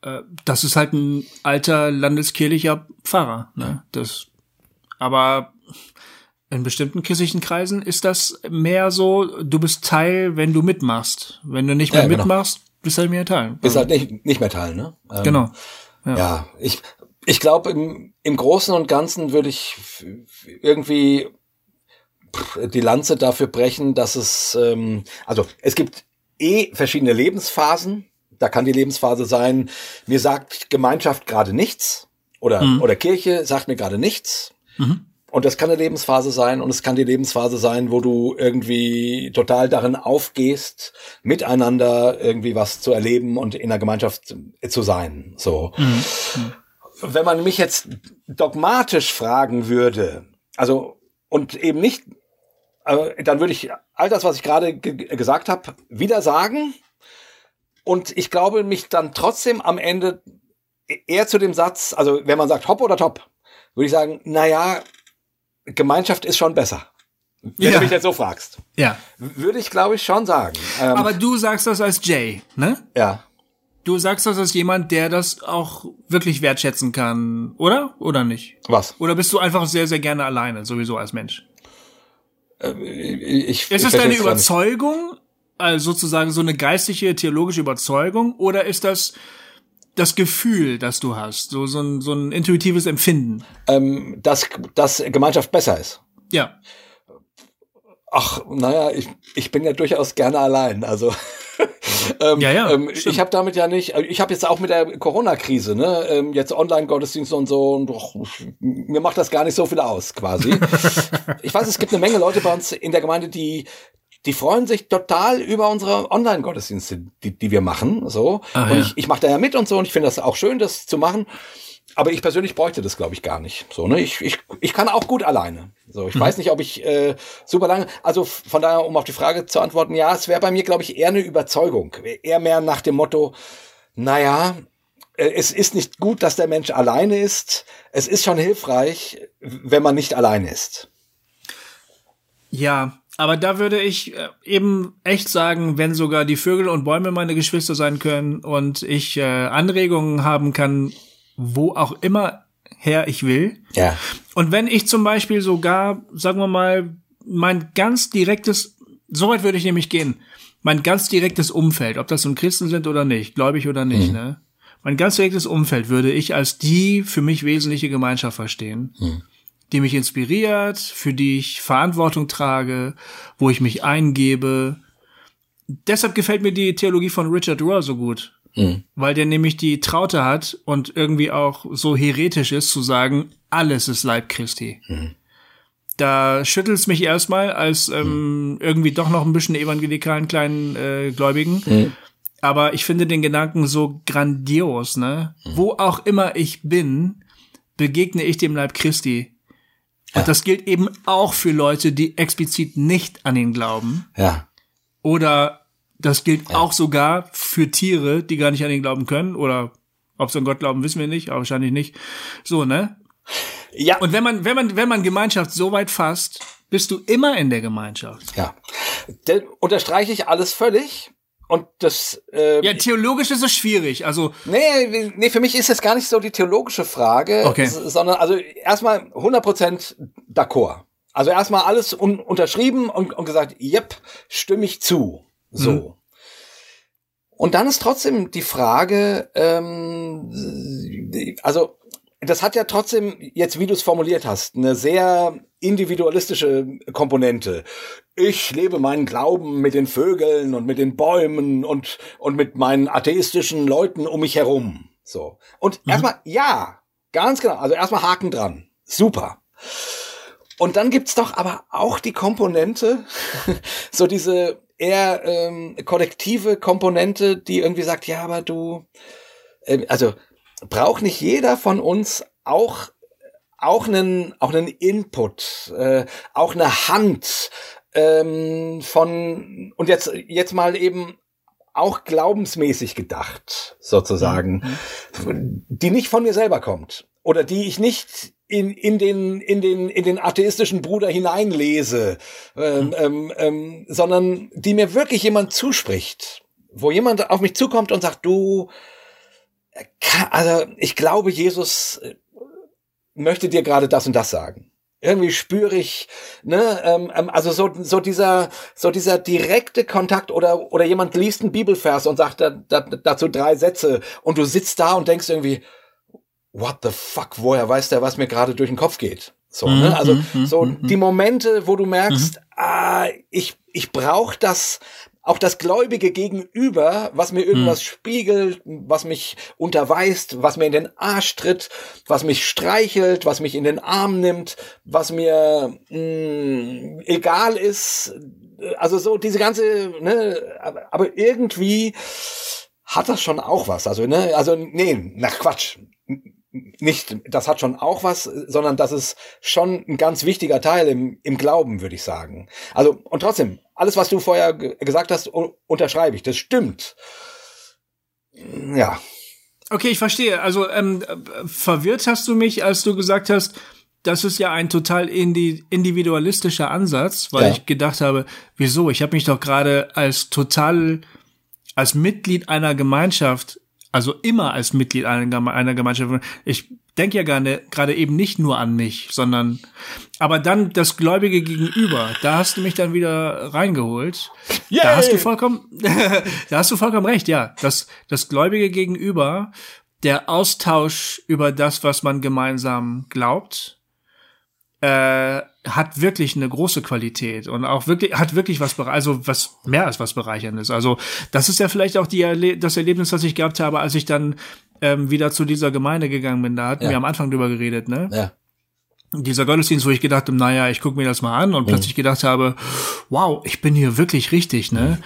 äh, das ist halt ein alter landeskirchlicher Pfarrer. Ne? Das, aber in bestimmten kirchlichen Kreisen ist das mehr so, du bist Teil, wenn du mitmachst. Wenn du nicht mehr ja, genau. mitmachst, bist du halt mehr Teil. Bist halt nicht, nicht mehr Teil, ne? Ähm, genau. Ja, ja ich, ich glaube, im, im Großen und Ganzen würde ich irgendwie die Lanze dafür brechen, dass es, ähm, also es gibt eh verschiedene Lebensphasen da kann die Lebensphase sein, mir sagt Gemeinschaft gerade nichts oder, mhm. oder Kirche sagt mir gerade nichts. Mhm. Und das kann eine Lebensphase sein und es kann die Lebensphase sein, wo du irgendwie total darin aufgehst, miteinander irgendwie was zu erleben und in der Gemeinschaft zu sein. So. Mhm. Wenn man mich jetzt dogmatisch fragen würde, also und eben nicht, äh, dann würde ich all das, was ich gerade gesagt habe, wieder sagen und ich glaube mich dann trotzdem am Ende eher zu dem Satz, also wenn man sagt Hopp oder Top, würde ich sagen, naja, Gemeinschaft ist schon besser. Wenn ja. du mich jetzt so fragst. Ja. Würde ich, glaube ich, schon sagen. Ähm, Aber du sagst das als Jay, ne? Ja. Du sagst das als jemand, der das auch wirklich wertschätzen kann, oder? Oder nicht? Was? Oder bist du einfach sehr, sehr gerne alleine, sowieso als Mensch? Äh, ich, ist das deine Überzeugung? Also sozusagen so eine geistliche, theologische Überzeugung oder ist das das Gefühl, das du hast, so, so, ein, so ein intuitives Empfinden? Ähm, dass, dass Gemeinschaft besser ist. Ja. Ach, naja, ich, ich bin ja durchaus gerne allein. Also ähm, ja, ja, ähm, ich habe damit ja nicht, ich habe jetzt auch mit der Corona-Krise, ne, ähm, jetzt Online-Gottesdienste und so, und doch, mir macht das gar nicht so viel aus, quasi. ich weiß, es gibt eine Menge Leute bei uns in der Gemeinde, die die freuen sich total über unsere Online-Gottesdienste, die, die wir machen. So. Ah, und ja. ich, ich mache da ja mit und so und ich finde das auch schön, das zu machen. Aber ich persönlich bräuchte das, glaube ich, gar nicht. So, ne? Ich, ich, ich kann auch gut alleine. So, ich hm. weiß nicht, ob ich äh, super lange. Also von daher, um auf die Frage zu antworten, ja, es wäre bei mir, glaube ich, eher eine Überzeugung. Eher mehr nach dem Motto, naja, äh, es ist nicht gut, dass der Mensch alleine ist. Es ist schon hilfreich, wenn man nicht alleine ist. Ja, Aber da würde ich äh, eben echt sagen, wenn sogar die Vögel und Bäume meine Geschwister sein können und ich äh, Anregungen haben kann, wo auch immer her ich will. Ja. Und wenn ich zum Beispiel sogar, sagen wir mal, mein ganz direktes, so weit würde ich nämlich gehen, mein ganz direktes Umfeld, ob das nun Christen sind oder nicht, gläubig oder nicht, Mhm. ne? Mein ganz direktes Umfeld würde ich als die für mich wesentliche Gemeinschaft verstehen, Mhm. Die mich inspiriert, für die ich Verantwortung trage, wo ich mich eingebe. Deshalb gefällt mir die Theologie von Richard Rohr so gut, Mhm. weil der nämlich die Traute hat und irgendwie auch so heretisch ist zu sagen, alles ist Leib Christi. Da schüttelt's mich erstmal als ähm, irgendwie doch noch ein bisschen evangelikalen kleinen äh, Gläubigen. Aber ich finde den Gedanken so grandios, ne? Wo auch immer ich bin, begegne ich dem Leib Christi. Und das gilt eben auch für Leute, die explizit nicht an ihn glauben. Ja. Oder das gilt auch sogar für Tiere, die gar nicht an ihn glauben können. Oder ob sie an Gott glauben, wissen wir nicht, aber wahrscheinlich nicht. So, ne? Ja. Und wenn man, wenn man, wenn man Gemeinschaft so weit fasst, bist du immer in der Gemeinschaft. ja. Da unterstreiche ich alles völlig. Und das, äh, Ja, theologisch ist es schwierig. Also, Nee, nee, für mich ist es gar nicht so die theologische Frage, Okay. sondern also erstmal 100% d'accord. Also erstmal alles un unterschrieben und, und gesagt, yep, stimme ich zu. So. Mhm. Und dann ist trotzdem die Frage, ähm, also das hat ja trotzdem, jetzt wie du es formuliert hast, eine sehr individualistische Komponente. Ich lebe meinen Glauben mit den Vögeln und mit den Bäumen und, und mit meinen atheistischen Leuten um mich herum. So. Und erstmal, ja, ganz genau. Also erstmal Haken dran. Super. Und dann gibt's doch aber auch die Komponente, so diese eher ähm, kollektive Komponente, die irgendwie sagt, ja, aber du, äh, also braucht nicht jeder von uns auch auch einen auch einen Input, äh, auch eine Hand ähm, von und jetzt jetzt mal eben auch glaubensmäßig gedacht sozusagen, die nicht von mir selber kommt oder die ich nicht in, in den in den in den atheistischen Bruder hineinlese, ähm, ähm, ähm, sondern die mir wirklich jemand zuspricht, wo jemand auf mich zukommt und sagt, du, also ich glaube, Jesus äh, möchte dir gerade das und das sagen. Irgendwie spüre ich, ne, ähm, ähm, also so, so dieser, so dieser direkte Kontakt oder, oder jemand liest einen Bibelvers und sagt da, da, dazu drei Sätze und du sitzt da und denkst irgendwie, what the fuck, woher weiß der, was mir gerade durch den Kopf geht? So, ne? Also so die Momente, wo du merkst, ah, ich, ich brauche das, auch das Gläubige gegenüber, was mir irgendwas spiegelt, was mich unterweist, was mir in den Arsch tritt, was mich streichelt, was mich in den Arm nimmt, was mir mh, egal ist. Also so diese ganze, ne, aber, aber irgendwie hat das schon auch was. Also, ne, also, nee, nach Quatsch. Nicht, das hat schon auch was, sondern das ist schon ein ganz wichtiger Teil im, im Glauben, würde ich sagen. Also, und trotzdem, alles, was du vorher ge- gesagt hast, unterschreibe ich. Das stimmt. Ja. okay, ich verstehe. Also, ähm, äh, verwirrt hast du mich, als du gesagt hast, das ist ja ein total indi individualistischer Ansatz, weil Ja. ich gedacht habe, wieso? Ich habe mich doch gerade als total, als Mitglied einer Gemeinschaft, also immer als Mitglied einer, Geme- einer Gemeinschaft, ich denke ja gerne gerade eben nicht nur an mich, sondern aber dann das Gläubige gegenüber, da hast du mich dann wieder reingeholt. Da hast du vollkommen, da hast du vollkommen recht, ja. Das, das Gläubige gegenüber, der Austausch über das, was man gemeinsam glaubt, äh, hat wirklich eine große Qualität und auch wirklich hat wirklich was also was mehr als was bereicherndes. Also das ist ja vielleicht auch die Erle das Erlebnis, was ich gehabt habe, als ich dann ähm, wieder zu dieser Gemeinde gegangen bin. Da hatten Ja. wir am Anfang drüber geredet, ne? Ja. dieser Gottesdienst, wo ich gedacht habe, naja, ich gucke mir das mal an und plötzlich gedacht habe, wow, ich bin hier wirklich richtig, ne?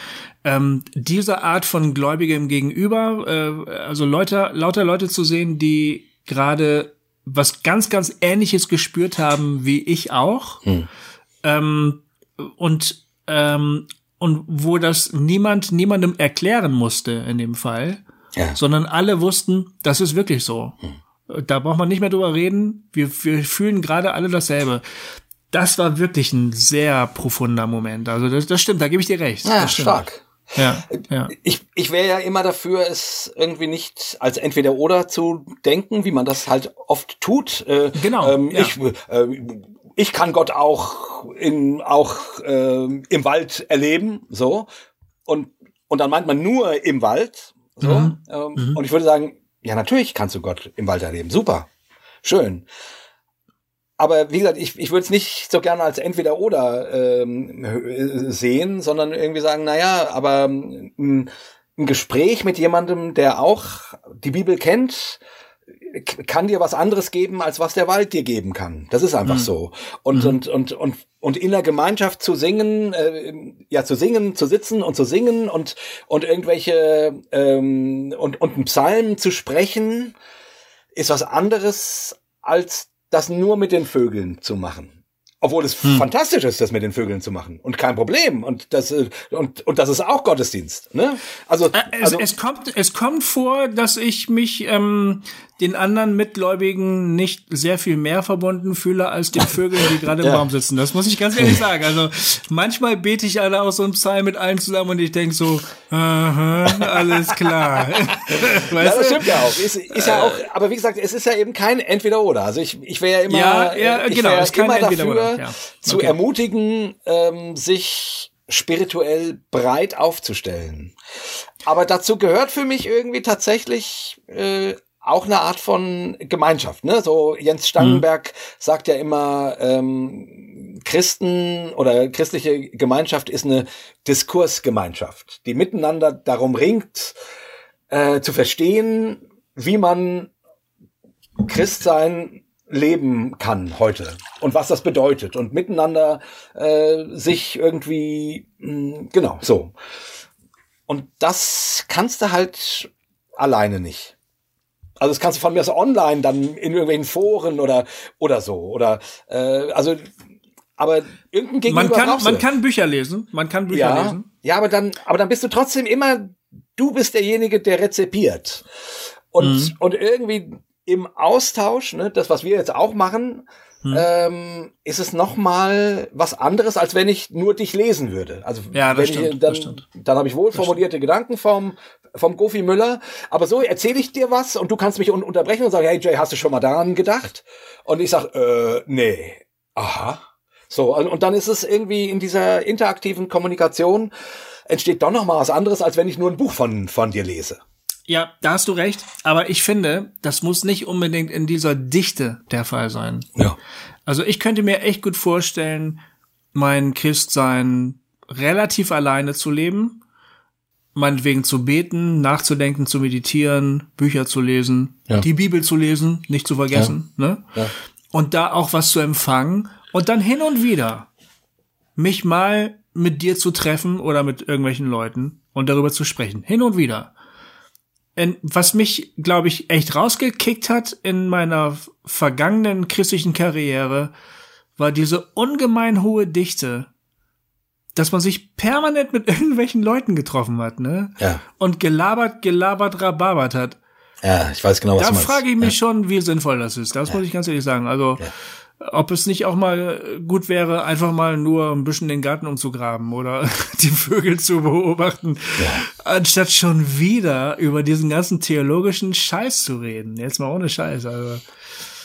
Ähm, diese Art von Gläubigem gegenüber, äh, also Leute, lauter Leute zu sehen, die gerade was ganz, ganz Ähnliches gespürt haben wie ich auch, ähm, und ähm, und wo das niemand niemandem erklären musste in dem Fall, Ja. sondern alle wussten, das ist wirklich so. Da braucht man nicht mehr drüber reden. Wir, wir fühlen gerade alle dasselbe. das war wirklich ein sehr profunder Moment. Also das, das stimmt, da gebe ich dir recht. Ja, stark. Ja, ja. Ich, ich wäre ja immer dafür, es irgendwie nicht als entweder oder zu denken, wie man das halt oft tut. Äh, Genau, Ähm, ja. Ich, äh, ich kann Gott auch in auch äh, im Wald erleben, so und und dann meint man nur im Wald, so. Mhm. Ähm, Und ich würde sagen, ja natürlich kannst du Gott im Wald erleben, super, schön. Aber wie gesagt, ich, ich würde es nicht so gerne als entweder oder ähm, äh, sehen, sondern irgendwie sagen, naja, aber ein, ein Gespräch mit jemandem, der auch die Bibel kennt, kann dir was anderes geben, als was der Wald dir geben kann. Das ist einfach so. Und, und, und, und, und in der Gemeinschaft zu singen, äh, ja, zu singen, zu sitzen und zu singen und, und irgendwelche, ähm, und, und einen Psalm zu sprechen, ist was anderes, als das nur mit den Vögeln zu machen. Obwohl es fantastisch ist, das mit den Vögeln zu machen. Und kein Problem. Und das, äh, und, und das ist auch Gottesdienst. Ne? Also, Äh, Es, also es, kommt, es kommt vor, dass ich mich ähm, den anderen Mitgläubigen nicht sehr viel mehr verbunden fühle als den Vögeln, die gerade im Ja. Baum sitzen. Das muss ich ganz ehrlich sagen. Also manchmal bete ich alle aus so einem Psalm mit allen zusammen und ich denk so, aha, alles klar. ja, weißt das du? stimmt ja auch. Ist, ist ja auch, aber wie gesagt, es ist ja eben kein Entweder-Oder. Also ich, ich wäre ja immer, Ja, ja, ich genau, wär ist kein immer dafür, ja. zu Okay. ermutigen, ähm, sich spirituell breit aufzustellen. Aber dazu gehört für mich irgendwie tatsächlich äh, auch eine Art von Gemeinschaft. Ne? So Jens Stangenberg sagt ja immer, ähm, Christen oder christliche Gemeinschaft ist eine Diskursgemeinschaft, die miteinander darum ringt, äh, zu verstehen, wie man Christsein leben kann heute und was das bedeutet und miteinander äh, sich irgendwie mh, genau so und das kannst du halt alleine nicht. Also das kannst du von mir aus online dann in irgendwelchen Foren oder oder so oder äh, also aber irgendein Gegenüber Man kann, man kann Bücher lesen, man kann Bücher ja, lesen. ja, aber dann aber dann bist du trotzdem immer du bist derjenige, der rezipiert und Mhm. und irgendwie im Austausch, ne, das was wir jetzt auch machen, Mhm. ähm, ist es noch mal was anderes, als wenn ich nur dich lesen würde. Also Ja, das stimmt, ich, dann, das stimmt. dann habe ich wohl formulierte Gedanken vom Gofi Müller, aber so erzähle ich dir was und du kannst mich un unterbrechen und sagen, hey Jay, hast du schon mal daran gedacht? Und ich sag, äh, nee, aha. So und, und dann ist es irgendwie in dieser interaktiven Kommunikation entsteht doch noch mal was anderes, als wenn ich nur ein Buch von von dir lese. Ja, da hast du recht. Aber ich finde, das muss nicht unbedingt in dieser Dichte der Fall sein. Ja. Also ich könnte mir echt gut vorstellen, mein Christsein relativ alleine zu leben, meinetwegen zu beten, nachzudenken, zu meditieren, Bücher zu lesen, Ja. die Bibel zu lesen, nicht zu vergessen, ne? Ja. Und da auch was zu empfangen und dann hin und wieder mich mal mit dir zu treffen oder mit irgendwelchen Leuten und darüber zu sprechen. Hin und wieder. Und was mich, glaube ich, echt rausgekickt hat in meiner vergangenen christlichen Karriere, war diese ungemein hohe Dichte, dass man sich permanent mit irgendwelchen Leuten getroffen hat, ne? Ja. Und gelabert, gelabert, rababert hat. Ja, ich weiß genau, was Da du meinst. frage ich mich schon, wie sinnvoll das ist. Das muss ich ganz ehrlich sagen. Also, ob es nicht auch mal gut wäre, einfach mal nur ein bisschen den Garten umzugraben oder die Vögel zu beobachten, anstatt schon wieder über diesen ganzen theologischen Scheiß zu reden. Jetzt mal ohne Scheiß. Also,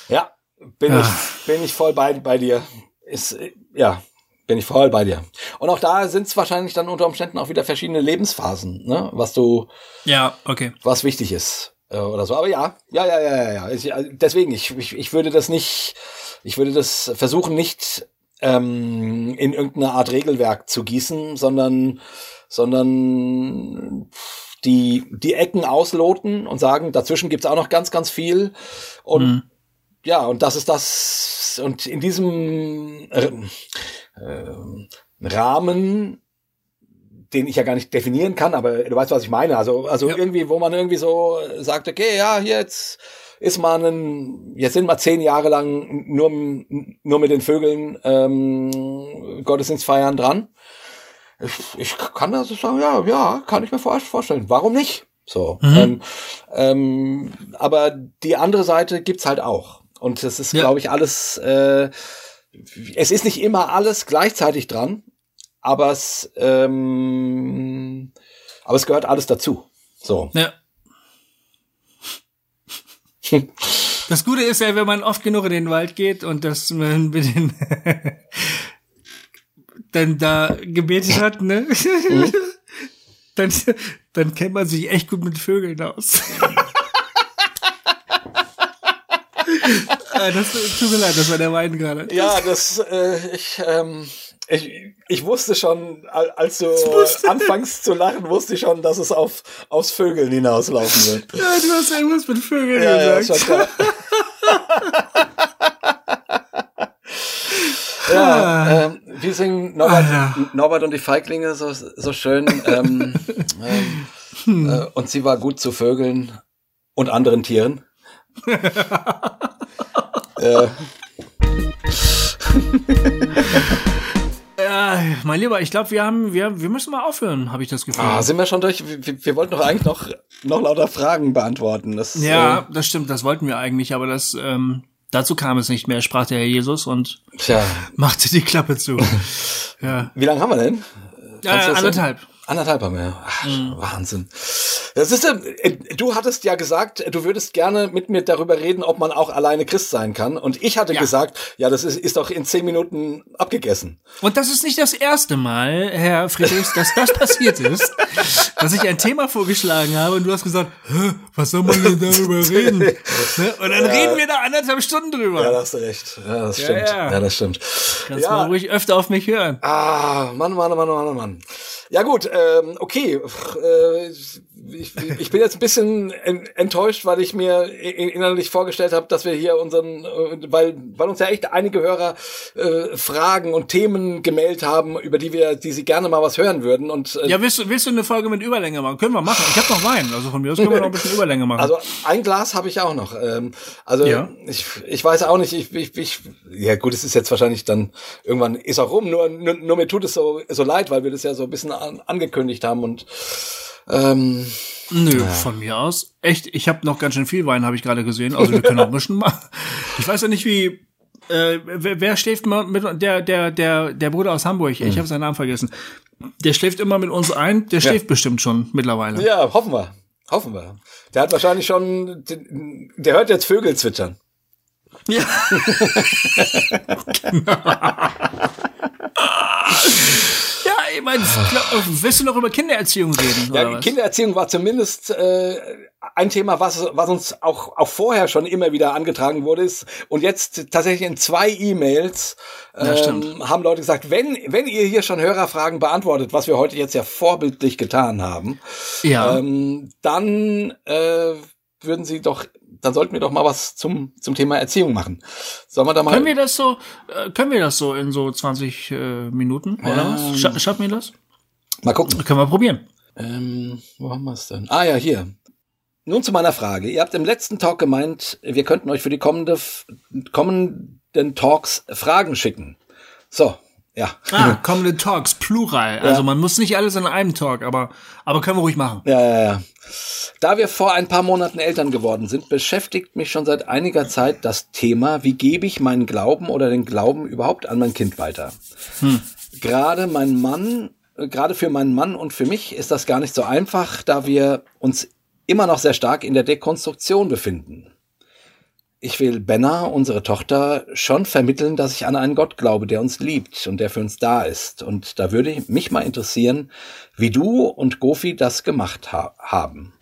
Ja, bin ich, bin ich voll bei, bei dir. Ist, ja, bin ich voll bei dir. Und auch da sind es wahrscheinlich dann unter Umständen auch wieder verschiedene Lebensphasen, ne, was du, ja, okay. was wichtig ist äh, oder so. Aber ja, ja, ja, ja, ja, ja. Ich, äh, deswegen, ich, ich, ich würde das nicht, ich würde das versuchen nicht ähm, in irgendeine Art Regelwerk zu gießen, sondern, sondern die, die Ecken ausloten und sagen, dazwischen gibt's auch noch ganz, ganz viel. Und Mhm. ja, und das ist das, und in diesem äh, Rahmen, den ich ja gar nicht definieren kann, aber du weißt, was ich meine. Also, also Ja. irgendwie, wo man irgendwie so sagt, okay, ja, hier jetzt ist man ein, jetzt sind wir zehn Jahre lang nur, nur mit den Vögeln ähm, Gottesdienstfeiern dran. Ich, ich kann das sagen, ja, ja, kann ich mir vor- vorstellen. Warum nicht? So. Mhm. Ähm, ähm, aber die andere Seite gibt's halt auch. Und das ist, Ja. glaube ich, alles, äh, es ist nicht immer alles gleichzeitig dran, aber es, ähm, aber es gehört alles dazu. So. Ja. Das Gute ist ja, wenn man oft genug in den Wald geht und dass man mit den dann da gebetet hat, ne? Mhm. dann, dann kennt man sich echt gut mit Vögeln aus. Das tut mir leid, das war der Wein gerade. Ja, das, äh, ich, ähm, ich, ich wusste schon, als du anfangst zu lachen, wusste ich schon, dass es auf, aufs Vögeln hinauslaufen wird. Ja, du hast irgendwas mit Vögeln ja, gesagt. Ja, ja, ah. ähm, wir singen Norbert, ah, ja. Norbert und die Feiglinge so, so schön. Ähm, ähm, hm. äh, und sie war gut zu Vögeln und anderen Tieren. äh. Ja, mein Lieber, ich glaube, wir haben, wir, wir müssen mal aufhören, habe ich das Gefühl. Ah, sind wir schon durch? Wir, wir wollten doch eigentlich noch, noch lauter Fragen beantworten. Das, ja, äh, das stimmt, das wollten wir eigentlich, aber das, ähm, dazu kam es nicht mehr, sprach der Herr Jesus und Tja. machte die Klappe zu. ja. Wie lange haben wir denn? Ja, anderthalb. Anderthalb haben wir. Ach, mhm. Wahnsinn. Das ist, äh, du hattest ja gesagt, du würdest gerne mit mir darüber reden, ob man auch alleine Christ sein kann. Und ich hatte ja. gesagt, ja, das ist, ist doch in zehn Minuten abgegessen. Und das ist nicht das erste Mal, Herr Friedrichs, dass das passiert ist, dass ich ein Thema vorgeschlagen habe und du hast gesagt, was soll man denn darüber reden? Ne? Und dann ja. reden wir da anderthalb Stunden drüber. Ja, da hast du recht. Ja, das stimmt. Ja, ja. das stimmt. Kannst ja. mal ruhig öfter auf mich hören. Ah, Mann, Mann, Mann, Mann, Mann. Ja gut, ähm, okay. Äh, ich, ich bin jetzt ein bisschen enttäuscht, weil ich mir innerlich vorgestellt habe, dass wir hier unseren, äh, weil, weil uns ja echt einige Hörer äh, Fragen und Themen gemeldet haben, über die wir, die sie gerne mal was hören würden. Und äh, ja, willst du, willst du eine Folge mit Überlänge machen? Können wir machen. Ich habe noch Wein, also von mir aus können wir noch ein bisschen Überlänge machen. Also ein Glas habe ich auch noch. Ähm, also ja. ich, ich weiß auch nicht. Ich, ich, ich, ja gut, es ist jetzt wahrscheinlich dann irgendwann ist auch rum. Nur, nur, nur mir tut es so so leid, weil wir das ja so ein bisschen an, angekündigt haben und ähm, Nö, ja. von mir aus. Echt, ich habe noch ganz schön viel Wein, habe ich gerade gesehen. Also wir können auch mischen. Ich weiß ja nicht, wie. Äh, wer, wer schläft mit der der der der Bruder aus Hamburg? Ich hm. habe seinen Namen vergessen. Der schläft immer mit uns ein. Der schläft ja. bestimmt schon mittlerweile. Ja, hoffen wir, hoffen wir. Der hat wahrscheinlich schon. Der hört jetzt Vögel zwitschern. Ja. genau. Ich meine, willst du noch über Kindererziehung reden? Ja, Kindererziehung war zumindest äh, ein Thema, was, was uns auch, auch vorher schon immer wieder angetragen wurde. Ist, und jetzt tatsächlich in zwei E-Mails ähm, haben Leute gesagt, wenn, wenn ihr hier schon Hörerfragen beantwortet, was wir heute jetzt ja vorbildlich getan haben, ja. ähm, dann äh, würden sie doch dann sollten wir doch mal was zum, zum Thema Erziehung machen. Sollen wir da mal. Können wir das so, äh, können wir das so in so 20 äh, Minuten oder ähm, was? Scha schaffen wir das? Mal gucken. Können wir probieren. Ähm, wo haben wir es denn? Ah ja, hier. Nun zu meiner Frage. Ihr habt im letzten Talk gemeint, wir könnten euch für die kommende, kommenden Talks Fragen schicken. So, ja. Ah, kommende Talks, Plural. Ja. Also man muss nicht alles in einem Talk, aber, aber können wir ruhig machen. Ja, ja, ja. Da wir vor ein paar Monaten Eltern geworden sind, beschäftigt mich schon seit einiger Zeit das Thema, wie gebe ich meinen Glauben oder den Glauben überhaupt an mein Kind weiter. Hm. Gerade mein Mann, gerade für meinen Mann und für mich ist das gar nicht so einfach, da wir uns immer noch sehr stark in der Dekonstruktion befinden. Ich will Benna, unsere Tochter, schon vermitteln, dass ich an einen Gott glaube, der uns liebt und der für uns da ist. Und da würde mich mal interessieren, wie du und Gofi das gemacht ha haben.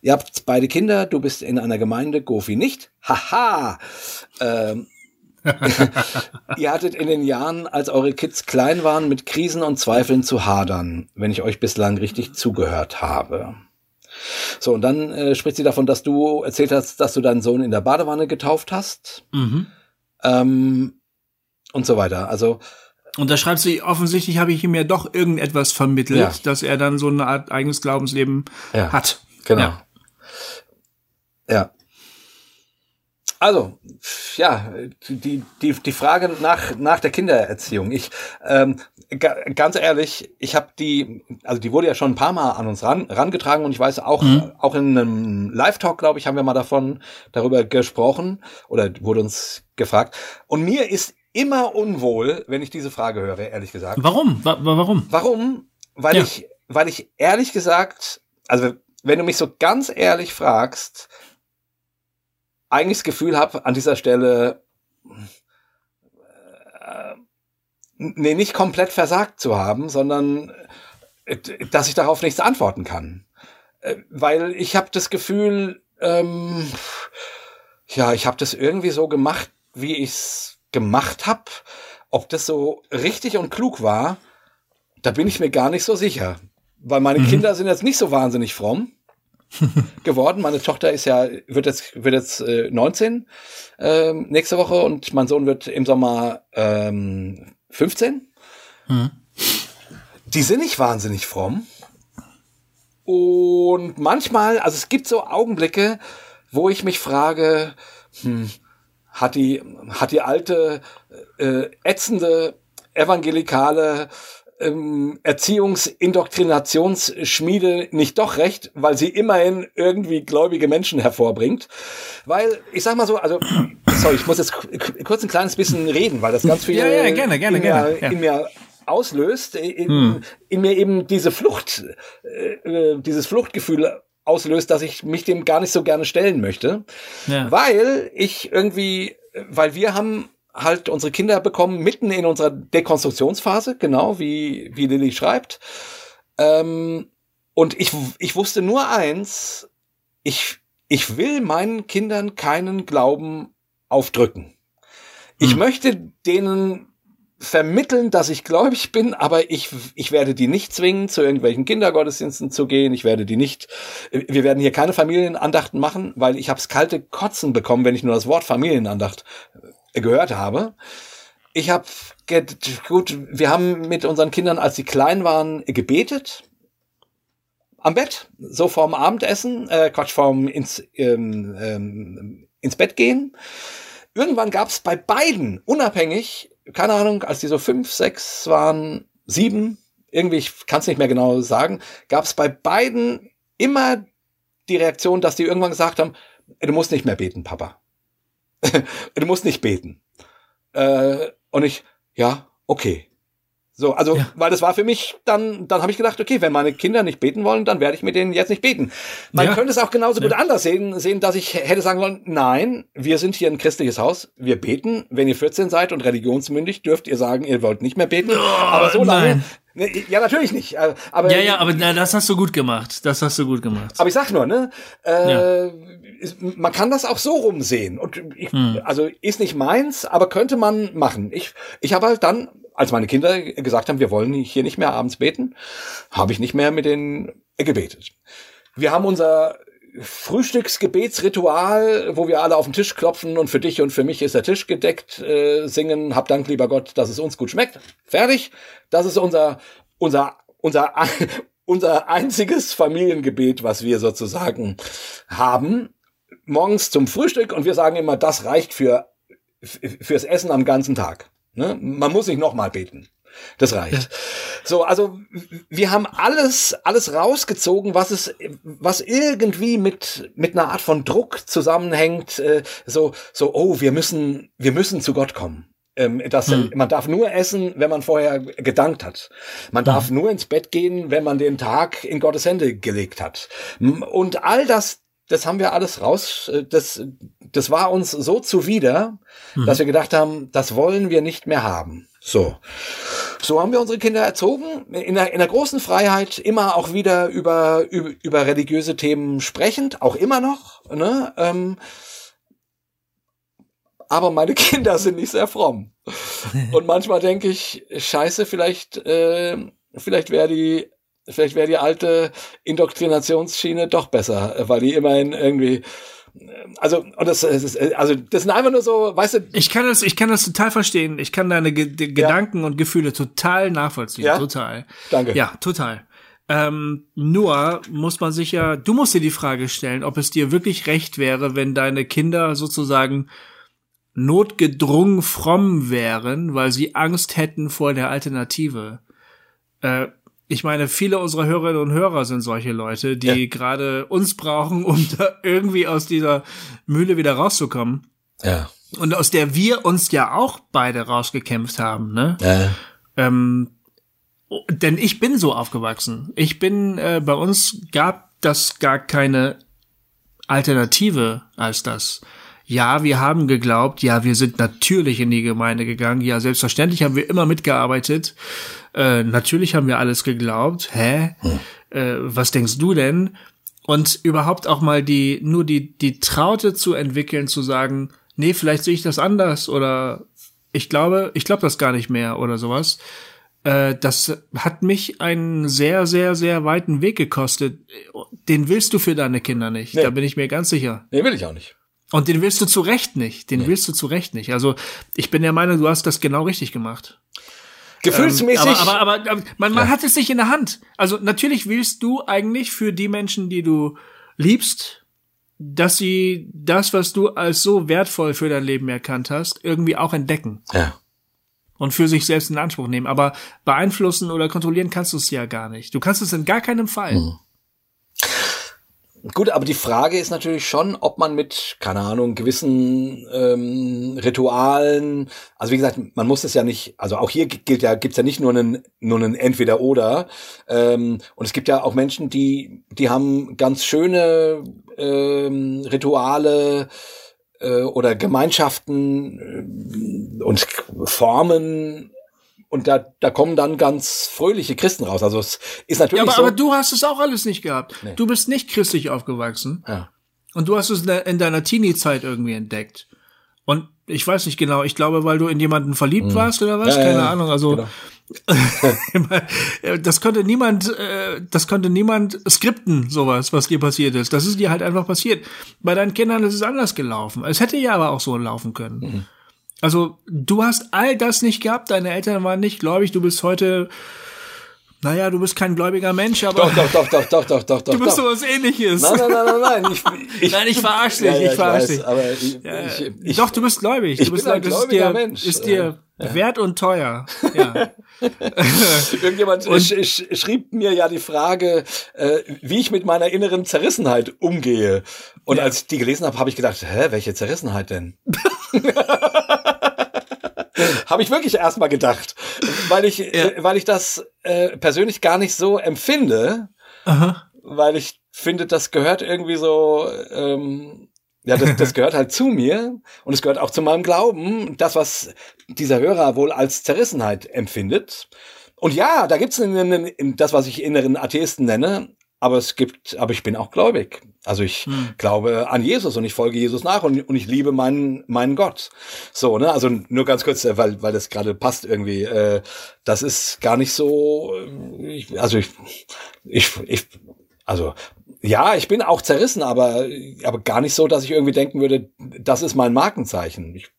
Ihr habt beide Kinder, du bist in einer Gemeinde, Gofi nicht. Haha! Ähm, ihr hattet in den Jahren, als eure Kids klein waren, mit Krisen und Zweifeln zu hadern, wenn ich euch bislang richtig zugehört habe. So, und dann äh, spricht sie davon, dass du erzählt hast, dass du deinen Sohn in der Badewanne getauft hast. Mhm. Ähm, und so weiter. Also. Und da schreibt sie, offensichtlich habe ich ihm ja doch irgendetwas vermittelt, ja. dass er dann so eine Art eigenes Glaubensleben ja. hat. Genau. Ja. ja. Also, ja, die, die, die Frage nach, nach der Kindererziehung. Ich, ähm, ganz ehrlich, ich habe die, also die wurde ja schon ein paar Mal an uns ran, rangetragen und ich weiß auch, mhm. auch in einem Live-Talk, glaube ich, haben wir mal davon, darüber gesprochen oder wurde uns gefragt. Und mir ist immer unwohl, wenn ich diese Frage höre, ehrlich gesagt. Warum? Wa warum? Warum? Weil Ja. ich, weil ich ehrlich gesagt, also wenn du mich so ganz ehrlich fragst, eigentlich das Gefühl habe, an dieser Stelle, äh, nee, nicht komplett versagt zu haben, sondern äh, dass ich darauf nichts antworten kann. Äh, Weil ich habe das Gefühl, ähm, ja, ich habe das irgendwie so gemacht, wie ich's gemacht habe. Ob das so richtig und klug war, da bin ich mir gar nicht so sicher. Weil meine Kinder sind jetzt nicht so wahnsinnig fromm geworden. Meine Tochter ist ja, wird jetzt, wird jetzt äh, 19 ähm, nächste Woche und mein Sohn wird im Sommer ähm, 15. Hm. Die sind nicht wahnsinnig fromm. Und manchmal, also es gibt so Augenblicke, wo ich mich frage, hm, hat die, hat die alte, äh, ätzende, evangelikale ähm, Erziehungsindoktrinationsschmiede nicht doch recht, weil sie immerhin irgendwie gläubige Menschen hervorbringt. Weil, ich sag mal so, also, sorry, ich muss jetzt kurz ein kleines bisschen reden, weil das ganz viel Ja, ja, gerne, gerne, in, gerne, Mir, ja. in mir auslöst, in, in mir eben diese Flucht, äh, dieses Fluchtgefühl auslöst, dass ich mich dem gar nicht so gerne stellen möchte, Ja. weil ich irgendwie, weil wir haben halt unsere Kinder bekommen mitten in unserer Dekonstruktionsphase, genau wie wie Lilly schreibt. Ähm, und ich ich wusste nur eins: Ich ich will meinen Kindern keinen Glauben aufdrücken. Ich Hm. möchte denen vermitteln, dass ich gläubig bin, aber ich, ich werde die nicht zwingen, zu irgendwelchen Kindergottesdiensten zu gehen. Ich werde die nicht, wir werden hier keine Familienandachten machen, weil ich hab's kalte Kotzen bekommen, wenn ich nur das Wort Familienandacht gehört habe. Ich habe, gut, wir haben mit unseren Kindern, als sie klein waren, gebetet. Am Bett, so vorm Abendessen, äh, Quatsch, vorm ins, ähm, ähm, ins Bett gehen. Irgendwann gab es bei beiden unabhängig, keine Ahnung, als die so fünf, sechs waren, sieben, irgendwie, ich kann es nicht mehr genau sagen, gab es bei beiden immer die Reaktion, dass die irgendwann gesagt haben, du musst nicht mehr beten, Papa. du musst nicht beten. Äh, und ich, ja, okay. So, also, Ja. weil das war für mich, dann, dann habe ich gedacht, okay, wenn meine Kinder nicht beten wollen, dann werde ich mit denen jetzt nicht beten. Man Ja. könnte es auch genauso gut Ja. anders sehen, sehen, dass ich hätte sagen wollen, nein, wir sind hier ein christliches Haus, wir beten. Wenn ihr 14 seid und religionsmündig, dürft ihr sagen, ihr wollt nicht mehr beten. aber so lange. nein. Ja, natürlich nicht. äh, Aber, Ja, ja, aber na, das hast du gut gemacht. Das hast du gut gemacht. aber ich sag nur, ne, äh, ist- man kann das auch so rumsehen. Und ich, Hm. also ist nicht meins, aber könnte man machen. Ich, ich habe halt dann, als meine Kinder gesagt haben, wir wollen hier nicht mehr abends beten, habe ich nicht mehr mit denen gebetet. Wir haben unser Frühstücksgebetsritual, wo wir alle auf den Tisch klopfen und für dich und für mich ist der Tisch gedeckt, äh, singen, hab Dank, lieber Gott, dass es uns gut schmeckt. Fertig. Das ist unser, unser, unser, unser einziges Familiengebet, was wir sozusagen haben. Morgens zum Frühstück und wir sagen immer, das reicht für, fürs Essen am ganzen Tag. Ne? Man muss nicht nochmal beten. Das reicht. So, also wir haben alles, alles rausgezogen, was es, was irgendwie mit mit einer Art von Druck zusammenhängt. Äh, so, so, oh, wir müssen, wir müssen zu Gott kommen. Ähm, das, Hm. Man darf nur essen, wenn man vorher gedankt hat. Man darf nur ins Bett gehen, wenn man den Tag in Gottes Hände gelegt hat. Und all das, das haben wir alles raus. äh, Das, das war uns so zuwider, dass wir gedacht haben, das wollen wir nicht mehr haben. So. So haben wir unsere Kinder erzogen, in einer, in einer großen Freiheit, immer auch wieder über, über, über religiöse Themen sprechend, auch immer noch. Ne? Ähm, aber meine Kinder sind nicht sehr fromm. Und manchmal denke ich, scheiße, vielleicht, äh, vielleicht wäre die, vielleicht wäre die alte Indoktrinationsschiene doch besser, weil die immerhin irgendwie, also, und das, ist, also, das sind einfach nur so, weißt du, Ich kann das, ich kann das total verstehen. Ich kann deine Ge die Gedanken und Gefühle total nachvollziehen. Ja? Total. Danke. Ja, total. Ähm, nur muss man sich ja, du musst dir die Frage stellen, ob es dir wirklich recht wäre, wenn deine Kinder sozusagen notgedrungen fromm wären, weil sie Angst hätten vor der Alternative. Äh, ich meine, viele unserer Hörerinnen und Hörer sind solche Leute, die Ja. gerade uns brauchen, um da irgendwie aus dieser Mühle wieder rauszukommen. Ja. und aus der wir uns ja auch beide rausgekämpft haben, ne? Äh, Ähm, denn ich bin so aufgewachsen. Ich bin, äh, bei uns gab das gar keine Alternative als das. Ja, wir haben geglaubt, ja, wir sind natürlich in die Gemeinde gegangen, ja, selbstverständlich haben wir immer mitgearbeitet, äh, natürlich haben wir alles geglaubt, hä? Äh, was denkst du denn? Und überhaupt auch mal die, nur die, die Traute zu entwickeln, zu sagen, nee, vielleicht sehe ich das anders oder ich glaube, ich glaube das gar nicht mehr oder sowas. Äh, das hat mich einen sehr, sehr, sehr weiten Weg gekostet. Den willst du für deine Kinder nicht. Nee. Da bin ich mir ganz sicher. nee, will ich auch nicht. Und den willst du zu Recht nicht. Den willst du zu Recht nicht. Also ich bin der Meinung, du hast das genau richtig gemacht. Gefühlsmäßig. Ähm, aber, aber, aber, aber man, man hat es nicht in der Hand. Also natürlich willst du eigentlich für die Menschen, die du liebst, dass sie das, was du als so wertvoll für dein Leben erkannt hast, irgendwie auch entdecken ja. und für sich selbst in Anspruch nehmen. Aber beeinflussen oder kontrollieren kannst du es ja gar nicht. Du kannst es in gar keinem Fall. Mhm. Gut, aber die Frage ist natürlich schon, ob man mit, keine Ahnung, gewissen ähm, Ritualen, also wie gesagt, man muss es ja nicht, also auch hier gilt ja, gibt's ja nicht nur einen, nur einen Entweder-Oder. Ähm, und es gibt ja auch Menschen, die, die haben ganz schöne ähm, Rituale äh, oder Gemeinschaften äh, und Formen. Und da, da kommen dann ganz fröhliche Christen raus. Also es ist natürlich Ja, aber, so. aber du hast es auch alles nicht gehabt. Nee. Du bist nicht christlich aufgewachsen. ja. Und du hast es in de- in deiner Teenie-Zeit irgendwie entdeckt. Und ich weiß nicht genau, ich glaube, weil du in jemanden verliebt warst oder was? Ja, ja, Keine ja, Ahnung. Also genau. das konnte niemand, äh, das konnte niemand skripten, sowas, was dir passiert ist. Das ist dir halt einfach passiert. Bei deinen Kindern ist es anders gelaufen. Es hätte ja aber auch so laufen können. Mhm. Also du hast all das nicht gehabt, deine Eltern waren nicht gläubig, du bist heute, naja, du bist kein gläubiger Mensch, aber Doch, doch, doch, doch, doch, doch, doch, doch. du bist doch. sowas ähnliches. Nein, nein, nein, nein, nein. Ich, ich, Nein, ich verarsche dich, Ja, ja, ich verarsche weiß, dich. Aber ich, Ja, ich, ich, Doch, du bist gläubig. ich du bist bin ein das ist gläubiger dir, Mensch. Ist dir wert und teuer. Ja. Irgendjemand sch, sch, schrieb mir ja die Frage, äh, wie ich mit meiner inneren Zerrissenheit umgehe. Und Ja. als ich die gelesen habe, habe ich gedacht, hä, welche Zerrissenheit denn? habe ich wirklich erstmal gedacht, weil ich, äh, weil ich das äh, persönlich gar nicht so empfinde, Aha. weil ich finde, das gehört irgendwie so, ähm, ja, das, das gehört halt zu mir. Und es gehört auch zu meinem Glauben, das, was dieser Hörer wohl als Zerrissenheit empfindet. Und ja, da gibt's einen, das, was ich inneren Atheisten nenne, aber es gibt, aber ich bin auch gläubig. Also ich glaube an Jesus und ich folge Jesus nach und, und ich liebe meinen, meinen Gott. So, ne? Also nur ganz kurz, äh, weil, weil das gerade passt irgendwie. Äh, das ist gar nicht so, äh, ich, also ich, ich, ich, also ja, ich bin auch zerrissen, aber, aber gar nicht so, dass ich irgendwie denken würde, das ist mein Markenzeichen. Ich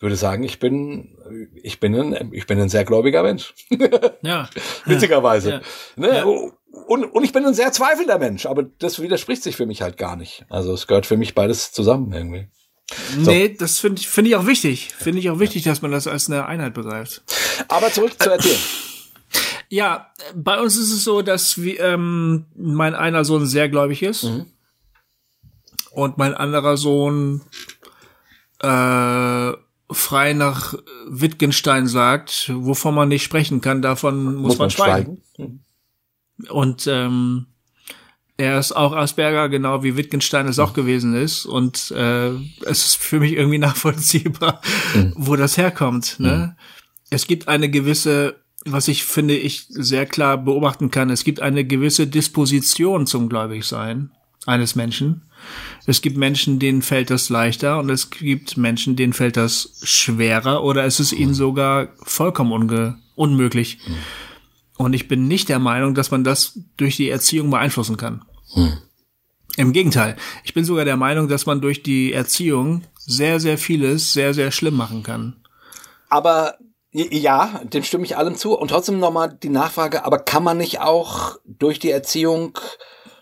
würde sagen, ich bin, ich bin ein, ich bin ein sehr gläubiger Mensch. Ja. Witzigerweise. Ja. Ne? Ja. Und, und ich bin ein sehr zweifelnder Mensch, aber das widerspricht sich für mich halt gar nicht. Also es gehört für mich beides zusammen irgendwie. Nee, das finde ich, finde ich auch wichtig. Finde ich auch wichtig, dass man das als eine Einheit begreift. Aber zurück zu erzählen. Ja, bei uns ist es so, dass wir, ähm, mein einer Sohn sehr gläubig ist und mein anderer Sohn äh, frei nach Wittgenstein sagt, wovon man nicht sprechen kann, davon muss, man, schweigen. Und ähm, er ist auch Asperger, genau wie Wittgenstein es auch gewesen ist. Und äh, es ist für mich irgendwie nachvollziehbar, wo das herkommt. Ne? Es gibt eine gewisse, was ich finde, ich sehr klar beobachten kann, es gibt eine gewisse Disposition zum Gläubigsein eines Menschen. Es gibt Menschen, denen fällt das leichter und es gibt Menschen, denen fällt das schwerer oder es ist ihnen sogar vollkommen unge unmöglich. Und ich bin nicht der Meinung, dass man das durch die Erziehung beeinflussen kann. Im Gegenteil. Ich bin sogar der Meinung, dass man durch die Erziehung sehr, sehr vieles sehr, sehr schlimm machen kann. Aber ja, dem stimme ich allem zu. Und trotzdem nochmal die Nachfrage, aber kann man nicht auch durch die Erziehung,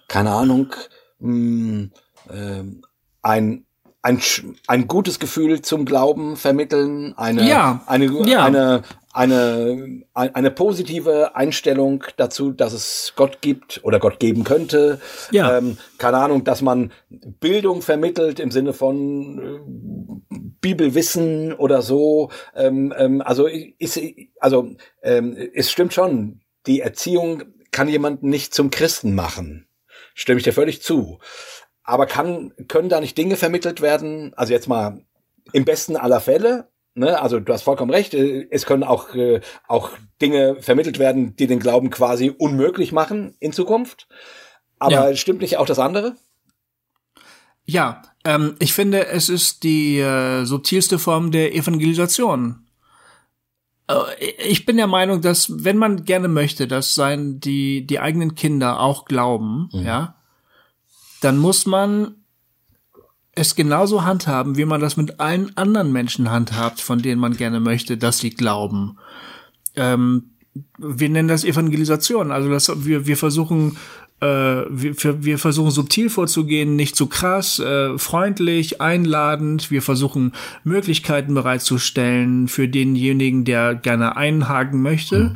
keine Ahnung, mh, ähm, ein ein, sch- ein gutes Gefühl zum Glauben vermitteln, eine, Ja, eine, ja. eine, eine, eine positive Einstellung dazu, dass es Gott gibt oder Gott geben könnte. Ja. Ähm, keine Ahnung, dass man Bildung vermittelt im Sinne von äh, Bibelwissen oder so. Ähm, ähm, also ist, also ähm, es stimmt schon, die Erziehung kann jemanden nicht zum Christen machen. Stimme ich dir völlig zu. Aber kann, können da nicht Dinge vermittelt werden? Also jetzt mal im besten aller Fälle, Ne, also du hast vollkommen recht. äh, Es können auch äh, auch Dinge vermittelt werden, die den Glauben quasi unmöglich machen in Zukunft. Aber Ja. stimmt nicht auch das andere? Ja, ähm, ich finde, es ist die äh, subtilste Form der Evangelisation. Äh, ich bin der Meinung, dass wenn man gerne möchte, dass sein die die eigenen Kinder auch glauben, ja, dann muss man es genauso handhaben, wie man das mit allen anderen Menschen handhabt, von denen man gerne möchte, dass sie glauben. Ähm, wir nennen das Evangelisation. Also das, wir, wir versuchen, äh, wir, wir versuchen subtil vorzugehen, nicht zu krass, äh, freundlich, einladend. Wir versuchen Möglichkeiten bereitzustellen für denjenigen, der gerne einhaken möchte.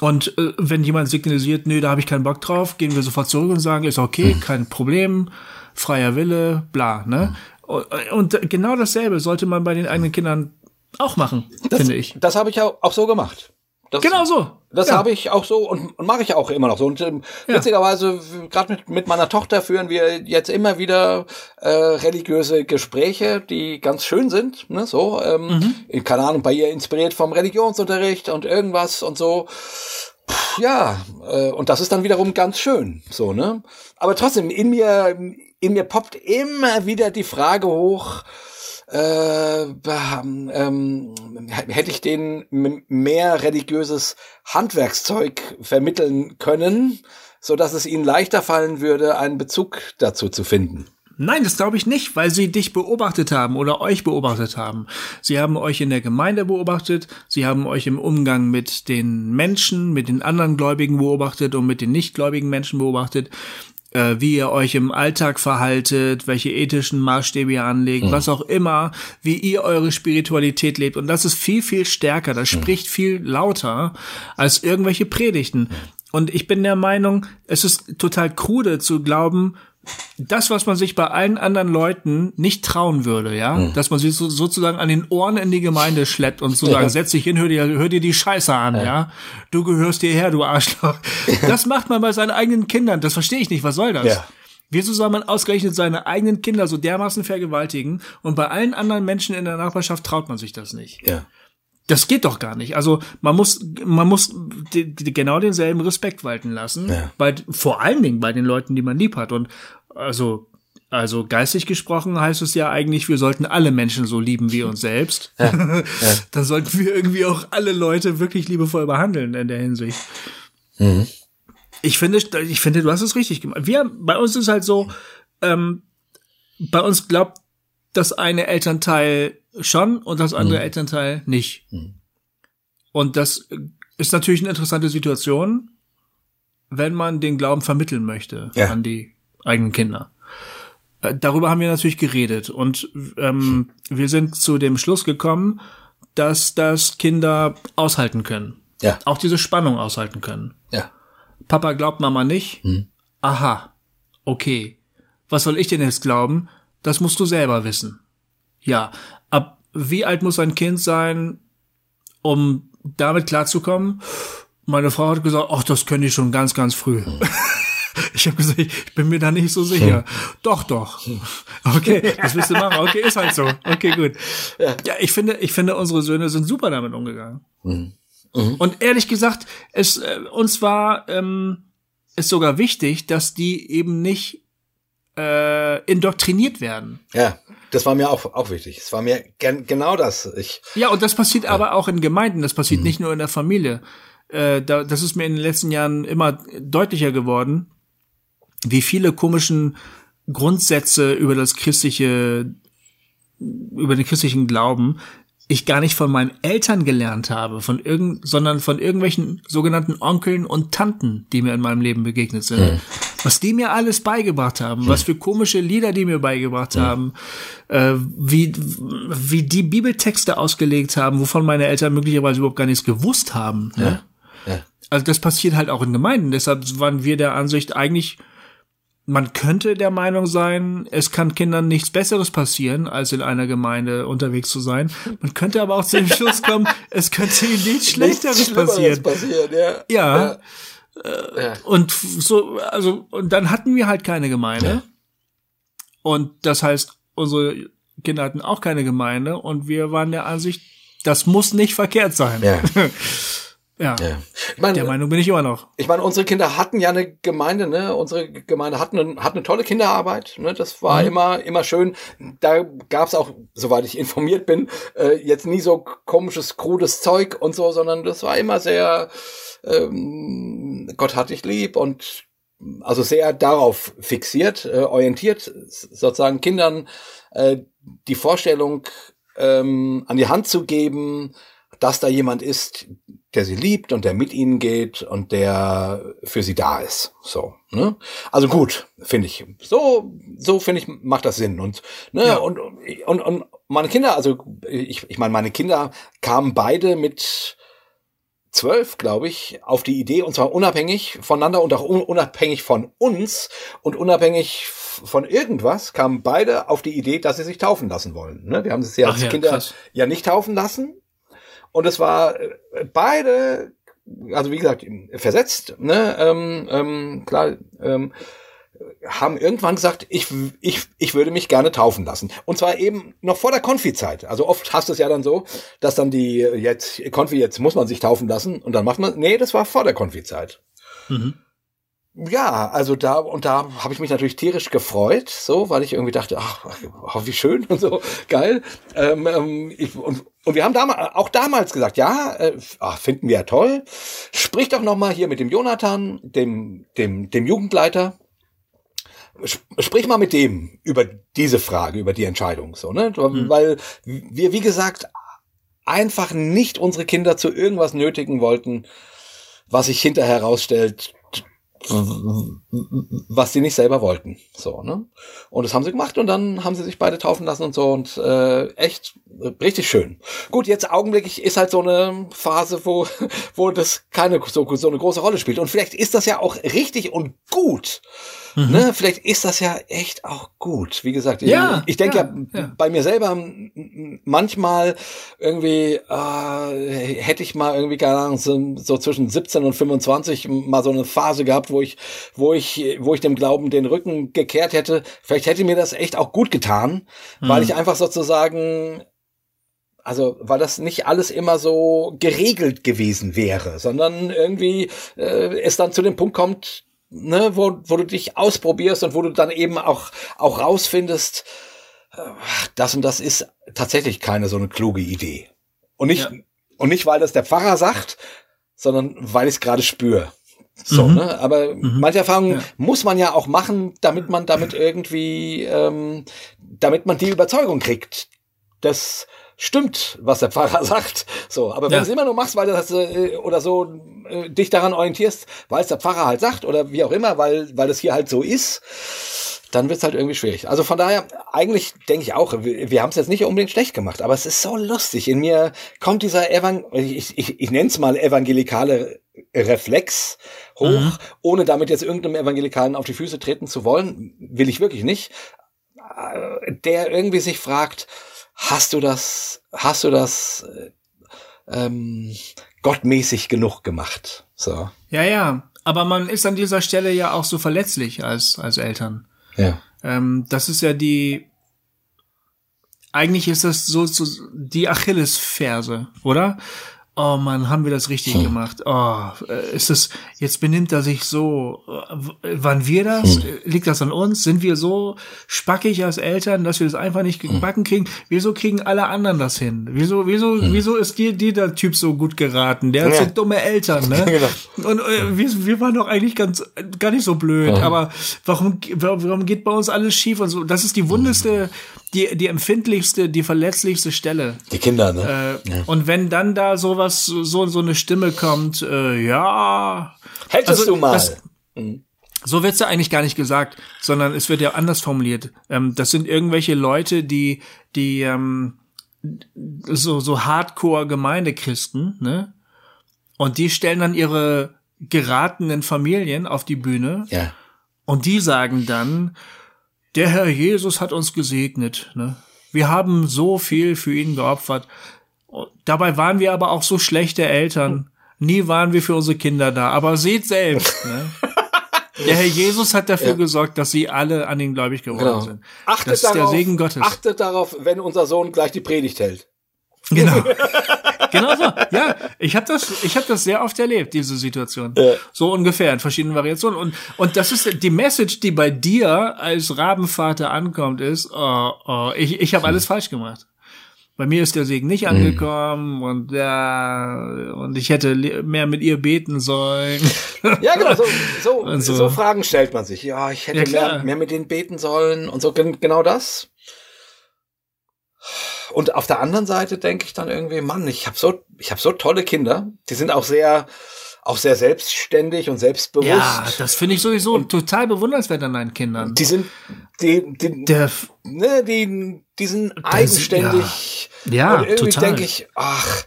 Und äh, wenn jemand signalisiert, nö, da habe ich keinen Bock drauf, gehen wir sofort zurück und sagen, ist okay, kein Problem, freier Wille, bla, ne? Und, und genau dasselbe sollte man bei den eigenen Kindern auch machen, finde ich. Das habe ich auch, auch so gemacht. Das, Genau so. Das Ja. habe ich auch so und, und mache ich auch immer noch so. Und ähm, Ja. witzigerweise, gerade mit, mit meiner Tochter führen wir jetzt immer wieder äh, religiöse Gespräche, die ganz schön sind. Ne? So, ähm, Mhm. keine Ahnung, bei ihr inspiriert vom Religionsunterricht und irgendwas und so. Pff, Ja, äh, und das ist dann wiederum ganz schön, so, ne? Aber trotzdem, in mir, in mir poppt immer wieder die Frage hoch, äh, ähm, hätte ich denen mehr religiöses Handwerkszeug vermitteln können, so dass es ihnen leichter fallen würde, einen Bezug dazu zu finden. Nein, das glaube ich nicht, weil sie dich beobachtet haben oder euch beobachtet haben. Sie haben euch in der Gemeinde beobachtet, sie haben euch im Umgang mit den Menschen, mit den anderen Gläubigen beobachtet und mit den nichtgläubigen Menschen beobachtet, äh, wie ihr euch im Alltag verhaltet, welche ethischen Maßstäbe ihr anlegt, was auch immer, wie ihr eure Spiritualität lebt. Und das ist viel, viel stärker, das spricht viel lauter als irgendwelche Predigten. Und ich bin der Meinung, es ist total krude zu glauben, das, was man sich bei allen anderen Leuten nicht trauen würde, ja, dass man sich so, sozusagen an den Ohren in die Gemeinde schleppt und zu sagen, setz dich hin, hör dir, hör dir die Scheiße an, ja. du gehörst hierher, du Arschloch. Das macht man bei seinen eigenen Kindern, das verstehe ich nicht, was soll das? Ja. Wieso soll man ausgerechnet seine eigenen Kinder so dermaßen vergewaltigen und bei allen anderen Menschen in der Nachbarschaft traut man sich das nicht? Ja. Das geht doch gar nicht. Also man muss, man muss die, die, genau denselben Respekt walten lassen, Ja. bei, vor allen Dingen bei den Leuten, die man lieb hat. Und also, also geistig gesprochen heißt es ja eigentlich, wir sollten alle Menschen so lieben wie uns selbst. Dann sollten wir irgendwie auch alle Leute wirklich liebevoll behandeln in der Hinsicht. Ich finde, ich finde, du hast es richtig gemacht. Wir, bei uns ist halt so, ähm, bei uns glaubt das eine Elternteil schon und das andere Elternteil nicht. Und das ist natürlich eine interessante Situation, wenn man den Glauben vermitteln möchte Ja. an die eigenen Kinder. Äh, Darüber haben wir natürlich geredet und ähm, wir sind zu dem Schluss gekommen, dass das Kinder aushalten können. Ja. Auch diese Spannung aushalten können. Ja. Papa glaubt Mama nicht. Aha. Okay. Was soll ich denn jetzt glauben? Das musst du selber wissen. Ja. Ab wie alt muss ein Kind sein, um damit klarzukommen? Meine Frau hat gesagt, ach, das könnte ich schon ganz, ganz früh. Ich habe gesagt, ich bin mir da nicht so sicher. Doch, doch. Okay, das willst du machen. Okay, ist halt so. Okay, gut. Ja, ich finde, ich finde, unsere Söhne sind super damit umgegangen. Und ehrlich gesagt, es äh, uns war ähm, ist sogar wichtig, dass die eben nicht äh, indoktriniert werden. Ja. Das war mir auch, auch wichtig. Es war mir gen genau das. Ich, Ja, und das passiert aber auch in Gemeinden, das passiert nicht nur in der Familie. Äh, da, das ist mir in den letzten Jahren immer deutlicher geworden, wie viele komischen Grundsätze über das christliche, über den christlichen Glauben ich gar nicht von meinen Eltern gelernt habe, von irgend, sondern von irgendwelchen sogenannten Onkeln und Tanten, die mir in meinem Leben begegnet sind. Was die mir alles beigebracht haben, was für komische Lieder die mir beigebracht haben, äh, wie, wie die Bibeltexte ausgelegt haben, wovon meine Eltern möglicherweise überhaupt gar nichts gewusst haben. Ne? Ja. Also das passiert halt auch in Gemeinden. Deshalb waren wir der Ansicht, eigentlich, man könnte der Meinung sein, es kann Kindern nichts Besseres passieren, als in einer Gemeinde unterwegs zu sein. Man könnte aber auch zu dem Schluss kommen, es könnte ihnen nichts Schlechteres Nichts passieren. passieren ja. Ja. Ja. Und so, also, und dann hatten wir halt keine Gemeinde. Und das heißt, unsere Kinder hatten auch keine Gemeinde und wir waren der Ansicht, das muss nicht verkehrt sein. Ja. Ja. Ja. Ich meine, Der Meinung bin ich immer noch. Ich meine, unsere Kinder hatten ja eine Gemeinde, ne? Unsere Gemeinde hat eine, hat eine tolle Kinderarbeit, ne? Das war Mhm. immer, immer schön. Da gab's auch, soweit ich informiert bin, äh, jetzt nie so komisches, krudes Zeug und so, sondern das war immer sehr, ähm, Gott hat dich lieb und also sehr darauf fixiert, äh, orientiert, sozusagen Kindern äh, die Vorstellung ähm, an die Hand zu geben, dass da jemand ist, der sie liebt und der mit ihnen geht und der für sie da ist. So, ne? Also gut, finde ich. So, so finde ich, macht das Sinn. Und, ne, Ja. und, und, und meine Kinder, also ich, ich meine, meine Kinder kamen beide mit zwölf, glaube ich, auf die Idee, und zwar unabhängig voneinander und auch un unabhängig von uns und unabhängig von irgendwas, kamen beide auf die Idee, dass sie sich taufen lassen wollen. Ne? Wir haben sie als Ach ja, Kinder krass. ja nicht taufen lassen. Und es war äh, beide, also wie gesagt, versetzt, ne? ähm, ähm, klar, ähm, haben irgendwann gesagt, ich, ich, ich würde mich gerne taufen lassen. Und zwar eben noch vor der Konfi-Zeit. Also oft hast du es ja dann so, dass dann die jetzt, Konfi, jetzt muss man sich taufen lassen und dann macht man, nee, das war vor der Konfi-Zeit. Mhm. Ja, also da und da habe ich mich natürlich tierisch gefreut, so, weil ich irgendwie dachte, ach, oh, wie schön und so, geil. Ähm, ähm, ich, und, und wir haben damals auch damals gesagt, ja, äh, ach, finden wir ja toll. Sprich doch noch mal hier mit dem Jonathan, dem dem dem Jugendleiter. Sp- Sprich mal mit dem über diese Frage, über die Entscheidung, so, ne? Weil wir, wie gesagt, einfach nicht unsere Kinder zu irgendwas nötigen wollten, was sich hinterher herausstellt, was sie nicht selber wollten. So, ne? Und das haben sie gemacht und dann haben sie sich beide taufen lassen und so und äh, echt äh, richtig schön. Gut, jetzt augenblicklich ist halt so eine Phase, wo, wo das keine so, so eine große Rolle spielt. Und vielleicht ist das ja auch richtig und gut. Ne, vielleicht ist das ja echt auch gut. Wie gesagt, ich, Ja, ich denke ja, ja, ja. bei mir selber manchmal irgendwie äh, hätte ich mal irgendwie keine Ahnung so, so zwischen 17 und 25 mal so eine Phase gehabt, wo ich wo ich wo ich dem Glauben den Rücken gekehrt hätte. Vielleicht hätte mir das echt auch gut getan, weil ich einfach sozusagen also, weil das nicht alles immer so geregelt gewesen wäre, sondern irgendwie äh, es dann zu dem Punkt kommt, ne, wo, wo du dich ausprobierst und wo du dann eben auch, auch rausfindest, äh, das und das ist tatsächlich keine so eine kluge Idee. Und nicht, Ja. und nicht, weil das der Pfarrer sagt, sondern weil ich es gerade spüre. So, Mhm. ne? Aber manche Erfahrungen Ja. muss man ja auch machen, damit man damit irgendwie, ähm, damit man die Überzeugung kriegt. Das stimmt, was der Pfarrer sagt. So, aber wenn Ja. du es immer nur machst, weil du das äh, oder so äh, dich daran orientierst, weil es der Pfarrer halt sagt oder wie auch immer, weil weil das hier halt so ist, dann wird's halt irgendwie schwierig. Also von daher, eigentlich denke ich auch, wir, wir haben es jetzt nicht unbedingt schlecht gemacht, aber es ist so lustig. In mir kommt dieser Evan ich, ich, ich nenne es mal evangelikale Reflex hoch, Mhm. ohne damit jetzt irgendeinem Evangelikalen auf die Füße treten zu wollen, will ich wirklich nicht. Äh, Der irgendwie sich fragt, hast du das, hast du das äh, ähm, gottmäßig genug gemacht? So, Ja, ja. Aber man ist an dieser Stelle ja auch so verletzlich als, als Eltern. ja. Ähm, das ist ja die, eigentlich ist das so, so die Achillesferse, oder? Oh man, haben wir das richtig gemacht? Oh, äh, ist das, jetzt benimmt er sich so. W- Waren wir das? Äh, Liegt das an uns? Sind wir so spackig als Eltern, dass wir das einfach nicht gebacken kriegen? Wieso kriegen alle anderen das hin? Wieso, wieso, wieso ist dir, dir der Typ so gut geraten? Der hat Ja. so dumme Eltern, ne? Genau. Und äh, wir, wir waren doch eigentlich ganz gar nicht so blöd, aber warum warum geht bei uns alles schief und so? Das ist die wundeste, die die empfindlichste, die verletzlichste Stelle. Die Kinder, ne? Äh, Und wenn dann da sowas so so eine Stimme kommt, äh, ja, Hättest also du mal. das- So wird's ja eigentlich gar nicht gesagt, sondern es wird ja anders formuliert. Ähm, das sind irgendwelche Leute, die, die ähm, so, so Hardcore-Gemeindechristen, ne? Und die stellen dann ihre geratenen Familien auf die Bühne. Ja. Und die sagen dann, der Herr Jesus hat uns gesegnet, ne? Wir haben so viel für ihn geopfert. Dabei waren wir aber auch so schlechte Eltern. Nie waren wir für unsere Kinder da. Aber seht selbst, ne? Der Herr Jesus hat dafür Ja. gesorgt, dass sie alle an ihn gläubig geworden Genau. sind. Achtet das ist der darauf, Segen Gottes. Achtet darauf, wenn unser Sohn gleich die Predigt hält. Genau. genau so. Ja, ich habe das, ich habe das sehr oft erlebt, diese Situation. So ungefähr in verschiedenen Variationen. Und und das ist die Message, die bei dir als Rabenvater ankommt, ist, oh, oh, ich ich habe alles falsch gemacht. Bei mir ist der Segen nicht angekommen und ja, und ich hätte mehr mit ihr beten sollen. Ja, genau, so, so, Und so. so. Fragen stellt man sich. Ja, ich hätte Ja, mehr, mehr mit denen beten sollen und so, gen- genau das. Und auf der anderen Seite denke ich dann irgendwie, Mann, ich habe so, ich habe so tolle Kinder. Die sind auch sehr, auch sehr selbstständig und selbstbewusst. Ja, das finde ich sowieso total bewundernswert an deinen Kindern. die sind, die, die, Der, ne, die, die sind eigenständig. ja, und irgendwie total. denke ich, ach,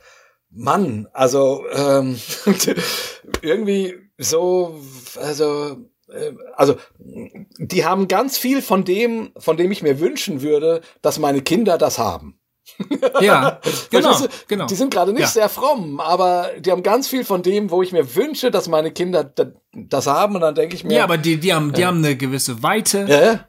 Mann, also ähm, irgendwie so, also, äh, also die haben ganz viel von dem, von dem ich mir wünschen würde, dass meine Kinder das haben. ja, genau, du? genau. Die sind gerade nicht Ja. sehr fromm, aber die haben ganz viel von dem, wo ich mir wünsche, dass meine Kinder da- das haben. Und dann denke ich mir, Ja, aber die, die haben, die haben eine gewisse Weite, ja, ja,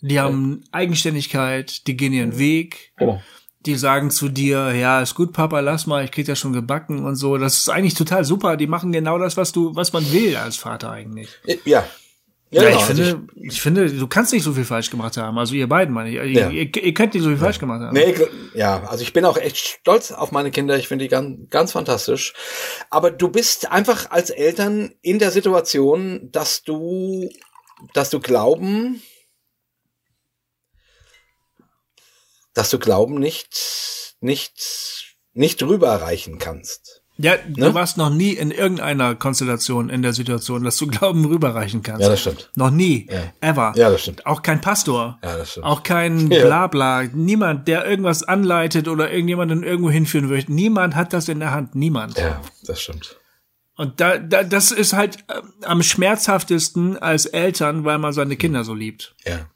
die haben Eigenständigkeit, die gehen ihren Weg, genau. die sagen zu dir, ja, ist gut, Papa, lass mal, ich krieg das schon gebacken und so. Das ist eigentlich total super. Die machen genau das, was du, was man will als Vater eigentlich. Ja. Ja, Ja, genau. ich Also finde, ich finde, du kannst nicht so viel falsch gemacht haben. Also ihr beiden, meine ich. Ihr, Ja. ihr, ihr könnt nicht so viel falsch gemacht haben. Nee, ja, also ich bin auch echt stolz auf meine Kinder. Ich finde die ganz, ganz fantastisch. Aber du bist einfach als Eltern in der Situation, dass du, dass du glauben, dass du glauben nicht, nicht, nicht rüberreichen kannst. Ja, Ne? du warst noch nie in irgendeiner Konstellation in der Situation, dass du Glauben rüberreichen kannst. Ja, das stimmt. Noch nie. Ja. Ever. Ja, das stimmt. Auch kein Pastor. Ja, das stimmt. Auch kein Ja. Blabla. Niemand, der irgendwas anleitet oder irgendjemanden irgendwo hinführen möchte. Niemand hat das in der Hand. Niemand. Ja, das stimmt. Und da, da, das ist halt äh, am schmerzhaftesten als Eltern, weil man seine Kinder so liebt. Ja.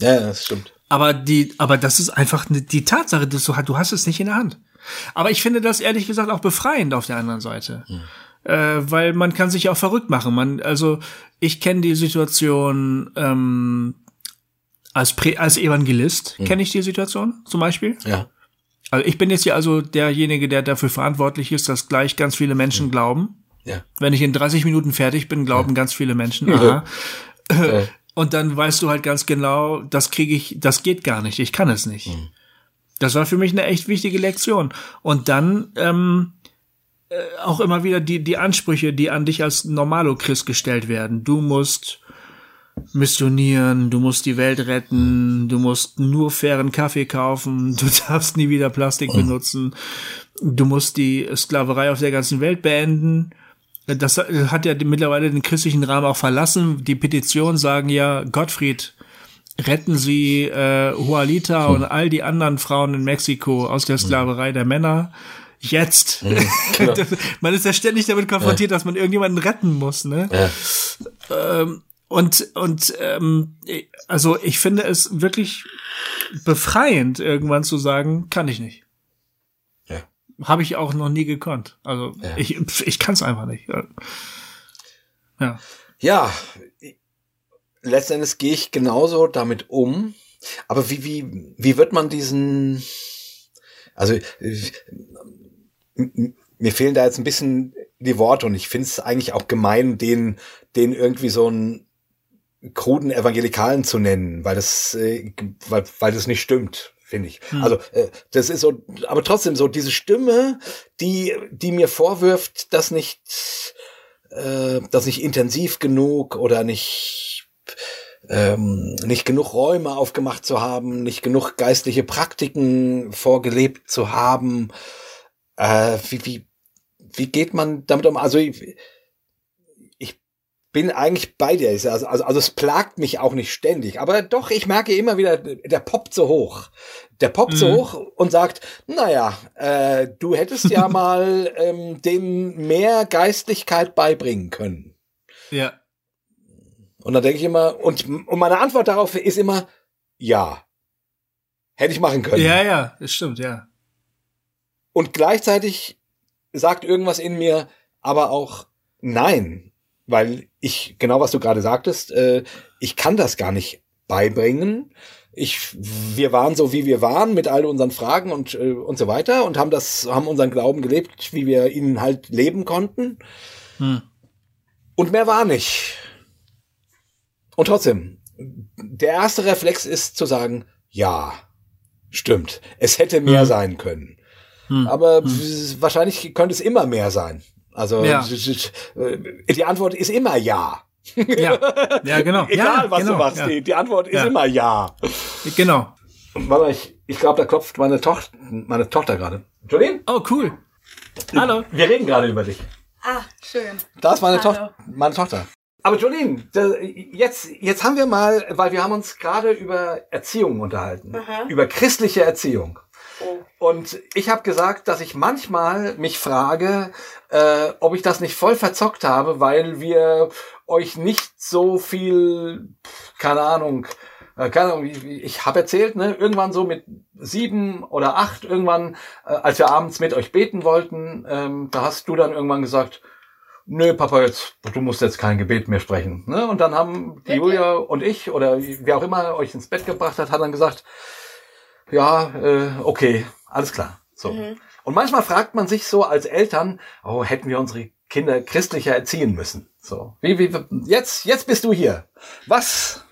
Ja, das stimmt. Aber die, aber das ist einfach die Tatsache, dass du, du hast es nicht in der Hand. Aber ich finde das ehrlich gesagt auch befreiend auf der anderen Seite. Äh, weil man kann sich auch verrückt machen. Man, also ich kenne die Situation ähm, als, Prä als Evangelist, kenne ich die Situation zum Beispiel. Ja. Also ich bin jetzt ja also derjenige, der dafür verantwortlich ist, dass gleich ganz viele Menschen glauben. Ja. Wenn ich in 30 Minuten fertig bin, glauben ganz viele Menschen. Aha. Ja. Und dann weißt du halt ganz genau, das kriege ich, das geht gar nicht, ich kann es nicht. Das war für mich eine echt wichtige Lektion. Und dann ähm, äh, auch immer wieder die, die Ansprüche, die an dich als Normalo-Christ gestellt werden. Du musst missionieren, du musst die Welt retten, du musst nur fairen Kaffee kaufen, du darfst nie wieder Plastik benutzen, du musst die Sklaverei auf der ganzen Welt beenden. Das hat ja mittlerweile den christlichen Rahmen auch verlassen. Die Petitionen sagen ja, Gottfried, retten Sie äh, Juanita und all die anderen Frauen in Mexiko aus der Sklaverei der Männer. Jetzt. Das- man ist ja ständig damit konfrontiert, dass man irgendjemanden retten muss. Ne? Ähm, und und ähm, also ich finde es wirklich befreiend, irgendwann zu sagen, kann ich nicht. Ja. Habe ich auch noch nie gekonnt. Also Ja. ich, ich kann es einfach nicht. Ja. Ja, letzten Endes gehe ich genauso damit um. Aber wie, wie, wie wird man diesen, also äh, mir fehlen da jetzt ein bisschen die Worte und ich finde es eigentlich auch gemein, den, den irgendwie so einen kruden Evangelikalen zu nennen, weil das, äh, weil, weil das nicht stimmt, finde ich. Also äh, das ist so, aber trotzdem so diese Stimme, die, die mir vorwirft, dass nicht äh, das nicht intensiv genug oder nicht ähm, nicht genug Räume aufgemacht zu haben, nicht genug geistliche Praktiken vorgelebt zu haben. Äh, wie, wie, wie geht man damit um? Also ich, ich bin eigentlich bei dir. Also, also, also es plagt mich auch nicht ständig. Aber doch, ich merke immer wieder, der poppt so hoch. Der poppt mhm. so hoch und sagt, naja, äh, du hättest ja mal ähm, dem mehr Geistlichkeit beibringen können. Ja. Und dann denke ich immer, und, und meine Antwort darauf ist immer, ja. Hätte ich machen können. Ja, ja, das stimmt, ja. Und gleichzeitig sagt irgendwas in mir aber auch nein, weil ich, genau was du gerade sagtest, äh, ich kann das gar nicht beibringen. Ich, wir waren so, wie wir waren, mit all unseren Fragen und, äh, und so weiter und haben das, haben unseren Glauben gelebt, wie wir ihn halt leben konnten. Hm. Und mehr war nicht. Und trotzdem, der erste Reflex ist zu sagen, ja, stimmt, es hätte mehr hm. sein können. Hm. Aber hm. wahrscheinlich könnte es immer mehr sein. Also ja. die Antwort ist immer ja. Ja, ja genau. Egal, ja, was genau. du machst, ja. die, die, Antwort ist ja. immer ja. Genau. Warte, ich, ich glaube, da klopft meine Tochter, meine Tochter gerade. Jolene? Oh, cool. Hallo. Wir reden gerade über dich. Ah, schön. Da ist meine, Tochter, meine Tochter. Aber Jolene, jetzt, jetzt haben wir mal, weil wir haben uns gerade über Erziehung unterhalten. Aha. Über christliche Erziehung. Und ich habe gesagt, dass ich manchmal mich frage, äh, ob ich das nicht voll verzockt habe, weil wir euch nicht so viel, keine Ahnung, äh, keine Ahnung, ich, ich habe erzählt, ne, irgendwann so mit sieben oder acht, irgendwann, äh, als wir abends mit euch beten wollten, ähm, da hast du dann irgendwann gesagt, nö, Papa, jetzt, du musst jetzt kein Gebet mehr sprechen. Ne? Und dann haben die Julia und ich oder wer auch immer euch ins Bett gebracht hat, hat dann gesagt, ja, äh, okay, alles klar. So. Mhm. Und manchmal fragt man sich so als Eltern, oh, hätten wir unsere Kinder christlicher erziehen müssen. So. Wie, wie, jetzt, jetzt bist du hier. Was?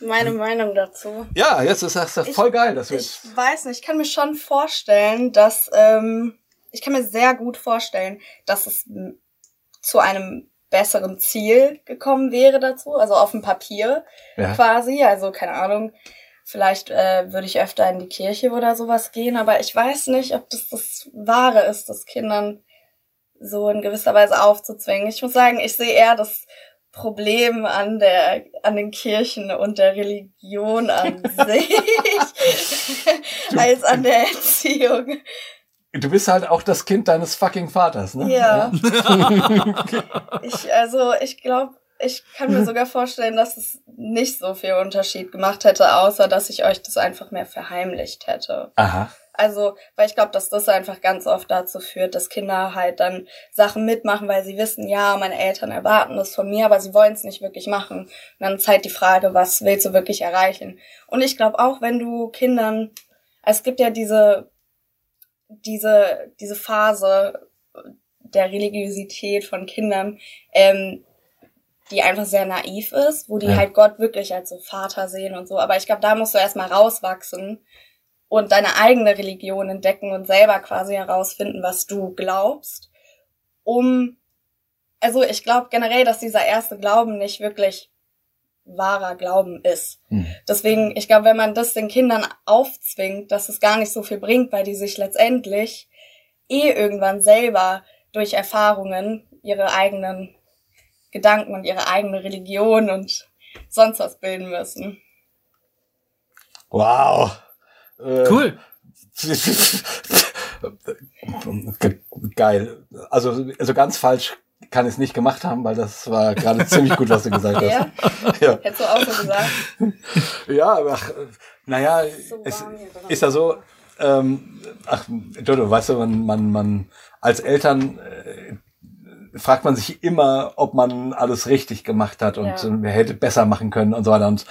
Meine Meinung dazu. Ja, jetzt ist das voll geil, dass wir Ich weiß nicht, ich kann mir schon vorstellen, dass, ähm, ich kann mir sehr gut vorstellen, dass es zu einem besseren Ziel gekommen wäre dazu, also auf dem Papier ja. quasi, also keine Ahnung, Vielleicht äh, würde ich öfter in die Kirche oder sowas gehen, aber ich weiß nicht, ob das das Wahre ist, das Kindern so in gewisser Weise aufzuzwingen. Ich muss sagen, ich sehe eher das Problem an der an den Kirchen und der Religion an sich als an der Erziehung. Du bist halt auch das Kind deines fucking Vaters, ne? Ja. ja. ich also ich glaube ich kann mir sogar vorstellen, dass es nicht so viel Unterschied gemacht hätte, außer dass ich euch das einfach mehr verheimlicht hätte. Aha. Also, weil ich glaube, dass das einfach ganz oft dazu führt, dass Kinder halt dann Sachen mitmachen, weil sie wissen, ja, meine Eltern erwarten das von mir, aber sie wollen es nicht wirklich machen. Und dann ist halt die Frage, was willst du wirklich erreichen? Und ich glaube auch, wenn du Kindern, es gibt ja diese, diese, diese Phase der Religiosität von Kindern, ähm, die einfach sehr naiv ist, wo die ja. halt Gott wirklich als so Vater sehen und so. Aber ich glaube, da musst du erstmal rauswachsen und deine eigene Religion entdecken und selber quasi herausfinden, was du glaubst, um, also ich glaube generell, dass dieser erste Glauben nicht wirklich wahrer Glauben ist. Hm. Deswegen, ich glaube, wenn man das den Kindern aufzwingt, dass es gar nicht so viel bringt, weil die sich letztendlich eh irgendwann selber durch Erfahrungen ihre eigenen Gedanken und ihre eigene Religion und sonst was bilden müssen. Wow. Äh, cool. Geil. Also, also ganz falsch kann ich es nicht gemacht haben, weil das war gerade ziemlich gut, was du gesagt hast. Ja? ja. Hättest du auch so gesagt? ja, aber naja, so es ist ja so, ähm, ach, Jojo, weißt du, man, man, man als Eltern äh, fragt man sich immer, ob man alles richtig gemacht hat und ja. wer hätte besser machen können und so weiter. Und,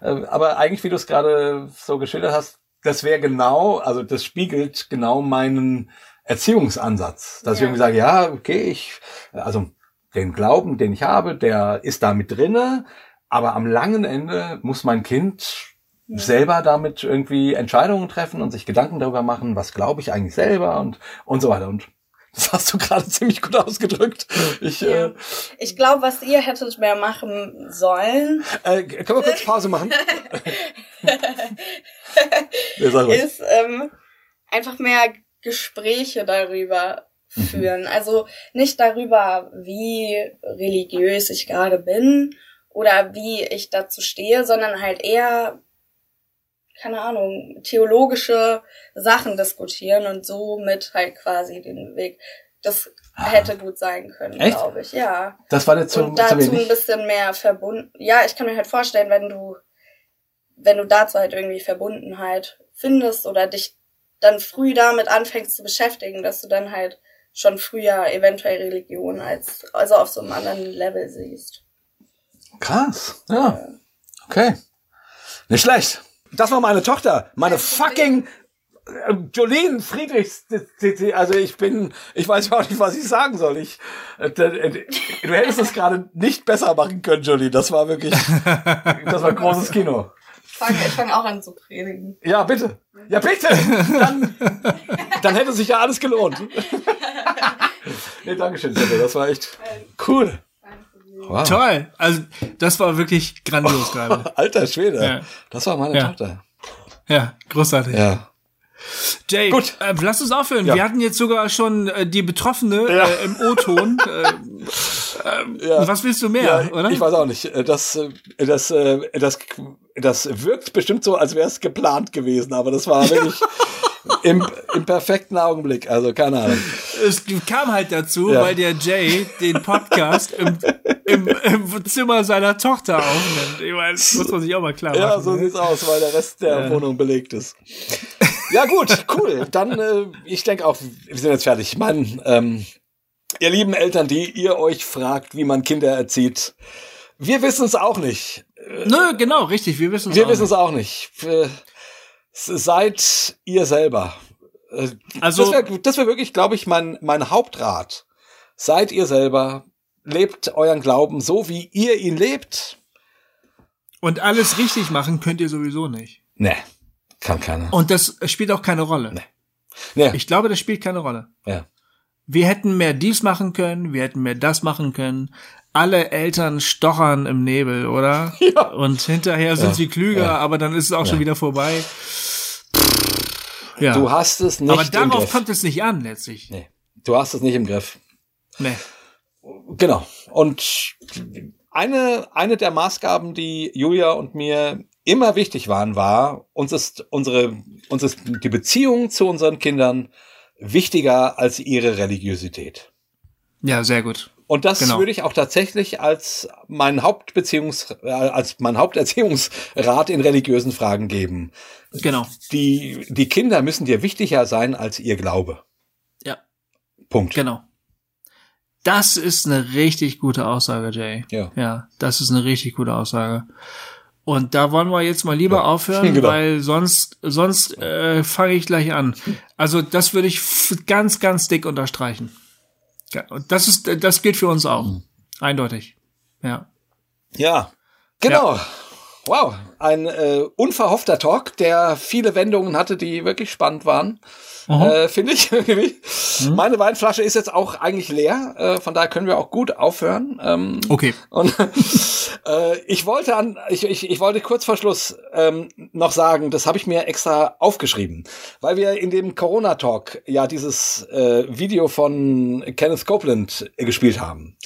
äh, aber eigentlich, wie du es gerade so geschildert hast, das wäre genau, also das spiegelt genau meinen Erziehungsansatz. Dass ja. ich irgendwie sage, ja, okay, ich, also den Glauben, den ich habe, der ist da mit drinne, aber am langen Ende muss mein Kind ja. selber damit irgendwie Entscheidungen treffen und sich Gedanken darüber machen, was glaube ich eigentlich selber und, und so weiter. Und das hast du gerade ziemlich gut ausgedrückt. Ich, ja. äh, ich glaube, was ihr hättet mehr machen sollen. Äh, können wir kurz Pause machen? ist ähm, einfach mehr Gespräche darüber führen. Also nicht darüber, wie religiös ich gerade bin oder wie ich dazu stehe, sondern halt eher, keine Ahnung, theologische Sachen diskutieren und so mit halt quasi den Weg. Das hätte gut sein können, glaube ich, ja. Das war jetzt zu, und zu dazu ein bisschen mehr verbunden. Ja, ich kann mir halt vorstellen, wenn du, wenn du dazu halt irgendwie Verbundenheit findest oder dich dann früh damit anfängst zu beschäftigen, dass du dann halt schon früher eventuell Religion als, also auf so einem anderen Level siehst. Krass. Ja. Okay. Nicht schlecht. Das war meine Tochter. Meine fucking äh, Jolene Friedrichs. Also ich bin, ich weiß überhaupt nicht, was ich sagen soll. Ich, äh, äh, du hättest es gerade nicht besser machen können, Jolene. Das war wirklich, das war großes Kino. Ich fange fang auch an zu predigen. Ja, bitte. Ja, bitte. Dann, dann hätte sich ja alles gelohnt. nee, Dankeschön. Das war echt cool. Wow. Toll. Also, das war wirklich grandios gerade. Alter Schwede. Ja. Das war meine Ja. Tochter. Ja, großartig. Ja. Jay, Gut. Äh, lass uns aufhören. Ja. Wir hatten jetzt sogar schon äh, die Betroffene Ja. äh, im O-Ton. äh, Ja. Was willst du mehr, Ja, oder? Ich weiß auch nicht. Äh, Das, äh, das, das, das wirkt bestimmt so, als wäre es geplant gewesen, aber das war wirklich im, im perfekten Augenblick. Also keine Ahnung. Es kam halt dazu, Ja. weil der Jay den Podcast im, im, im Zimmer seiner Tochter aufnimmt. Ich meine, das muss man sich auch mal klar machen. Ja, so ne? sieht's aus, weil der Rest der Wohnung belegt ist. Ja gut, cool. Dann, äh, ich denke auch, wir sind jetzt fertig. Mein, ähm, ihr lieben Eltern, die ihr euch fragt, wie man Kinder erzieht, wir wissen es auch nicht. Nö, genau, richtig. Wir wissen es Wir auch wissen es nicht. auch nicht. Äh, Seid ihr selber. Äh, Also, das wäre wär wirklich, glaube ich, mein, mein Hauptrat. Seid ihr selber. Lebt euren Glauben so, wie ihr ihn lebt. und alles richtig machen könnt ihr sowieso nicht. Nee, kann keiner. Und das spielt auch keine Rolle. Nee, Ich glaube, das spielt keine Rolle. ja. Wir hätten mehr dies machen können, wir hätten mehr das machen können. Alle Eltern stochern im Nebel, oder? Ja. Und hinterher sind Ja. sie klüger, Ja. aber dann ist es auch schon wieder vorbei. Ja. Du hast es nicht aber darauf kommt es nicht an, letztlich. Nee, du hast es nicht im Griff. Nee. Genau. Und eine, eine der Maßgaben, die Julia und mir immer wichtig waren, war, uns ist unsere, uns ist die Beziehung zu unseren Kindern wichtiger als ihre Religiosität. Ja, sehr gut. Und das Genau. würde ich auch tatsächlich als mein Hauptbeziehungs, äh, als mein Haupterziehungsrat in religiösen Fragen geben. Genau. Die, die Kinder müssen dir wichtiger sein als ihr Glaube. Ja, Punkt. genau. Das ist eine richtig gute Aussage, Jay. Ja. Ja, das ist eine richtig gute Aussage. Und da wollen wir jetzt mal lieber Ja. aufhören, Genau. weil sonst, sonst äh, fange ich gleich an. Also das würde ich ganz, ganz dick unterstreichen. Ja, Und das ist, das gilt für uns auch. Mhm. Eindeutig. Ja. Ja, genau. Wow, ein äh, unverhoffter Talk, der viele Wendungen hatte, die wirklich spannend waren. Äh, Finde ich irgendwie. Meine Weinflasche ist jetzt auch eigentlich leer, äh, von daher können wir auch gut aufhören. Ähm, Okay. und äh, ich wollte an, ich, ich, ich wollte kurz vor Schluss ähm, noch sagen, das habe ich mir extra aufgeschrieben, weil wir in dem Corona Talk ja dieses äh, Video von Kenneth Copeland gespielt haben.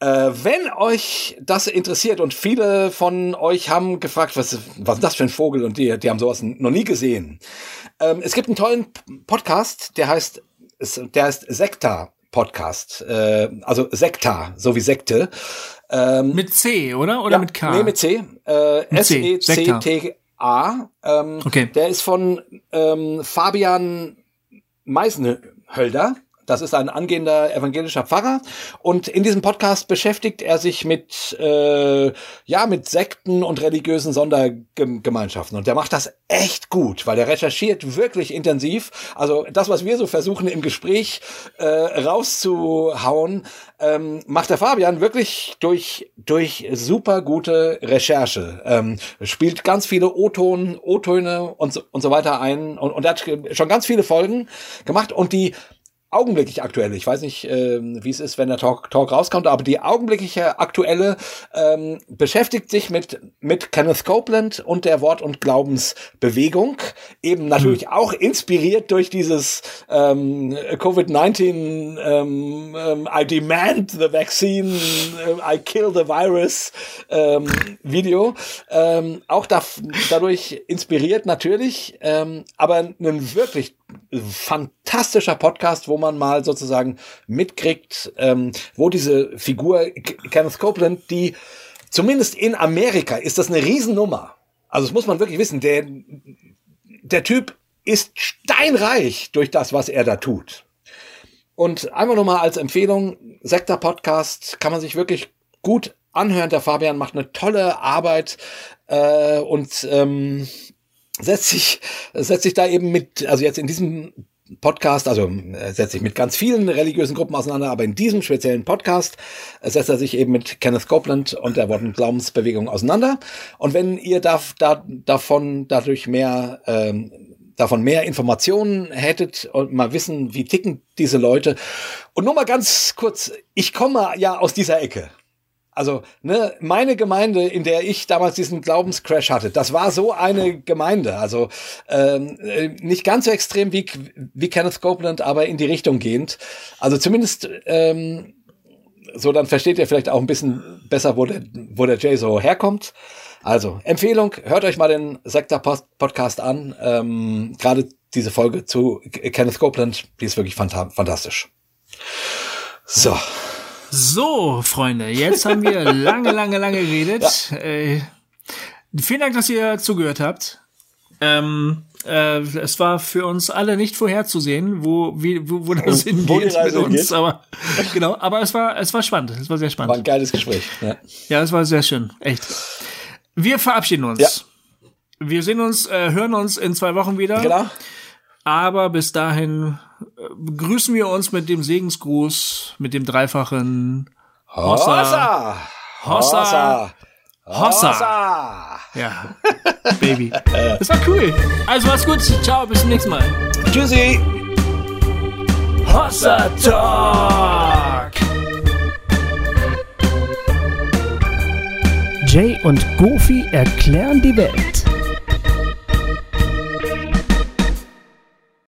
Äh, wenn euch das interessiert und viele von euch haben gefragt, was, was ist das für ein Vogel und die, die haben sowas noch nie gesehen. Ähm, es gibt einen tollen Podcast, der heißt, der heißt Sekta Podcast, äh, also Sekta, so wie Sekte. Ähm, Mit C, oder? Oder ja, mit K? Nee, mit C. Äh, S-E-C-T-A. Ähm, Okay. Der ist von ähm, Fabian Meisenhölder. Das ist ein angehender evangelischer Pfarrer. Und in diesem Podcast beschäftigt er sich mit, äh, ja, mit Sekten und religiösen Sondergemeinschaften. Und der macht das echt gut, weil der recherchiert wirklich intensiv. Also das, was wir so versuchen im Gespräch äh, rauszuhauen, ähm, macht der Fabian wirklich durch, durch super gute Recherche. Ähm, spielt ganz viele O-Ton, O-Töne und so, und so weiter ein. Und, und er hat schon ganz viele Folgen gemacht. Und die augenblicklich aktuelle, ich weiß nicht, ähm, wie es ist, wenn der Talk, Talk rauskommt, aber die augenblickliche aktuelle ähm, beschäftigt sich mit, mit Kenneth Copeland und der Wort- und Glaubensbewegung. Eben natürlich mhm. auch inspiriert durch dieses ähm, Covid-19 ähm, ähm, I demand the vaccine, äh, I kill the virus ähm, Video. Ähm, auch da, dadurch inspiriert natürlich, ähm, aber ein wirklich fantastischer Podcast, wo man mal sozusagen mitkriegt, ähm, wo diese Figur Kenneth Copeland, die zumindest in Amerika ist das eine Riesennummer. Also das muss man wirklich wissen. Der, der Typ ist steinreich durch das, was er da tut. Und einfach nochmal als Empfehlung, Sektor Podcast kann man sich wirklich gut anhören. Der Fabian macht eine tolle Arbeit äh, und ähm, setzt sich, setzt sich da eben mit, also jetzt in diesem Podcast, also er setzt sich mit ganz vielen religiösen Gruppen auseinander, aber in diesem speziellen Podcast setzt er sich eben mit Kenneth Copeland und der Wort- und Glaubensbewegung auseinander. Und wenn ihr da, da, davon dadurch mehr ähm, davon mehr Informationen hättet und mal wissen, wie ticken diese Leute. Und nur mal ganz kurz, ich komme ja aus dieser Ecke. Also, ne, meine Gemeinde, in der ich damals diesen Glaubenscrash hatte, das war so eine Gemeinde. Also ähm, äh, nicht ganz so extrem wie, wie Kenneth Copeland, aber in die Richtung gehend. Also zumindest ähm, so, dann versteht ihr vielleicht auch ein bisschen besser, wo der, wo der Jay so herkommt. Also, Empfehlung, hört euch mal den Sektor Podcast an. Ähm, Gerade diese Folge zu Kenneth Copeland, die ist wirklich fantastisch. So. So, Freunde, jetzt haben wir lange, lange, lange geredet. Ja. Äh, vielen Dank, dass ihr zugehört habt. Ähm, äh, es war für uns alle nicht vorherzusehen, wo, wie, wo, wo das hingeht wo mit uns. Geht. Aber genau, aber es war, es war spannend. Es war sehr spannend. War ein geiles Gespräch. Ja, ja es war sehr schön, echt. Wir verabschieden uns. Ja. Wir sehen uns, äh, hören uns in zwei Wochen wieder. Genau. Aber bis dahin begrüßen wir uns mit dem Segensgruß, mit dem dreifachen Hossa. Hossa. Hossa. Hossa. Ja, Baby. Das war cool. Also mach's gut. Ciao, bis zum nächsten Mal. Tschüssi. Hossa Talk. Jay und Goofy erklären die Welt.